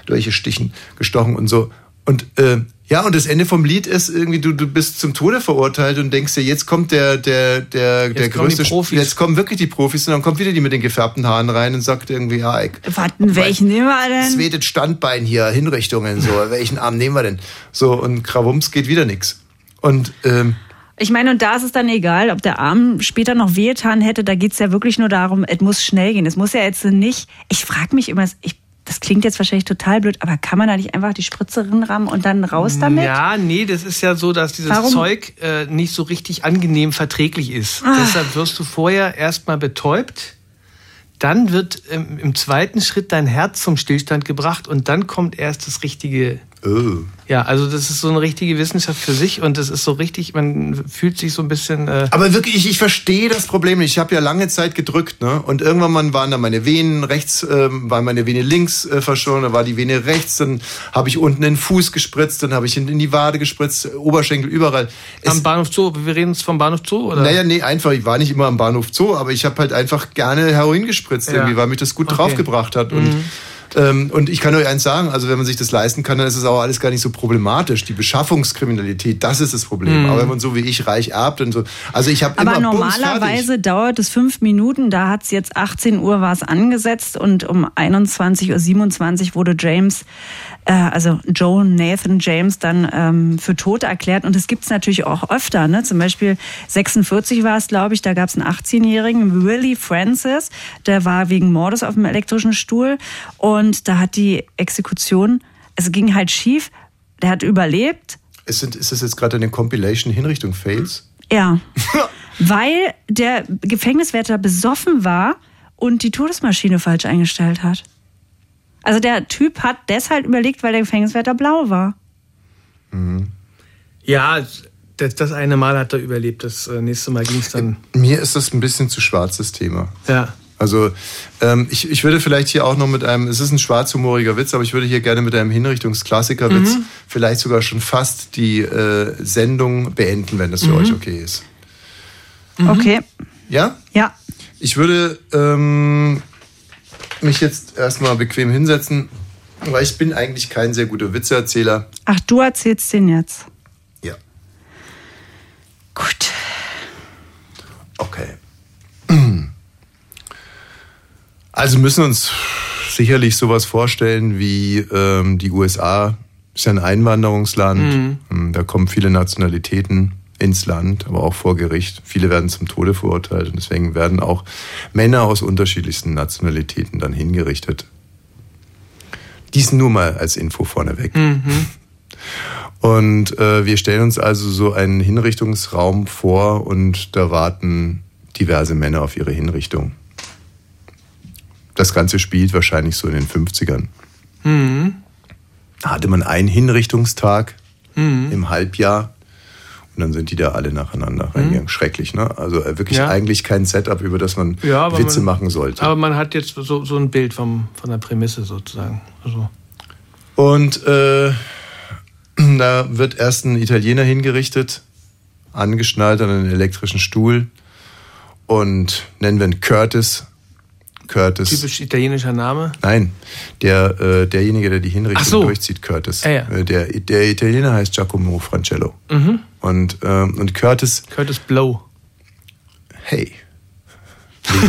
durchgestichen, gestochen und so. Und äh, ja, und das Ende vom Lied ist irgendwie, du, du bist zum Tode verurteilt und denkst dir, jetzt kommt der, der, der, der kommen die größte Profis. Jetzt kommen wirklich die Profis und dann kommt wieder die mit den gefärbten Haaren rein und sagt irgendwie, ja, ich, Warten, welchen nehmen wir denn? zweite Standbein hier, Hinrichtungen, so, welchen Arm nehmen wir denn? So, und Krawums geht wieder nix. Und ähm, Ich meine, und da ist es dann egal, ob der Arm später noch wehgetan hätte. Da geht's ja wirklich nur darum, es muss schnell gehen. Es muss ja jetzt nicht. Ich frage mich immer, ich, das klingt jetzt wahrscheinlich total blöd, aber kann man da nicht einfach die Spritze rinrammen und dann raus damit? Ja, nee, das ist ja so, dass dieses Warum? Zeug äh, nicht so richtig angenehm verträglich ist. Ah. Deshalb wirst du vorher erstmal betäubt. Dann wird ähm, im zweiten Schritt dein Herz zum Stillstand gebracht und dann kommt erst das richtige. Oh. Ja, also das ist so eine richtige Wissenschaft für sich und das ist so richtig, man fühlt sich so ein bisschen. Äh, Aber wirklich, ich, ich verstehe das Problem nicht. Ich habe ja lange Zeit gedrückt, ne? Und irgendwann mal waren da meine Venen rechts, ähm, war meine Vene links äh, verschollen, dann war die Vene rechts, dann habe ich unten in den Fuß gespritzt, dann habe ich in, in die Wade gespritzt, Oberschenkel überall. am Bahnhof Zoo, wir reden jetzt vom Bahnhof Zoo, oder? Naja, nee, einfach, ich war nicht immer am Bahnhof Zoo, aber ich habe halt einfach gerne Heroin gespritzt, Ja. irgendwie, weil mich das gut Okay. draufgebracht hat. Und, Mhm. Ähm, und ich kann euch eins sagen, also wenn man sich das leisten kann, dann ist es auch alles gar nicht so problematisch. Die Beschaffungskriminalität, das ist das Problem. Mhm. Aber wenn man so wie ich reich erbt und so, also ich habe immer Aber normalerweise dauert es fünf Minuten. Da hat es jetzt 18 Uhr war es angesetzt und um 21.27 Uhr wurde James, äh, also Joe Nathan James, dann ähm, für tot erklärt. Und das gibt es natürlich auch öfter. Ne? Zum Beispiel 46 war es, glaube ich, da gab es einen 18-Jährigen, Willie Francis, der war wegen Mordes auf dem elektrischen Stuhl. Und da hat die Exekution, es ging halt schief, der hat überlebt. Ist, sind, ist das jetzt gerade eine Compilation Hinrichtung Fails? Ja. Weil der Gefängniswärter besoffen war und die Todesmaschine falsch eingestellt hat. Also der Typ hat deshalb überlegt, weil der Gefängniswärter blau war. Ja, das, das eine Mal hat er überlebt, das äh, nächste Mal ging es dann. Mir ist das ein bisschen zu schwarzes Thema. Ja. Also ähm, ich, ich würde vielleicht hier auch noch mit einem, es ist ein schwarzhumoriger Witz, aber ich würde hier gerne mit einem Hinrichtungsklassikerwitz Mhm. vielleicht sogar schon fast die äh, Sendung beenden, wenn das für Mhm. euch okay ist. Okay. Ja? Ja. Ich würde ähm, mich jetzt erstmal bequem hinsetzen, weil ich bin eigentlich kein sehr guter Witzeerzähler. Ach, du erzählst den jetzt. Ja. Gut. Okay. Also müssen wir uns sicherlich sowas vorstellen wie ähm, die USA ist ja ein Einwanderungsland. Mhm. Ähm, Da kommen viele Nationalitäten ins Land, aber auch vor Gericht. Viele werden zum Tode verurteilt und deswegen werden auch Männer aus unterschiedlichsten Nationalitäten dann hingerichtet. Dies nur mal als Info vorneweg. Mhm. Und äh, wir stellen uns also so einen Hinrichtungsraum vor und da warten diverse Männer auf ihre Hinrichtung. Das Ganze spielt wahrscheinlich so in den 50ern. Mhm. Da hatte man einen Hinrichtungstag Mhm. im Halbjahr und dann sind die da alle nacheinander reingegangen. Schrecklich, ne? Also äh, wirklich Ja. eigentlich kein Setup, über das man Ja, Witze man- machen sollte. Aber man hat jetzt so, so ein Bild vom, von der Prämisse sozusagen. Also, Und äh, da wird erst ein Italiener hingerichtet, angeschnallt an einen elektrischen Stuhl und nennen wir ihn Curtis. Curtis. typisch italienischer Name. Nein, der, äh, derjenige, der die Hinrichtung so. durchzieht, Curtis. Ja, ja. Äh, Der, der Italiener heißt Giacomo Francello. Mhm. Und, ähm, und Curtis. Curtis Blow. Hey,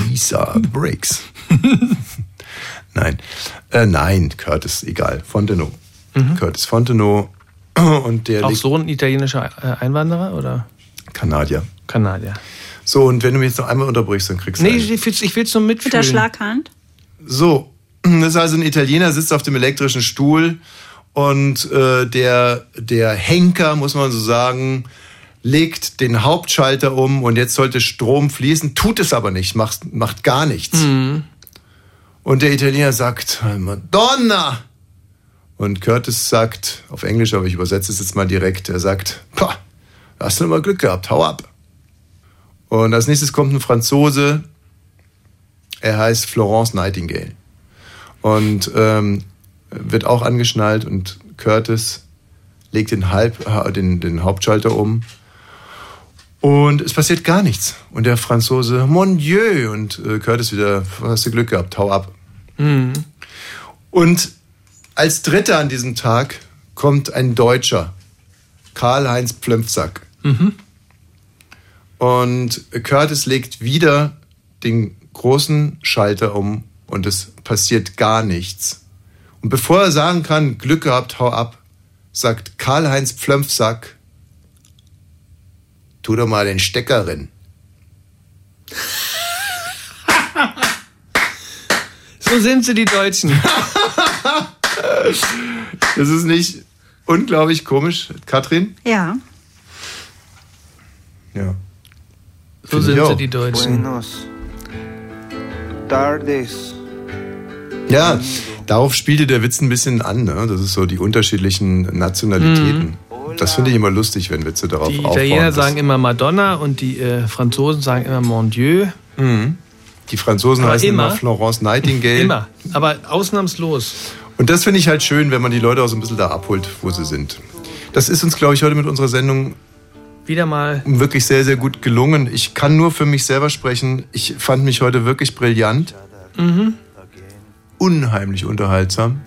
Lisa Breaks. nein, äh, nein, Curtis, egal. Fontenot. Curtis Fontenot. Und der Mhm. Auch so ein italienischer äh, Einwanderer oder Kanadier. Kanadier? So, und wenn du mich jetzt noch einmal unterbrichst, dann kriegst du. Nee, einen. ich ich will's nur Mit mitfühlen. der Schlaghand? So, das ist also ein Italiener, sitzt auf dem elektrischen Stuhl und äh, der, der Henker, muss man so sagen, legt den Hauptschalter um und jetzt sollte Strom fließen, tut es aber nicht, macht, macht gar nichts. Mhm. Und der Italiener sagt, Madonna! Und Curtis sagt, auf Englisch, aber ich übersetze es jetzt mal direkt, er sagt, Pah, hast du mal Glück gehabt, hau ab. Und als nächstes kommt ein Franzose, er heißt Florence Nightingale. Und ähm, wird auch angeschnallt und Curtis legt den, Halb, ha- den, den Hauptschalter um. Und es passiert gar nichts. Und der Franzose, mon Dieu, und äh, Curtis wieder, hast du Glück gehabt, hau ab. Mhm. Und als Dritter an diesem Tag kommt ein Deutscher, Karl-Heinz Plömpfsack. Mhm. Und Curtis legt wieder den großen Schalter um und es passiert gar nichts. Und bevor er sagen kann, Glück gehabt, hau ab, sagt Karl-Heinz Pflömpfsack, tu doch mal den Stecker rein. So sind sie, die Deutschen. Das ist nicht unglaublich komisch, Katrin? Ja. Ja. So sind sie, die Deutschen. Buenos tardes. Ja, darauf spielte der Witz ein bisschen an. Ne? Das ist so die unterschiedlichen Nationalitäten. Das finde ich immer lustig, wenn Witze darauf Die aufbauen. Italiener Das- sagen immer Madonna und die äh, Franzosen sagen immer Mon Dieu. Mhm. Die Franzosen Aber heißen immer, immer. Florence Nightingale. Immer. Aber ausnahmslos. Und das finde ich halt schön, wenn man die Leute auch so ein bisschen da abholt, wo sie sind. Das ist uns, glaube ich, heute mit unserer Sendung Wieder mal. wirklich sehr, sehr gut gelungen. Ich kann nur für mich selber sprechen. Ich fand mich heute wirklich brillant, Mhm. Unheimlich unterhaltsam.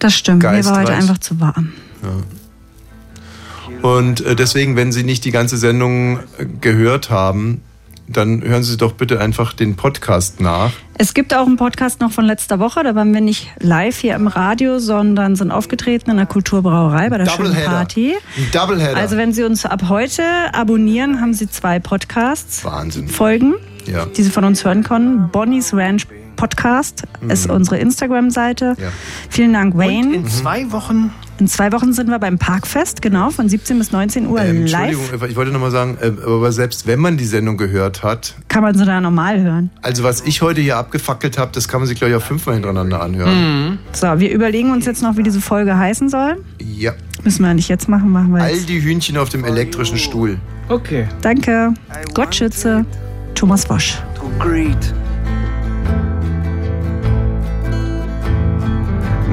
Das stimmt. Mir war heute Geistreich. einfach zu warm. Ja. Und äh, deswegen, wenn Sie nicht die ganze Sendung äh, gehört haben, dann hören Sie doch bitte einfach den Podcast nach. Es gibt auch einen Podcast noch von letzter Woche. Da waren wir nicht live hier im Radio, sondern sind aufgetreten in der Kulturbrauerei bei der schönen. Party. Doubleheader. Also wenn Sie uns ab heute abonnieren, haben Sie zwei Podcasts. Wahnsinn. Folgen, Ja. die Sie von uns hören können. Bonnie's Ranch Podcast ist unsere Instagram-Seite. Ja. Vielen Dank, Wayne. In zwei Wochen. In zwei Wochen sind wir beim Parkfest, genau, von 17 bis 19 Uhr Ähm, live. Entschuldigung, ich wollte nochmal sagen, äh, aber selbst wenn man die Sendung gehört hat, Kann man sie da normal hören. also was ich heute hier abgefackelt habe, das kann man sich, glaube ich, auch fünfmal hintereinander anhören. Mhm. So, wir überlegen uns jetzt noch, wie diese Folge heißen soll. Ja. Müssen wir nicht jetzt machen, machen wir All jetzt. die Hühnchen auf dem elektrischen Stuhl. Okay. Danke. Gott schütze. Thomas Wosch.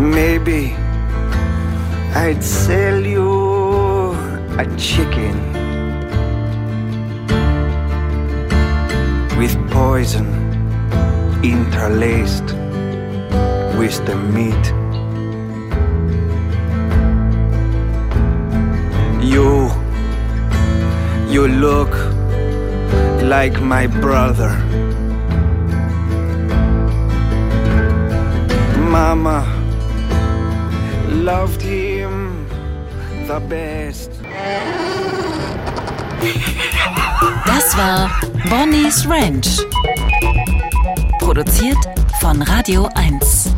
Maybe I'd sell you a chicken with poison interlaced with the meat. You, you look like my brother. Mama loved him the best. Das war Bonnie's Ranch. Produziert von Radio 1.